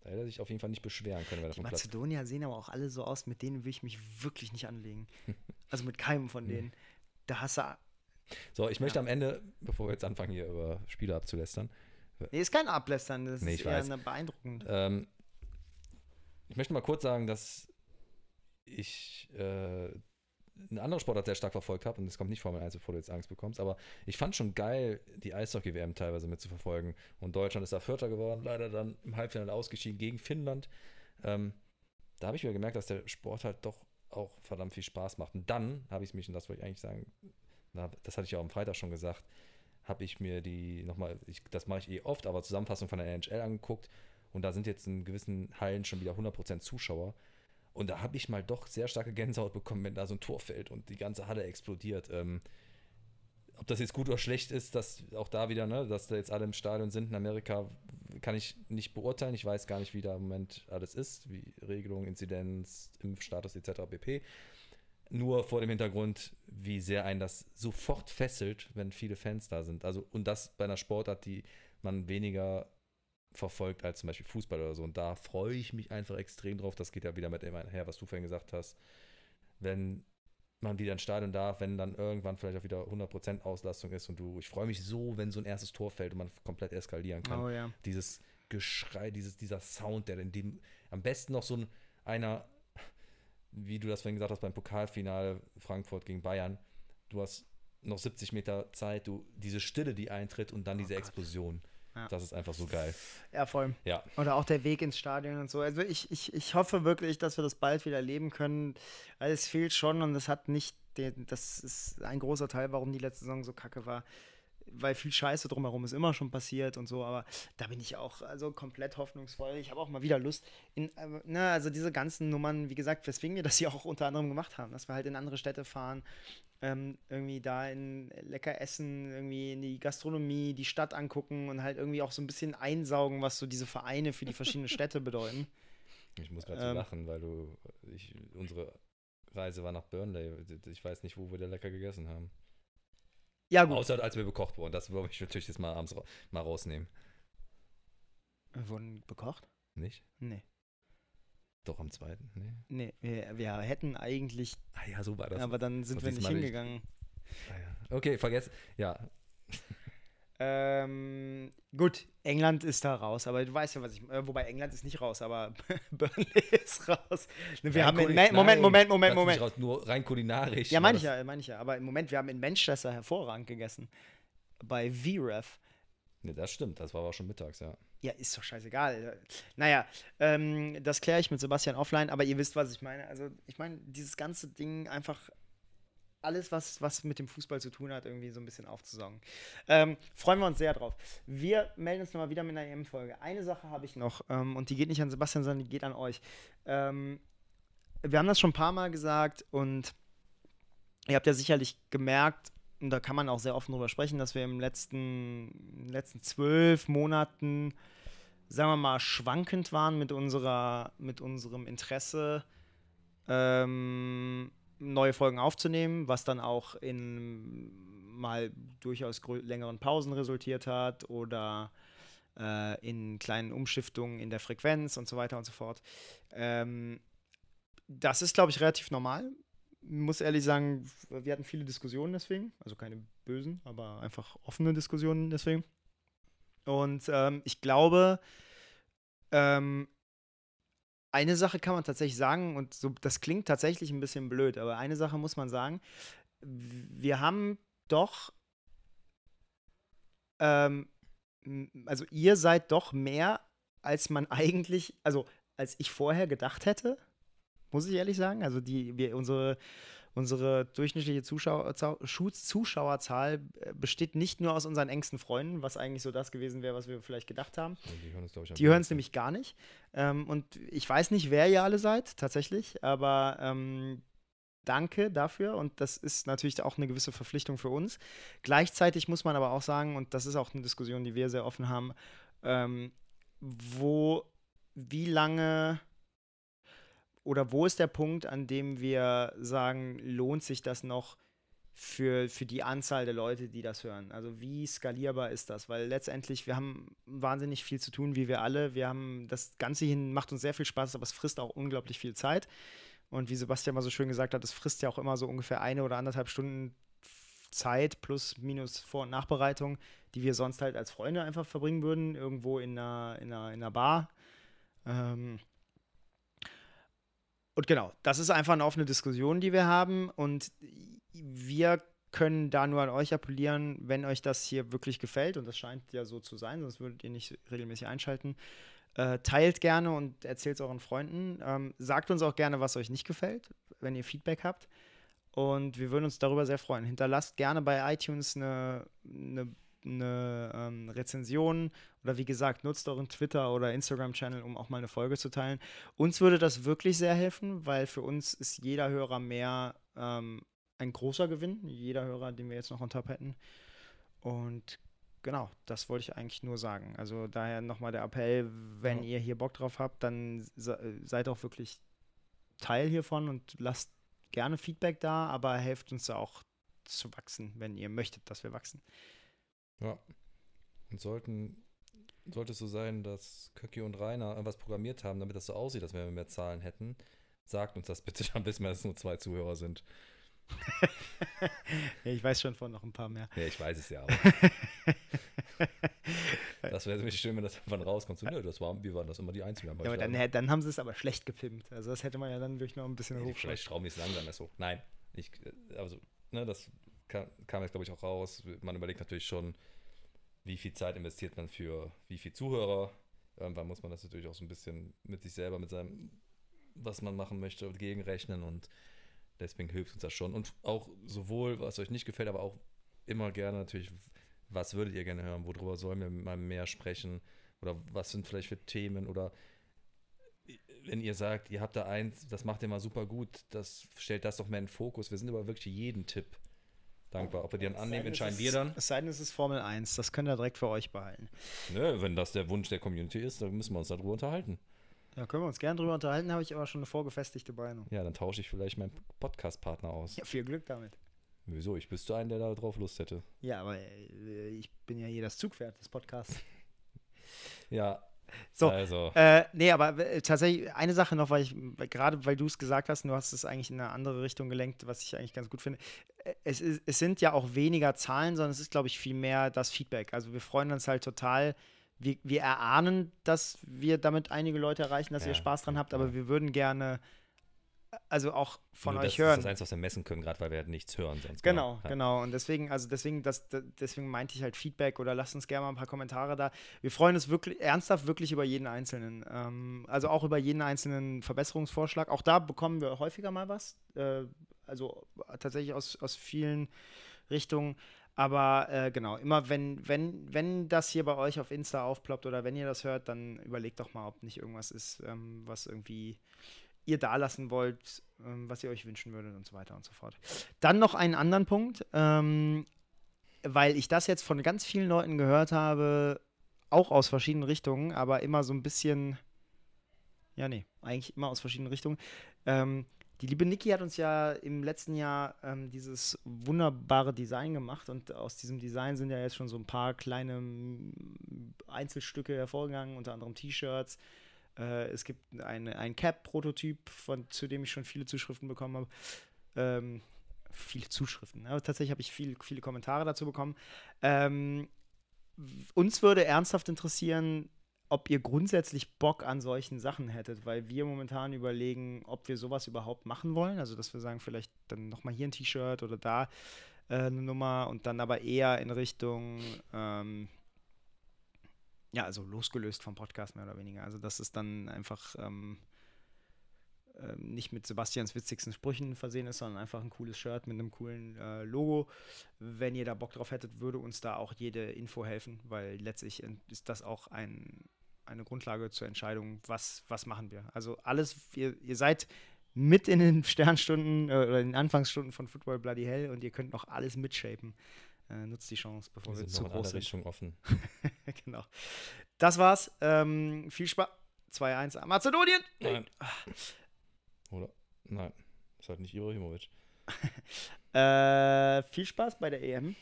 Da hätte er sich auf jeden Fall nicht beschweren können. Wenn die Mazedonier sehen aber auch alle so aus, mit denen will ich mich wirklich nicht anlegen. also mit keinem von denen. Da hast du. So, ich möchte ja. am Ende, bevor wir jetzt anfangen, hier über Spiele abzulästern. Nee, ist kein Ablästern, das nee, ist eher weiß. beeindruckend. Ähm, ich möchte mal kurz sagen, dass ich äh, eine andere Sportart sehr stark verfolgt habe, und das kommt nicht Formel 1, bevor du jetzt Angst bekommst, aber ich fand schon geil, die Eishockey-WM teilweise mitzuverfolgen. Und Deutschland ist da Vierter geworden, leider dann im Halbfinale ausgeschieden gegen Finnland. Ähm, da habe ich mir gemerkt, dass der Sport halt doch auch verdammt viel Spaß macht. Und dann habe ich mich, und das wollte ich eigentlich sagen, das hatte ich ja auch am Freitag schon gesagt, habe ich mir die nochmal, das mache ich eh oft, aber Zusammenfassung von der NHL angeguckt. Und da sind jetzt in gewissen Hallen schon wieder 100% Zuschauer. Und da habe ich mal doch sehr starke Gänsehaut bekommen, wenn da so ein Tor fällt und die ganze Halle explodiert. Ähm, ob das jetzt gut oder schlecht ist, dass auch da wieder, ne, dass da jetzt alle im Stadion sind in Amerika, kann ich nicht beurteilen. Ich weiß gar nicht, wie da im Moment alles ist, wie Regelung, Inzidenz, Impfstatus etc. pp. Nur vor dem Hintergrund, wie sehr einen das sofort fesselt, wenn viele Fans da sind. Also, und das bei einer Sportart, die man weniger verfolgt als zum Beispiel Fußball oder so. Und da freue ich mich einfach extrem drauf. Das geht ja wieder mit dem her, was du vorhin gesagt hast. Wenn man wieder ins Stadion darf, wenn dann irgendwann vielleicht auch wieder 100% Auslastung ist und du, ich freue mich so, wenn so ein erstes Tor fällt und man komplett eskalieren kann. Oh, ja. Dieses Geschrei, dieses, dieser Sound, der in dem, am besten noch so ein, einer, wie du das vorhin gesagt hast, beim Pokalfinale Frankfurt gegen Bayern, du hast noch 70 Meter Zeit, du, diese Stille, die eintritt und dann oh diese Gott. Explosion. Ja. Das ist einfach so geil. Ja, voll. Ja. Oder auch der Weg ins Stadion und so. Also ich, ich, ich hoffe wirklich, dass wir das bald wieder erleben können, weil es fehlt schon und es hat nicht, den, das ist ein großer Teil, warum die letzte Saison so kacke war weil viel Scheiße drumherum ist immer schon passiert und so, aber da bin ich auch also komplett hoffnungsvoll. Ich habe auch mal wieder Lust in, äh, ne, also diese ganzen Nummern, wie gesagt, weswegen wir das hier auch unter anderem gemacht haben, dass wir halt in andere Städte fahren, ähm, irgendwie da in lecker essen, irgendwie in die Gastronomie, die Stadt angucken und halt irgendwie auch so ein bisschen einsaugen, was so diese Vereine für die verschiedenen Städte bedeuten. Ich muss gerade ähm, so lachen, weil du, ich, unsere Reise war nach Burnley. Ich weiß nicht, wo wir da lecker gegessen haben. Ja, gut. Außer als wir bekocht wurden. Das würde ich natürlich jetzt mal abends mal rausnehmen. Wir wurden bekocht? Nicht? Nee. Doch am zweiten? Nee. Nee, wir, wir hätten eigentlich. Ah ja, so war das. Aber dann sind wir nicht hingegangen. Ah, ja. Okay, vergesst. Ja. Ähm, gut, England ist da raus, aber du weißt ja, was ich. Äh, wobei England ist nicht raus, aber Burnley ist raus. Wir haben in, Moment, Moment, Moment, Moment, Moment. Raus, nur rein kulinarisch. Ja, meine ich ja, meine ich ja. Aber im Moment, wir haben in Manchester hervorragend gegessen. Bei VREF. Ne, das stimmt, das war aber schon mittags, ja. Ja, ist doch scheißegal. Naja, ähm, das kläre ich mit Sebastian offline, aber ihr wisst, was ich meine. Also, ich meine, dieses ganze Ding einfach alles, was, was mit dem Fußball zu tun hat, irgendwie so ein bisschen aufzusaugen. Ähm, freuen wir uns sehr drauf. Wir melden uns nochmal wieder mit einer EM-Folge. Eine Sache habe ich noch ähm, und die geht nicht an Sebastian, sondern die geht an euch. Ähm, wir haben das schon ein paar Mal gesagt und ihr habt ja sicherlich gemerkt, und da kann man auch sehr offen drüber sprechen, dass wir im letzten, in den letzten zwölf Monaten, sagen wir mal, schwankend waren mit, unserer, mit unserem Interesse. Ähm, neue Folgen aufzunehmen, was dann auch in mal durchaus längeren Pausen resultiert hat oder äh, in kleinen Umschiftungen in der Frequenz und so weiter und so fort. Ähm, das ist, glaube ich, relativ normal. Muss ehrlich sagen, wir hatten viele Diskussionen deswegen, also keine bösen, aber einfach offene Diskussionen deswegen. Und ähm, ich glaube, ähm, eine Sache kann man tatsächlich sagen, und so, das klingt tatsächlich ein bisschen blöd, aber eine Sache muss man sagen. Wir haben doch, ähm, also ihr seid doch mehr, als man eigentlich, also als ich vorher gedacht hätte, muss ich ehrlich sagen. Also die, wir, unsere Unsere durchschnittliche Zuschauer, Zuschauerzahl äh, besteht nicht nur aus unseren engsten Freunden, was eigentlich so das gewesen wäre, was wir vielleicht gedacht haben. die hören es, Die hören es nämlich gar nicht. Ähm, und ich weiß nicht, wer ihr alle seid, tatsächlich, aber ähm, danke dafür und das ist natürlich auch eine gewisse Verpflichtung für uns. Gleichzeitig muss man aber auch sagen, und das ist auch eine Diskussion, die wir sehr offen haben, ähm, wo, wie lange oder wo ist der Punkt, an dem wir sagen, lohnt sich das noch für, für die Anzahl der Leute, die das hören? Also wie skalierbar ist das? Weil letztendlich, wir haben wahnsinnig viel zu tun, wie wir alle. Wir haben das Ganze hin, macht uns sehr viel Spaß, aber es frisst auch unglaublich viel Zeit. Und wie Sebastian mal so schön gesagt hat, es frisst ja auch immer so ungefähr eine oder anderthalb Stunden Zeit plus minus Vor- und Nachbereitung, die wir sonst halt als Freunde einfach verbringen würden, irgendwo in einer, in einer, in einer Bar. Ähm, und genau, das ist einfach eine offene Diskussion, die wir haben. Und wir können da nur an euch appellieren, wenn euch das hier wirklich gefällt, und das scheint ja so zu sein, sonst würdet ihr nicht regelmäßig einschalten. Äh, teilt gerne und erzählt es euren Freunden. Ähm, sagt uns auch gerne, was euch nicht gefällt, wenn ihr Feedback habt. Und wir würden uns darüber sehr freuen. Hinterlasst gerne bei iTunes eine, eine eine ähm, Rezension oder wie gesagt, nutzt euren Twitter- oder Instagram-Channel, um auch mal eine Folge zu teilen. Uns würde das wirklich sehr helfen, weil für uns ist jeder Hörer mehr ähm, ein großer Gewinn, jeder Hörer, den wir jetzt noch on top hätten. Und genau, das wollte ich eigentlich nur sagen. Also daher nochmal der Appell, wenn ja. ihr hier Bock drauf habt, dann seid auch wirklich Teil hiervon und lasst gerne Feedback da, aber helft uns auch zu wachsen, wenn ihr möchtet, dass wir wachsen. Ja. Und sollten, sollte es so sein, dass Köcki und Rainer was programmiert haben, damit das so aussieht, dass wir mehr Zahlen hätten, sagt uns das bitte dann, bis wir es nur zwei Zuhörer sind. ja, ich weiß schon von noch ein paar mehr. Ja, ich weiß es ja auch. das wäre ziemlich schön, wenn das irgendwann rauskommt. So, nö, das war, wir waren das immer die Einzigen. Ja, aber dann, dann, haben sie es aber schlecht gefilmt. Also das hätte man ja dann durch noch ein bisschen hoch. Vielleicht schrauben die es langsam erst hoch. Nein, ich, also, ne, das kam, kam jetzt, glaube ich, auch raus. Man überlegt natürlich schon, wie viel Zeit investiert man für wie viele Zuhörer. Irgendwann muss man das natürlich auch so ein bisschen mit sich selber, mit seinem, was man machen möchte, gegenrechnen und deswegen hilft uns das schon. Und auch sowohl, was euch nicht gefällt, aber auch immer gerne natürlich, was würdet ihr gerne hören, worüber sollen wir mal mehr sprechen oder was sind vielleicht für Themen oder wenn ihr sagt, ihr habt da eins, das macht ihr mal super gut, das stellt das doch mehr in den Fokus. Wir sind aber wirklich jeden Tipp dankbar. Ob wir die dann annehmen, entscheiden wir dann. Es sei denn, es ist Formel 1. Das könnt ihr direkt für euch behalten. Ne, wenn das der Wunsch der Community ist, dann müssen wir uns darüber unterhalten. Ja, können wir uns gerne darüber unterhalten, habe ich aber schon eine vorgefestigte Meinung. Ja, dann tausche ich vielleicht meinen Podcast-Partner aus. Ja, viel Glück damit. Wieso? Ich wüsste einen, der da drauf Lust hätte. Ja, aber äh, ich bin ja hier das Zugpferd des Podcasts. ja, so, also. Äh, nee, aber äh, tatsächlich eine Sache noch, weil ich, gerade weil du es gesagt hast, du hast es eigentlich in eine andere Richtung gelenkt, was ich eigentlich ganz gut finde. Äh, es, ist, es sind ja auch weniger Zahlen, sondern es ist, glaube ich, viel mehr das Feedback. Also wir freuen uns halt total. Wir, wir erahnen, dass wir damit einige Leute erreichen, dass ja, ihr Spaß dran habt, aber wir würden gerne also auch von Nur euch das hören. Das ist das Einzige, was wir messen können, gerade weil wir halt nichts hören sonst. Genau, genau. genau. Und deswegen, also deswegen, das, deswegen meinte ich halt Feedback oder lasst uns gerne mal ein paar Kommentare da. Wir freuen uns wirklich, ernsthaft wirklich über jeden einzelnen. Ähm, also auch über jeden einzelnen Verbesserungsvorschlag. Auch da bekommen wir häufiger mal was. Äh, also tatsächlich aus, aus vielen Richtungen. Aber äh, genau, immer wenn, wenn, wenn das hier bei euch auf Insta aufploppt oder wenn ihr das hört, dann überlegt doch mal, ob nicht irgendwas ist, ähm, was irgendwie ihr da lassen wollt, ähm, was ihr euch wünschen würdet und so weiter und so fort. Dann noch einen anderen Punkt, ähm, weil ich das jetzt von ganz vielen Leuten gehört habe, auch aus verschiedenen Richtungen, aber immer so ein bisschen, ja, nee, eigentlich immer aus verschiedenen Richtungen. Ähm, Die liebe Niki hat uns ja im letzten Jahr ähm, dieses wunderbare Design gemacht und aus diesem Design sind ja jetzt schon so ein paar kleine mm, Einzelstücke hervorgegangen, unter anderem T-Shirts. Äh, es gibt eine, ein Cap-Prototyp, zu dem ich schon viele Zuschriften bekommen habe. Ähm, viele Zuschriften, aber tatsächlich habe ich viel, viele Kommentare dazu bekommen. Ähm, uns würde ernsthaft interessieren, ob ihr grundsätzlich Bock an solchen Sachen hättet, weil wir momentan überlegen, ob wir sowas überhaupt machen wollen. Also, dass wir sagen, vielleicht dann nochmal hier ein T-Shirt oder da äh, eine Nummer und dann aber eher in Richtung, ähm, ja, also losgelöst vom Podcast mehr oder weniger. Also, dass es dann einfach ähm, äh, nicht mit Sebastians witzigsten Sprüchen versehen ist, sondern einfach ein cooles Shirt mit einem coolen äh, Logo. Wenn ihr da Bock drauf hättet, würde uns da auch jede Info helfen, weil letztlich ist das auch ein eine Grundlage zur Entscheidung, was, was machen wir. Also alles, ihr, ihr seid mit in den Sternstunden äh, oder in den Anfangsstunden von Football Bloody Hell und ihr könnt noch alles mitshapen. Äh, nutzt die Chance, bevor wir, wir zu groß sind. Richtung offen. genau. Das war's. Ähm, viel Spaß. 2-1 Mazedonien. Nein. Oder? Nein. Ist halt nicht Ibrahimovic. äh, viel Spaß bei der EM.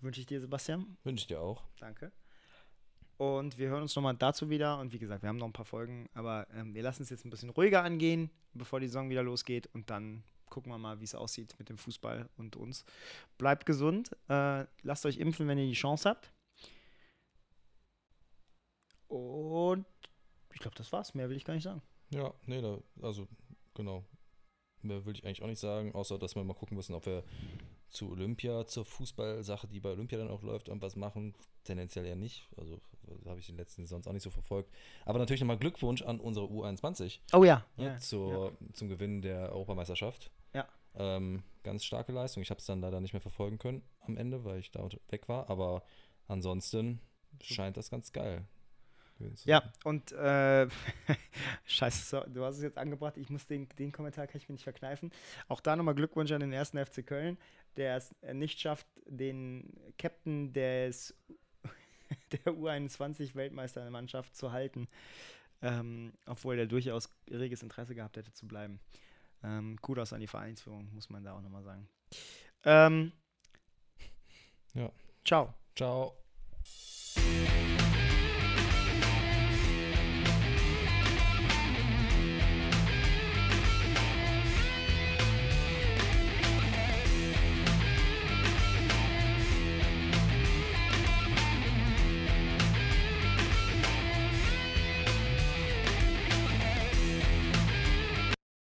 Wünsche ich dir, Sebastian. Wünsche ich dir auch. Danke. Und wir hören uns nochmal dazu wieder. Und wie gesagt, wir haben noch ein paar Folgen, aber ähm, wir lassen es jetzt ein bisschen ruhiger angehen, bevor die Saison wieder losgeht. Und dann gucken wir mal, wie es aussieht mit dem Fußball und uns. Bleibt gesund. Äh, lasst euch impfen, wenn ihr die Chance habt. Und ich glaube, das war's. Mehr will ich gar nicht sagen. Ja, nee, da, also genau. Mehr will ich eigentlich auch nicht sagen, außer dass wir mal gucken müssen, ob wir zu Olympia, zur Fußballsache, die bei Olympia dann auch läuft, irgendwas machen. Tendenziell eher nicht. Also habe ich den letzten sonst auch nicht so verfolgt. Aber natürlich nochmal Glückwunsch an unsere U21. Oh ja. Ne, ja, zur, ja. Zum Gewinn der Europameisterschaft. Ja. Ähm, ganz starke Leistung. Ich habe es dann leider nicht mehr verfolgen können am Ende, weil ich da weg war. Aber ansonsten scheint das ganz geil. Ja, und äh, scheiße, du hast es jetzt angebracht, ich muss den, den Kommentar kann ich mir nicht verkneifen. Auch da nochmal Glückwunsch an den ersten FC Köln, der es nicht schafft, den Captain des der U21 der Mannschaft zu halten, ähm, obwohl er durchaus reges Interesse gehabt hätte zu bleiben. Ähm, Kudos an die Vereinsführung, muss man da auch nochmal sagen. Ähm, ja. Ciao. Ciao.